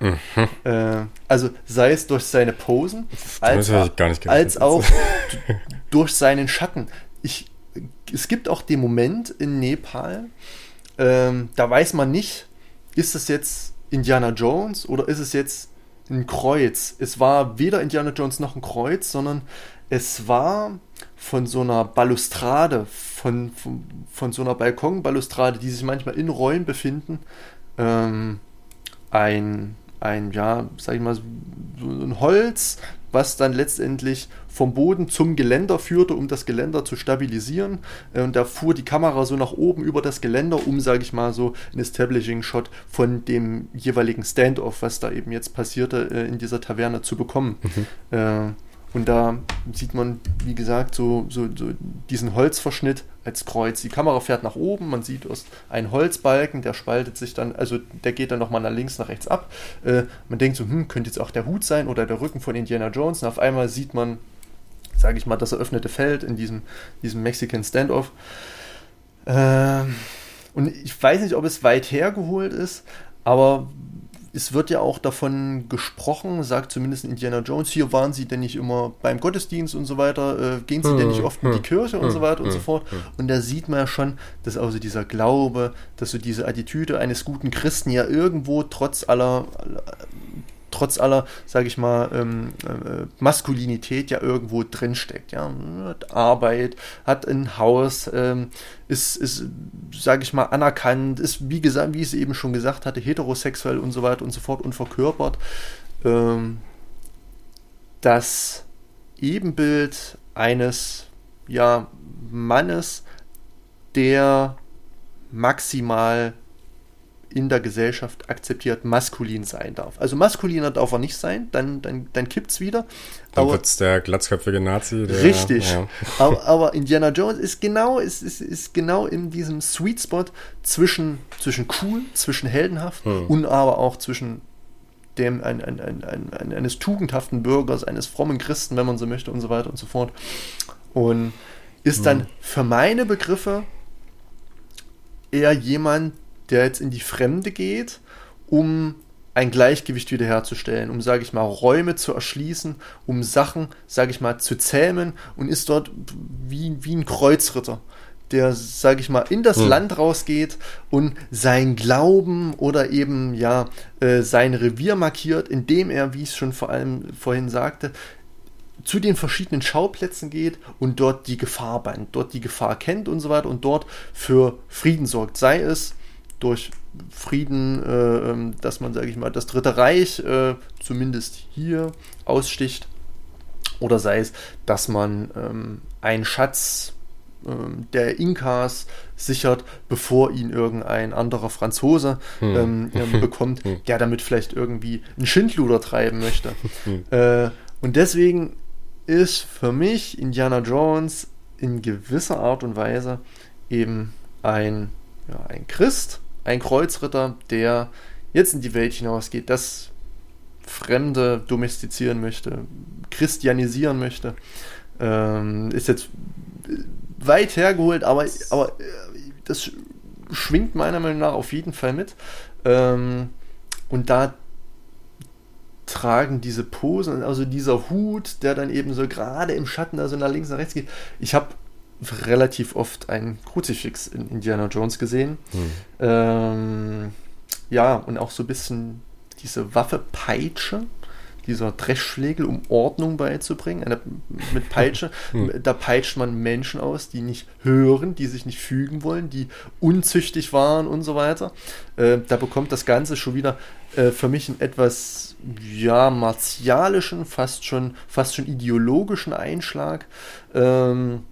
Mhm. Äh, also sei es durch seine Posen, als, als auch durch seinen Schatten. Ich, es gibt auch den Moment in Nepal, ähm, da weiß man nicht, ist es jetzt Indiana Jones oder ist es jetzt ein Kreuz? Es war weder Indiana Jones noch ein Kreuz, sondern es war von so einer Balustrade, von, von, von so einer Balkonbalustrade, die sich manchmal in Räumen befinden, ähm, ein, ein, ja, sag ich mal, so ein Holz, was dann letztendlich vom Boden zum Geländer führte, um das Geländer zu stabilisieren. Äh, und da fuhr die Kamera so nach oben über das Geländer, um, sage ich mal, so ein Establishing-Shot von dem jeweiligen Standoff, was da eben jetzt passierte, äh, in dieser Taverne zu bekommen. Mhm. Äh, und da sieht man, wie gesagt, so, so, so, diesen Holzverschnitt als Kreuz. Die Kamera fährt nach oben, man sieht aus einen Holzbalken, der spaltet sich dann, also der geht dann nochmal nach links, nach rechts ab. Äh, man denkt so, hm, könnte jetzt auch der Hut sein oder der Rücken von Indiana Jones. Und auf einmal sieht man, sage ich mal, das eröffnete Feld in diesem, diesem Mexican Standoff. Äh, und ich weiß nicht, ob es weit hergeholt ist, aber es wird ja auch davon gesprochen, sagt zumindest Indiana Jones, hier waren sie denn nicht immer beim Gottesdienst und so weiter, äh, gehen sie denn nicht oft in die Kirche und so weiter und so fort. Und da sieht man ja schon, dass also dieser Glaube, dass so diese Attitüde eines guten Christen ja irgendwo trotz aller trotz aller, sage ich mal, ähm, äh, Maskulinität ja irgendwo drinsteckt. Ja? Hat Arbeit, hat ein Haus, ähm, ist, ist sage ich mal, anerkannt, ist, wie gesagt, wie ich es eben schon gesagt hatte, heterosexuell und so weiter und so fort und verkörpert. Ähm, das Ebenbild eines ja, Mannes, der maximal in der Gesellschaft akzeptiert maskulin sein darf. Also maskuliner darf er nicht sein, dann, dann, dann kippt es wieder. Dann wird es der glatzköpfige Nazi. Der, richtig. Ja. Aber, aber, Indiana Jones ist genau, ist, ist, ist genau in diesem Sweet Spot zwischen, zwischen cool, zwischen heldenhaft hm. und aber auch zwischen dem ein, ein, ein, ein, eines tugendhaften Bürgers, eines frommen Christen, wenn man so möchte und so weiter und so fort. Und ist dann hm. für meine Begriffe eher jemand, der jetzt in die Fremde geht, um ein Gleichgewicht wiederherzustellen, um, sage ich mal, Räume zu erschließen, um Sachen, sage ich mal, zu zähmen und ist dort wie, wie ein Kreuzritter, der, sage ich mal, in das hm. Land rausgeht und sein Glauben oder eben, ja, äh, sein Revier markiert, indem er, wie ich es schon vor allem vorhin sagte, zu den verschiedenen Schauplätzen geht und dort die Gefahr bannt, dort die Gefahr kennt und so weiter und dort für Frieden sorgt. Sei es durch Frieden, äh, ähm, dass man, sage ich mal, das Dritte Reich äh, zumindest hier aussticht. Oder sei es, dass man ähm, einen Schatz ähm, der Inkas sichert, bevor ihn irgendein anderer Franzose hm. ähm, bekommt, hm. der damit vielleicht irgendwie einen Schindluder treiben möchte. Hm. Äh, und deswegen ist für mich Indiana Jones in gewisser Art und Weise eben ein, ja, ein Christ, ein Kreuzritter, der jetzt in die Welt hinausgeht, das Fremde domestizieren möchte, christianisieren möchte. Ähm, ist jetzt weit hergeholt, aber, aber äh, das schwingt meiner Meinung nach auf jeden Fall mit. Ähm, und da tragen diese Posen, also dieser Hut, der dann eben so gerade im Schatten da so nach links, nach rechts geht. Ich habe relativ oft ein Kruzifix in Indiana Jones gesehen. Hm. Ähm, ja, und auch so ein bisschen diese Waffe Peitsche, dieser Dreschschlägel, um Ordnung beizubringen. Eine, mit Peitsche, hm. da peitscht man Menschen aus, die nicht hören, die sich nicht fügen wollen, die unzüchtig waren und so weiter. Äh, da bekommt das Ganze schon wieder äh, für mich einen etwas ja, martialischen, fast schon, fast schon ideologischen Einschlag. Ähm,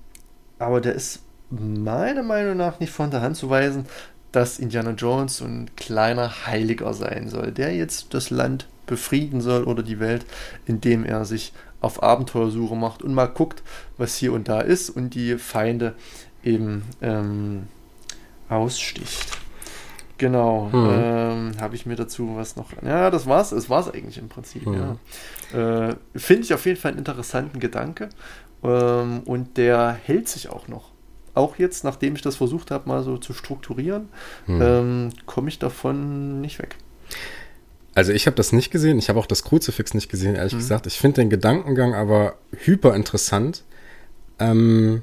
aber der ist meiner Meinung nach nicht von der Hand zu weisen, dass Indiana Jones so ein kleiner Heiliger sein soll, der jetzt das Land befrieden soll oder die Welt, indem er sich auf Abenteuersuche macht und mal guckt, was hier und da ist und die Feinde eben ähm, aussticht. Genau. Hm. Ähm, Habe ich mir dazu was noch. Ja, das war's. Es war's eigentlich im Prinzip. Hm. Ja. Äh, Finde ich auf jeden Fall einen interessanten Gedanke. Ähm, und der hält sich auch noch. Auch jetzt, nachdem ich das versucht habe, mal so zu strukturieren, hm. ähm, komme ich davon nicht weg. Also ich habe das nicht gesehen, ich habe auch das Kruzifix nicht gesehen, ehrlich mhm. gesagt. Ich finde den Gedankengang aber hyper interessant. Ähm,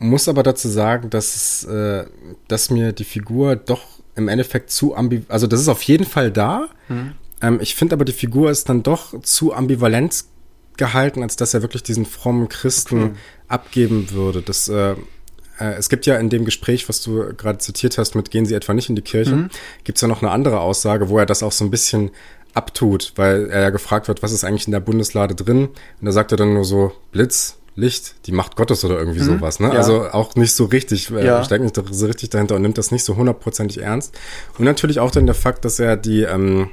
muss aber dazu sagen, dass, äh, dass mir die Figur doch im Endeffekt zu ambivalent, also das ist auf jeden Fall da. Mhm. Ähm, ich finde aber die Figur ist dann doch zu ambivalent gehalten, als dass er wirklich diesen frommen Christen okay. abgeben würde. Das, äh, äh, es gibt ja in dem Gespräch, was du gerade zitiert hast, mit gehen Sie etwa nicht in die Kirche, mhm. gibt es ja noch eine andere Aussage, wo er das auch so ein bisschen abtut, weil er ja gefragt wird, was ist eigentlich in der Bundeslade drin? Und da sagt er dann nur so, Blitz, Licht, die Macht Gottes oder irgendwie mhm. sowas, ne? Ja. Also auch nicht so richtig, äh, ja. steckt nicht so richtig dahinter und nimmt das nicht so hundertprozentig ernst. Und natürlich auch dann der Fakt, dass er die, ähm,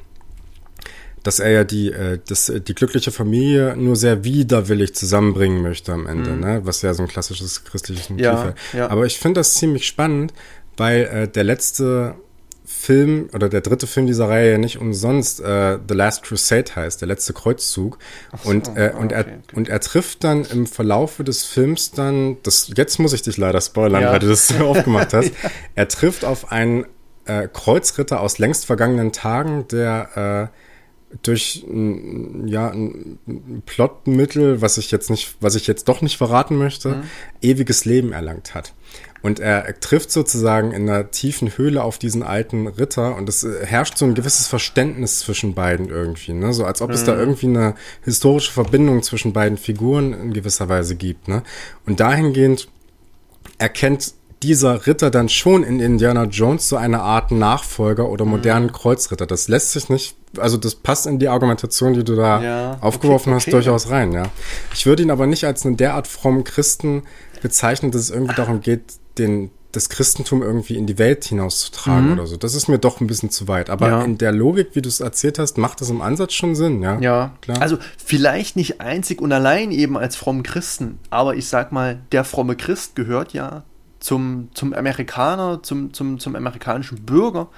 dass er ja die, äh, das, die glückliche Familie nur sehr widerwillig zusammenbringen möchte am Ende, mhm. ne? was ja so ein klassisches christliches Motiv ja, ja. Aber ich finde das ziemlich spannend, weil äh, der letzte Film oder der dritte Film dieser Reihe ja nicht umsonst äh, The Last Crusade heißt, der letzte Kreuzzug. So, und, äh, und, okay, er, okay. und er trifft dann im Verlaufe des Films dann, das, jetzt muss ich dich leider spoilern, ja. weil du das so aufgemacht hast, ja. er trifft auf einen äh, Kreuzritter aus längst vergangenen Tagen, der äh, durch ja, ein Plotmittel, was ich jetzt nicht, was ich jetzt doch nicht verraten möchte, mhm. ewiges Leben erlangt hat. Und er trifft sozusagen in einer tiefen Höhle auf diesen alten Ritter und es äh, herrscht so ein gewisses Verständnis zwischen beiden irgendwie, ne? So als ob mhm. es da mhm. irgendwie eine historische Verbindung zwischen beiden Figuren in gewisser Weise gibt, ne? Und dahingehend erkennt dieser Ritter dann schon in Indiana Jones so eine Art Nachfolger oder modernen mhm. Kreuzritter. Das lässt sich nicht, also das passt in die Argumentation, die du da ja, aufgeworfen okay, okay, hast, durchaus rein, ja. Ich würde ihn aber nicht als einen derart frommen Christen bezeichnen, dass es irgendwie darum geht, den, das Christentum irgendwie in die Welt hinauszutragen mhm. oder so. Das ist mir doch ein bisschen zu weit. Aber ja. in der Logik, wie du es erzählt hast, macht das im Ansatz schon Sinn, ja. Ja, klar. Also vielleicht nicht einzig und allein eben als frommen Christen, aber ich sag mal, der fromme Christ gehört ja zum, zum Amerikaner, zum, zum, zum amerikanischen Bürger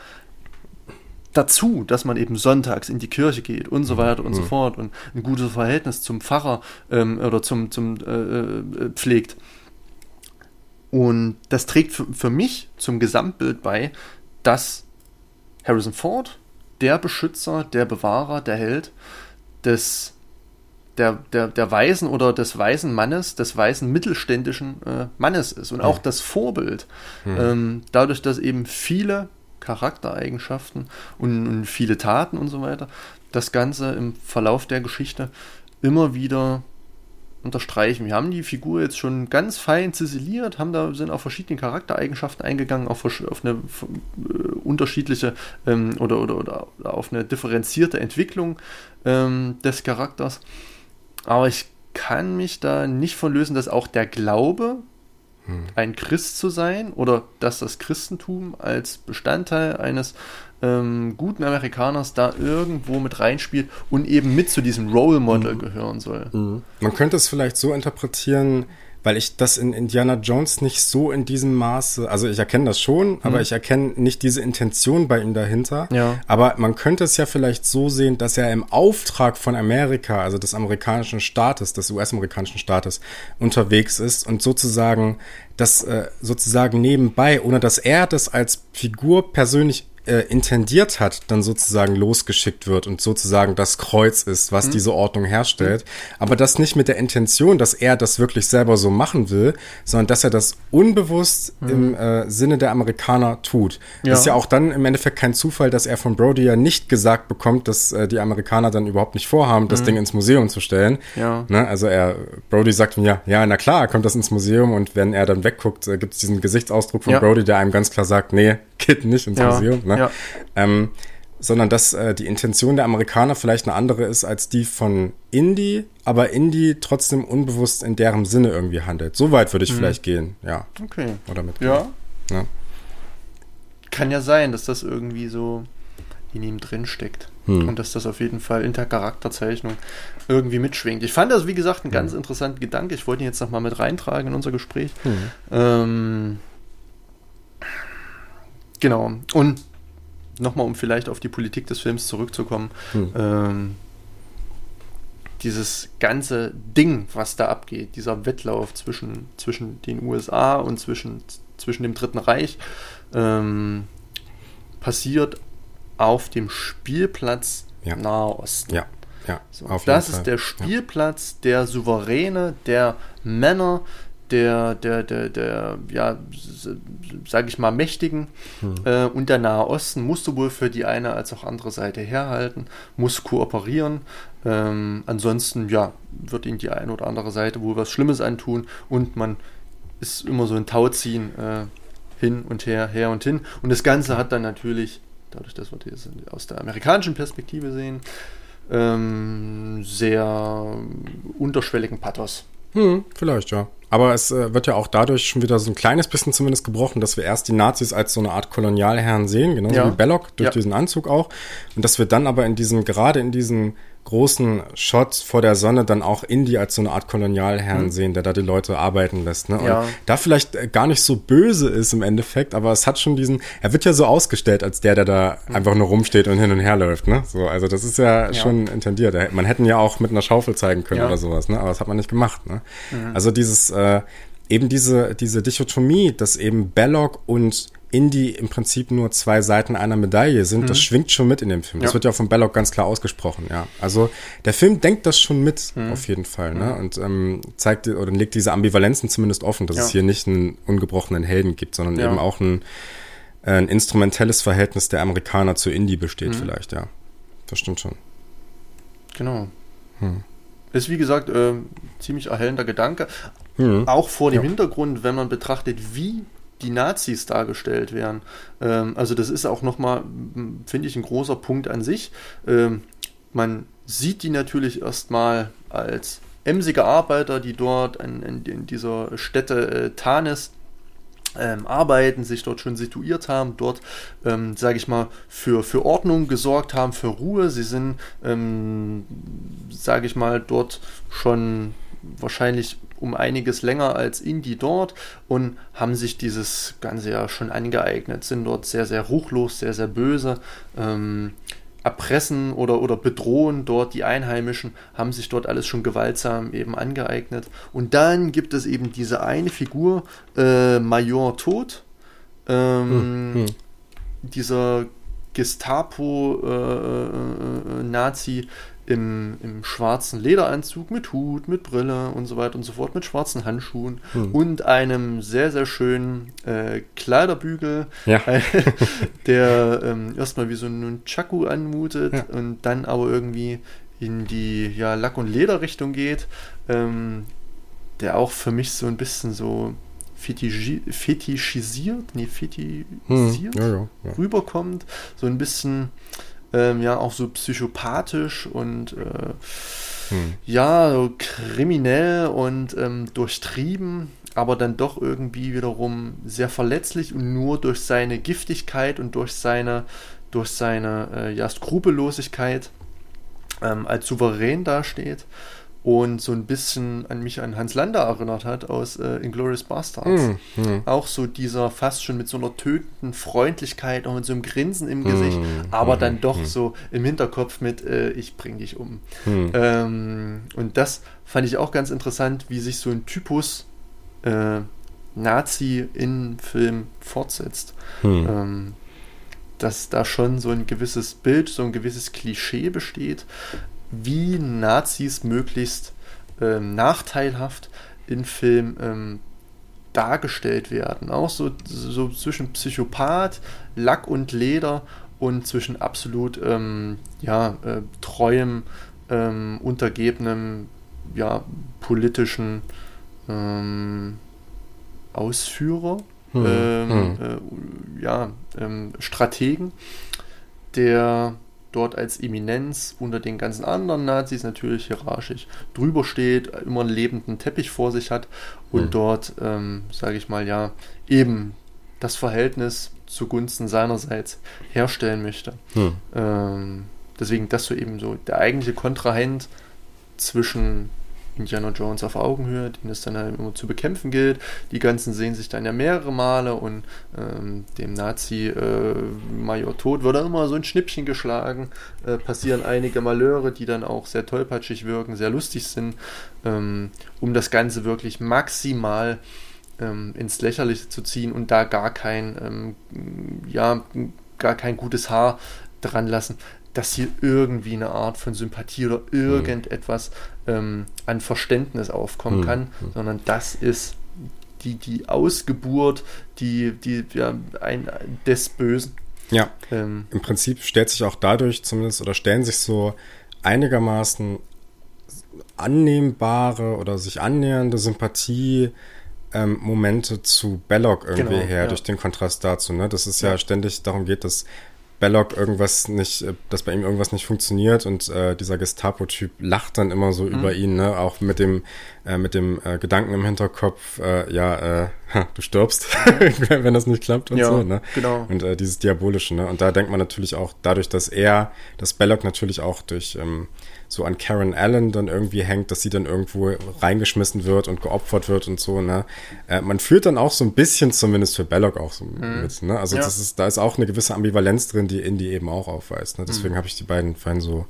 dazu, dass man eben sonntags in die Kirche geht und so mhm. weiter und mhm. so fort und ein gutes Verhältnis zum Pfarrer ähm, oder zum, zum äh, äh pflegt. Und das trägt für, für mich zum Gesamtbild bei, dass Harrison Ford der Beschützer, der Bewahrer, der Held des der, der, der weisen oder des weisen Mannes, des weisen mittelständischen äh, Mannes ist und auch das Vorbild. Mhm. Ähm, dadurch, dass eben viele Charaktereigenschaften und, und, viele Taten und so weiter das Ganze im Verlauf der Geschichte immer wieder unterstreichen. Wir haben die Figur jetzt schon ganz fein ziseliert, haben da sind auf verschiedene Charaktereigenschaften eingegangen, auf, auf eine äh, unterschiedliche ähm, oder, oder, oder auf eine differenzierte Entwicklung ähm, des Charakters. Aber ich kann mich da nicht von lösen, dass auch der Glaube, hm. ein Christ zu sein oder dass das Christentum als Bestandteil eines ähm, guten Amerikaners da irgendwo mit reinspielt und eben mit zu diesem Role Model mhm. gehören soll. Mhm. Man könnte es vielleicht so interpretieren, weil ich das in Indiana Jones nicht so in diesem Maße, also ich erkenne das schon, mhm. aber ich erkenne nicht diese Intention bei ihm dahinter. Ja. Aber man könnte es ja vielleicht so sehen, dass er im Auftrag von Amerika, also des amerikanischen Staates, des US-amerikanischen Staates, unterwegs ist und sozusagen das äh, sozusagen nebenbei, ohne dass er das als Figur persönlich äh, intendiert hat, dann sozusagen losgeschickt wird und sozusagen das Kreuz ist, was mhm. diese Ordnung herstellt. Aber das nicht mit der Intention, dass er das wirklich selber so machen will, sondern dass er das unbewusst mhm. im äh, Sinne der Amerikaner tut. Ja. Das ist ja auch dann im Endeffekt kein Zufall, dass er von Brody ja nicht gesagt bekommt, dass äh, die Amerikaner dann überhaupt nicht vorhaben, das mhm. Ding ins Museum zu stellen. Ja. Ne? Also er, Brody sagt ihm ja, ja, na klar, kommt das ins Museum und wenn er dann wegguckt, äh, gibt es diesen Gesichtsausdruck von ja. Brody, der einem ganz klar sagt, nee, geht nicht ins ja. Museum. Ne? Ja. Ähm, sondern dass äh, die Intention der Amerikaner vielleicht eine andere ist als die von Indie, aber Indie trotzdem unbewusst in deren Sinne irgendwie handelt. So weit würde ich mhm. vielleicht gehen, ja. Okay. Oder mit. Ja. ja. Kann ja sein, dass das irgendwie so in ihm drin steckt. Hm. Und dass das auf jeden Fall in der Charakterzeichnung irgendwie mitschwingt. Ich fand das, wie gesagt, einen ganz hm. interessanten Gedanke. Ich wollte ihn jetzt nochmal mit reintragen in unser Gespräch. Hm. Ähm, genau. Und nochmal, um vielleicht auf die Politik des Films zurückzukommen, hm. ähm, dieses ganze Ding, was da abgeht, dieser Wettlauf zwischen, zwischen den USA und zwischen, zwischen dem Dritten Reich, ähm, passiert auf dem Spielplatz ja. Nahe Osten. Ja, ja. So, das ist Fall. der Spielplatz ja. der Souveräne, der Männer, der, der, der, der, ja, sage ich mal, Mächtigen. Hm. Äh, und der Nahe Osten musste wohl für die eine als auch andere Seite herhalten, muss kooperieren. Ähm, ansonsten, ja, wird ihnen die eine oder andere Seite wohl was Schlimmes antun und man ist immer so ein Tauziehen äh, hin und her, her und hin. Und das Ganze hat dann natürlich, dadurch, dass wir das aus der amerikanischen Perspektive sehen, ähm, sehr unterschwelligen Pathos. Hm, vielleicht, ja. Aber es äh, wird ja auch dadurch schon wieder so ein kleines bisschen zumindest gebrochen, dass wir erst die Nazis als so eine Art Kolonialherren sehen, genauso ja. wie Belloc durch ja. diesen Anzug auch. Und dass wir dann aber in diesem, gerade in diesen großen Shot vor der Sonne dann auch Indy als so eine Art Kolonialherrn mhm. sehen, der da die Leute arbeiten lässt. Ne? Und ja. da vielleicht äh, gar nicht so böse ist im Endeffekt, aber es hat schon diesen, er wird ja so ausgestellt als der, der da mhm. einfach nur rumsteht und hin und her läuft. Ne? So, also das ist ja, ja. schon intendiert. Man hätte ihn ja auch mit einer Schaufel zeigen können ja. oder sowas, ne? aber das hat man nicht gemacht. Ne? Mhm. Also dieses, äh, eben diese, diese Dichotomie, dass eben Belloc und Indy im Prinzip nur zwei Seiten einer Medaille sind, mhm. das schwingt schon mit in dem Film. Das ja. wird ja auch von Belloc ganz klar ausgesprochen, ja. Also der Film denkt das schon mit, mhm. auf jeden Fall, ne? Mhm. Und ähm, zeigt oder legt diese Ambivalenzen zumindest offen, dass ja. es hier nicht einen ungebrochenen Helden gibt, sondern ja. eben auch ein, äh, ein instrumentelles Verhältnis der Amerikaner zu Indie besteht, mhm. vielleicht, ja. Das stimmt schon. Genau. Hm. Ist wie gesagt äh, ziemlich erhellender Gedanke. Mhm. Auch vor dem Hintergrund, wenn man betrachtet, wie die Nazis dargestellt werden. Ähm, also das ist auch nochmal, finde ich, ein großer Punkt an sich. Ähm, man sieht die natürlich erstmal als emsige Arbeiter, die dort in, in, in dieser Stätte äh, Tanis ähm, arbeiten, sich dort schon situiert haben, dort, ähm, sage ich mal, für, für Ordnung gesorgt haben, für Ruhe. Sie sind, ähm, sage ich mal, dort schon wahrscheinlich um einiges länger als Indie dort und haben sich dieses Ganze ja schon angeeignet, sind dort sehr, sehr ruchlos, sehr, sehr böse. Ähm, erpressen oder, oder bedrohen dort die Einheimischen, haben sich dort alles schon gewaltsam eben angeeignet. Und dann gibt es eben diese eine Figur, äh, Major Tod, ähm, hm, hm. dieser Gestapo-Nazi, äh, äh, äh im, im schwarzen Lederanzug mit Hut, mit Brille und so weiter und so fort, mit schwarzen Handschuhen hm. und einem sehr, sehr schönen äh, Kleiderbügel, ja. der ähm, erstmal wie so ein Chaku anmutet ja. und dann aber irgendwie in die ja, Lack- und Lederrichtung geht, ähm, der auch für mich so ein bisschen so fetischi fetischisiert, nee, fetischisiert hm. ja, rüberkommt, so ein bisschen ähm, ja auch so psychopathisch und äh, hm. ja, so kriminell und ähm, durchtrieben, aber dann doch irgendwie wiederum sehr verletzlich und nur durch seine Giftigkeit und durch seine, durch seine äh, ja, Skrupellosigkeit ähm, als souverän dasteht und so ein bisschen an mich an Hans Lander erinnert hat aus äh, Inglourious Bastards. Mm, mm. Auch so dieser fast schon mit so einer tötenden Freundlichkeit und mit so einem Grinsen im Gesicht, mm, aber dann doch so im Hinterkopf mit äh, ich bring dich um. Ähm, und das fand ich auch ganz interessant, wie sich so ein Typus äh, Nazi in Film fortsetzt. Ähm, dass da schon so ein gewisses Bild, so ein gewisses Klischee besteht, wie Nazis möglichst ähm, nachteilhaft in Film ähm, dargestellt werden. Auch so, so zwischen Psychopath, Lack und Leder und zwischen absolut ähm, ja, äh, treuem, ähm, untergebenem, ja, politischen ähm, Ausführer, hm. Ähm, hm. Äh, ja, ähm, Strategen, der dort als Eminenz unter den ganzen anderen Nazis natürlich hierarchisch drüber steht, immer einen lebenden Teppich vor sich hat und mhm. dort, ähm, sage ich mal, ja, eben das Verhältnis zugunsten seinerseits herstellen möchte. Mhm. Ähm, deswegen das so eben so der eigentliche Kontrahent zwischen Indiana Jones auf Augenhöhe, den es dann halt immer zu bekämpfen gilt. Die ganzen sehen sich dann ja mehrere Male und ähm, dem Nazi äh, Tod wird dann immer so ein Schnippchen geschlagen. Äh, passieren einige Malheure, die dann auch sehr tollpatschig wirken, sehr lustig sind, ähm, um das Ganze wirklich maximal ähm, ins Lächerliche zu ziehen und da gar kein, ähm, ja, gar kein gutes Haar dran lassen dass hier irgendwie eine Art von Sympathie oder irgendetwas ähm, an Verständnis aufkommen mhm. kann, mhm. sondern das ist die, die Ausgeburt, die, die, ja, ein, des Bösen. Ja. Ähm, Im Prinzip stellt sich auch dadurch zumindest oder stellen sich so einigermaßen annehmbare oder sich annähernde Sympathie ähm, Momente zu Belloc irgendwie genau, her, ja. durch den Kontrast dazu. Ne? Das ist ja, ja ständig darum geht, dass Belloc irgendwas nicht, äh, dass bei ihm irgendwas nicht funktioniert und äh, dieser Gestapo-Typ lacht dann immer so mhm. über ihn, ne? Auch mit dem, äh, mit dem äh, Gedanken im Hinterkopf, äh, ja, äh, du stirbst, wenn das nicht klappt und ja, so, ne? Genau. Und äh, dieses Diabolische, ne? Und da denkt man natürlich auch, dadurch, dass er, dass Belloc natürlich auch durch ähm, so an Karen Allen dann irgendwie hängt, dass sie dann irgendwo reingeschmissen wird und geopfert wird und so, ne? Äh, man führt dann auch so ein bisschen zumindest für Belloc auch so mhm. mit, ne? Also ja. das ist, da ist auch eine gewisse Ambivalenz drin, die Indie eben auch aufweist, ne? Deswegen mhm. habe ich die beiden vorhin so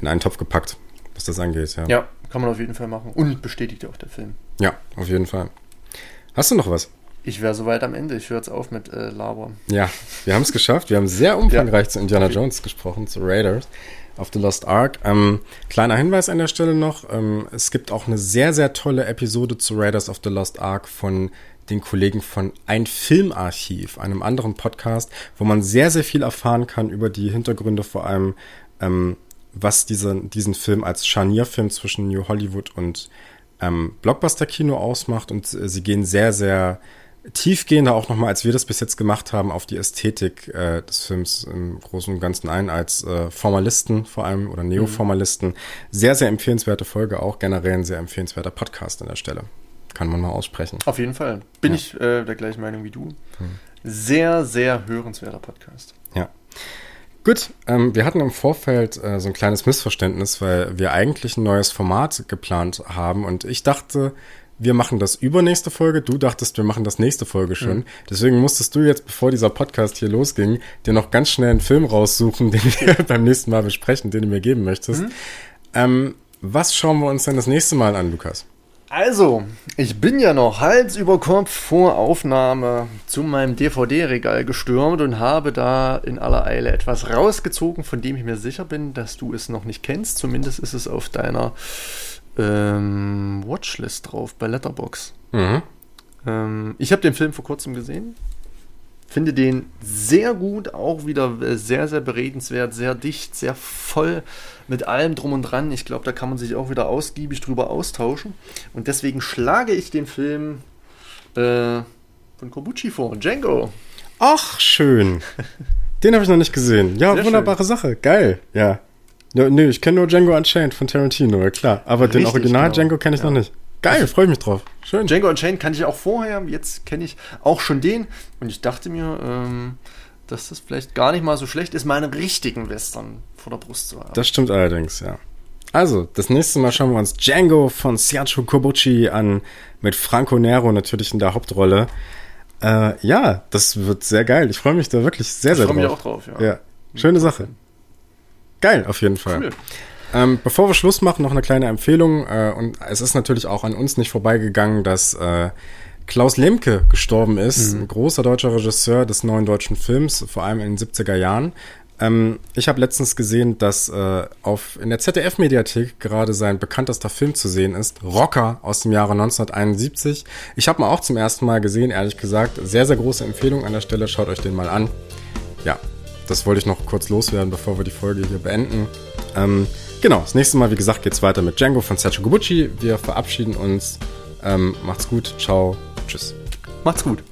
in einen Topf gepackt, was das angeht, ja. Ja, kann man auf jeden Fall machen. Und bestätigt auch der Film. Ja, auf jeden Fall. Hast du noch was? Ich wäre soweit am Ende. Ich höre jetzt auf mit äh, Laber. Ja, wir haben es geschafft. Wir haben sehr umfangreich ja. zu Indiana Jones gesprochen, zu Raiders of the Lost Ark. Ähm, kleiner Hinweis an der Stelle noch. Ähm, es gibt auch eine sehr, sehr tolle Episode zu Raiders of the Lost Ark von den Kollegen von Ein Filmarchiv, einem anderen Podcast, wo man sehr, sehr viel erfahren kann über die Hintergründe, vor allem ähm, was diese, diesen Film als Scharnierfilm zwischen New Hollywood und ähm, Blockbuster-Kino ausmacht. Und äh, sie gehen sehr, sehr tiefgehender auch nochmal, als wir das bis jetzt gemacht haben, auf die Ästhetik äh, des Films im Großen und Ganzen ein, als äh, Formalisten vor allem oder Neoformalisten. Mhm. Sehr, sehr empfehlenswerte Folge, auch generell ein sehr empfehlenswerter Podcast an der Stelle. Kann man mal aussprechen. Auf jeden Fall. Bin ja. ich äh, der gleichen Meinung wie du. Mhm. Sehr, sehr hörenswerter Podcast. Ja. Gut, ähm, wir hatten im Vorfeld äh, so ein kleines Missverständnis, weil wir eigentlich ein neues Format geplant haben und ich dachte, wir machen das übernächste Folge, du dachtest, wir machen das nächste Folge schon. Mhm. Deswegen musstest du jetzt, bevor dieser Podcast hier losging, dir noch ganz schnell einen Film raussuchen, den wir beim nächsten Mal besprechen, den du mir geben möchtest. Mhm. Ähm, was schauen wir uns denn das nächste Mal an, Lukas? Also, ich bin ja noch Hals über Kopf vor Aufnahme zu meinem DVD-Regal gestürmt und habe da in aller Eile etwas rausgezogen, von dem ich mir sicher bin, dass du es noch nicht kennst. Zumindest ist es auf deiner ähm, Watchlist drauf bei Letterbox. Mhm. Ähm, ich habe den Film vor kurzem gesehen. Finde den sehr gut, auch wieder äh, sehr, sehr beredenswert, sehr dicht, sehr voll mit allem drum und dran. Ich glaube, da kann man sich auch wieder ausgiebig drüber austauschen. Und deswegen schlage ich den Film äh, von Kobuchi vor, Django. Ach, schön. Den habe ich noch nicht gesehen. Ja, Sehr wunderbare schön. Sache. Geil. Ja. Ja, nee, ich kenne nur Django Unchained von Tarantino, ja klar. Aber Richtig, den Original genau. Django kenne ich ja. noch nicht. Geil, freue ich mich drauf. Schön. Django Unchained kannte ich auch vorher, jetzt kenne ich auch schon den. Und ich dachte mir, ähm, dass das vielleicht gar nicht mal so schlecht ist, mal einen richtigen Western vor der Brust zu haben. Das stimmt allerdings, ja. Also, das nächste Mal schauen wir uns Django von Sergio Kobuchi an, mit Franco Nero natürlich in der Hauptrolle. Äh, ja, das wird sehr geil. Ich freue mich da wirklich sehr, sehr drauf. Ich freue mich auch drauf, ja. ja. Schöne Sache. Geil, auf jeden Fall. Cool. Ähm, bevor wir Schluss machen, noch eine kleine Empfehlung. Äh, und es ist natürlich auch an uns nicht vorbeigegangen, dass äh, Klaus Lemke gestorben ist, mhm. ein großer deutscher Regisseur des neuen deutschen Films, vor allem in den 70er Jahren. Ähm, ich habe letztens gesehen, dass äh, auf, in der ZDF-Mediathek gerade sein bekanntester Film zu sehen ist, Rocker aus dem Jahre 1971. Ich habe ihn auch zum ersten Mal gesehen, ehrlich gesagt. Sehr, sehr große Empfehlung an der Stelle. Schaut euch den mal an. Ja, das wollte ich noch kurz loswerden, bevor wir die Folge hier beenden. Ähm, genau, das nächste Mal, wie gesagt, geht's weiter mit Django von Sergio Gubucci. Wir verabschieden uns. Ähm, macht's gut. Ciao. Tschüss. Macht's gut.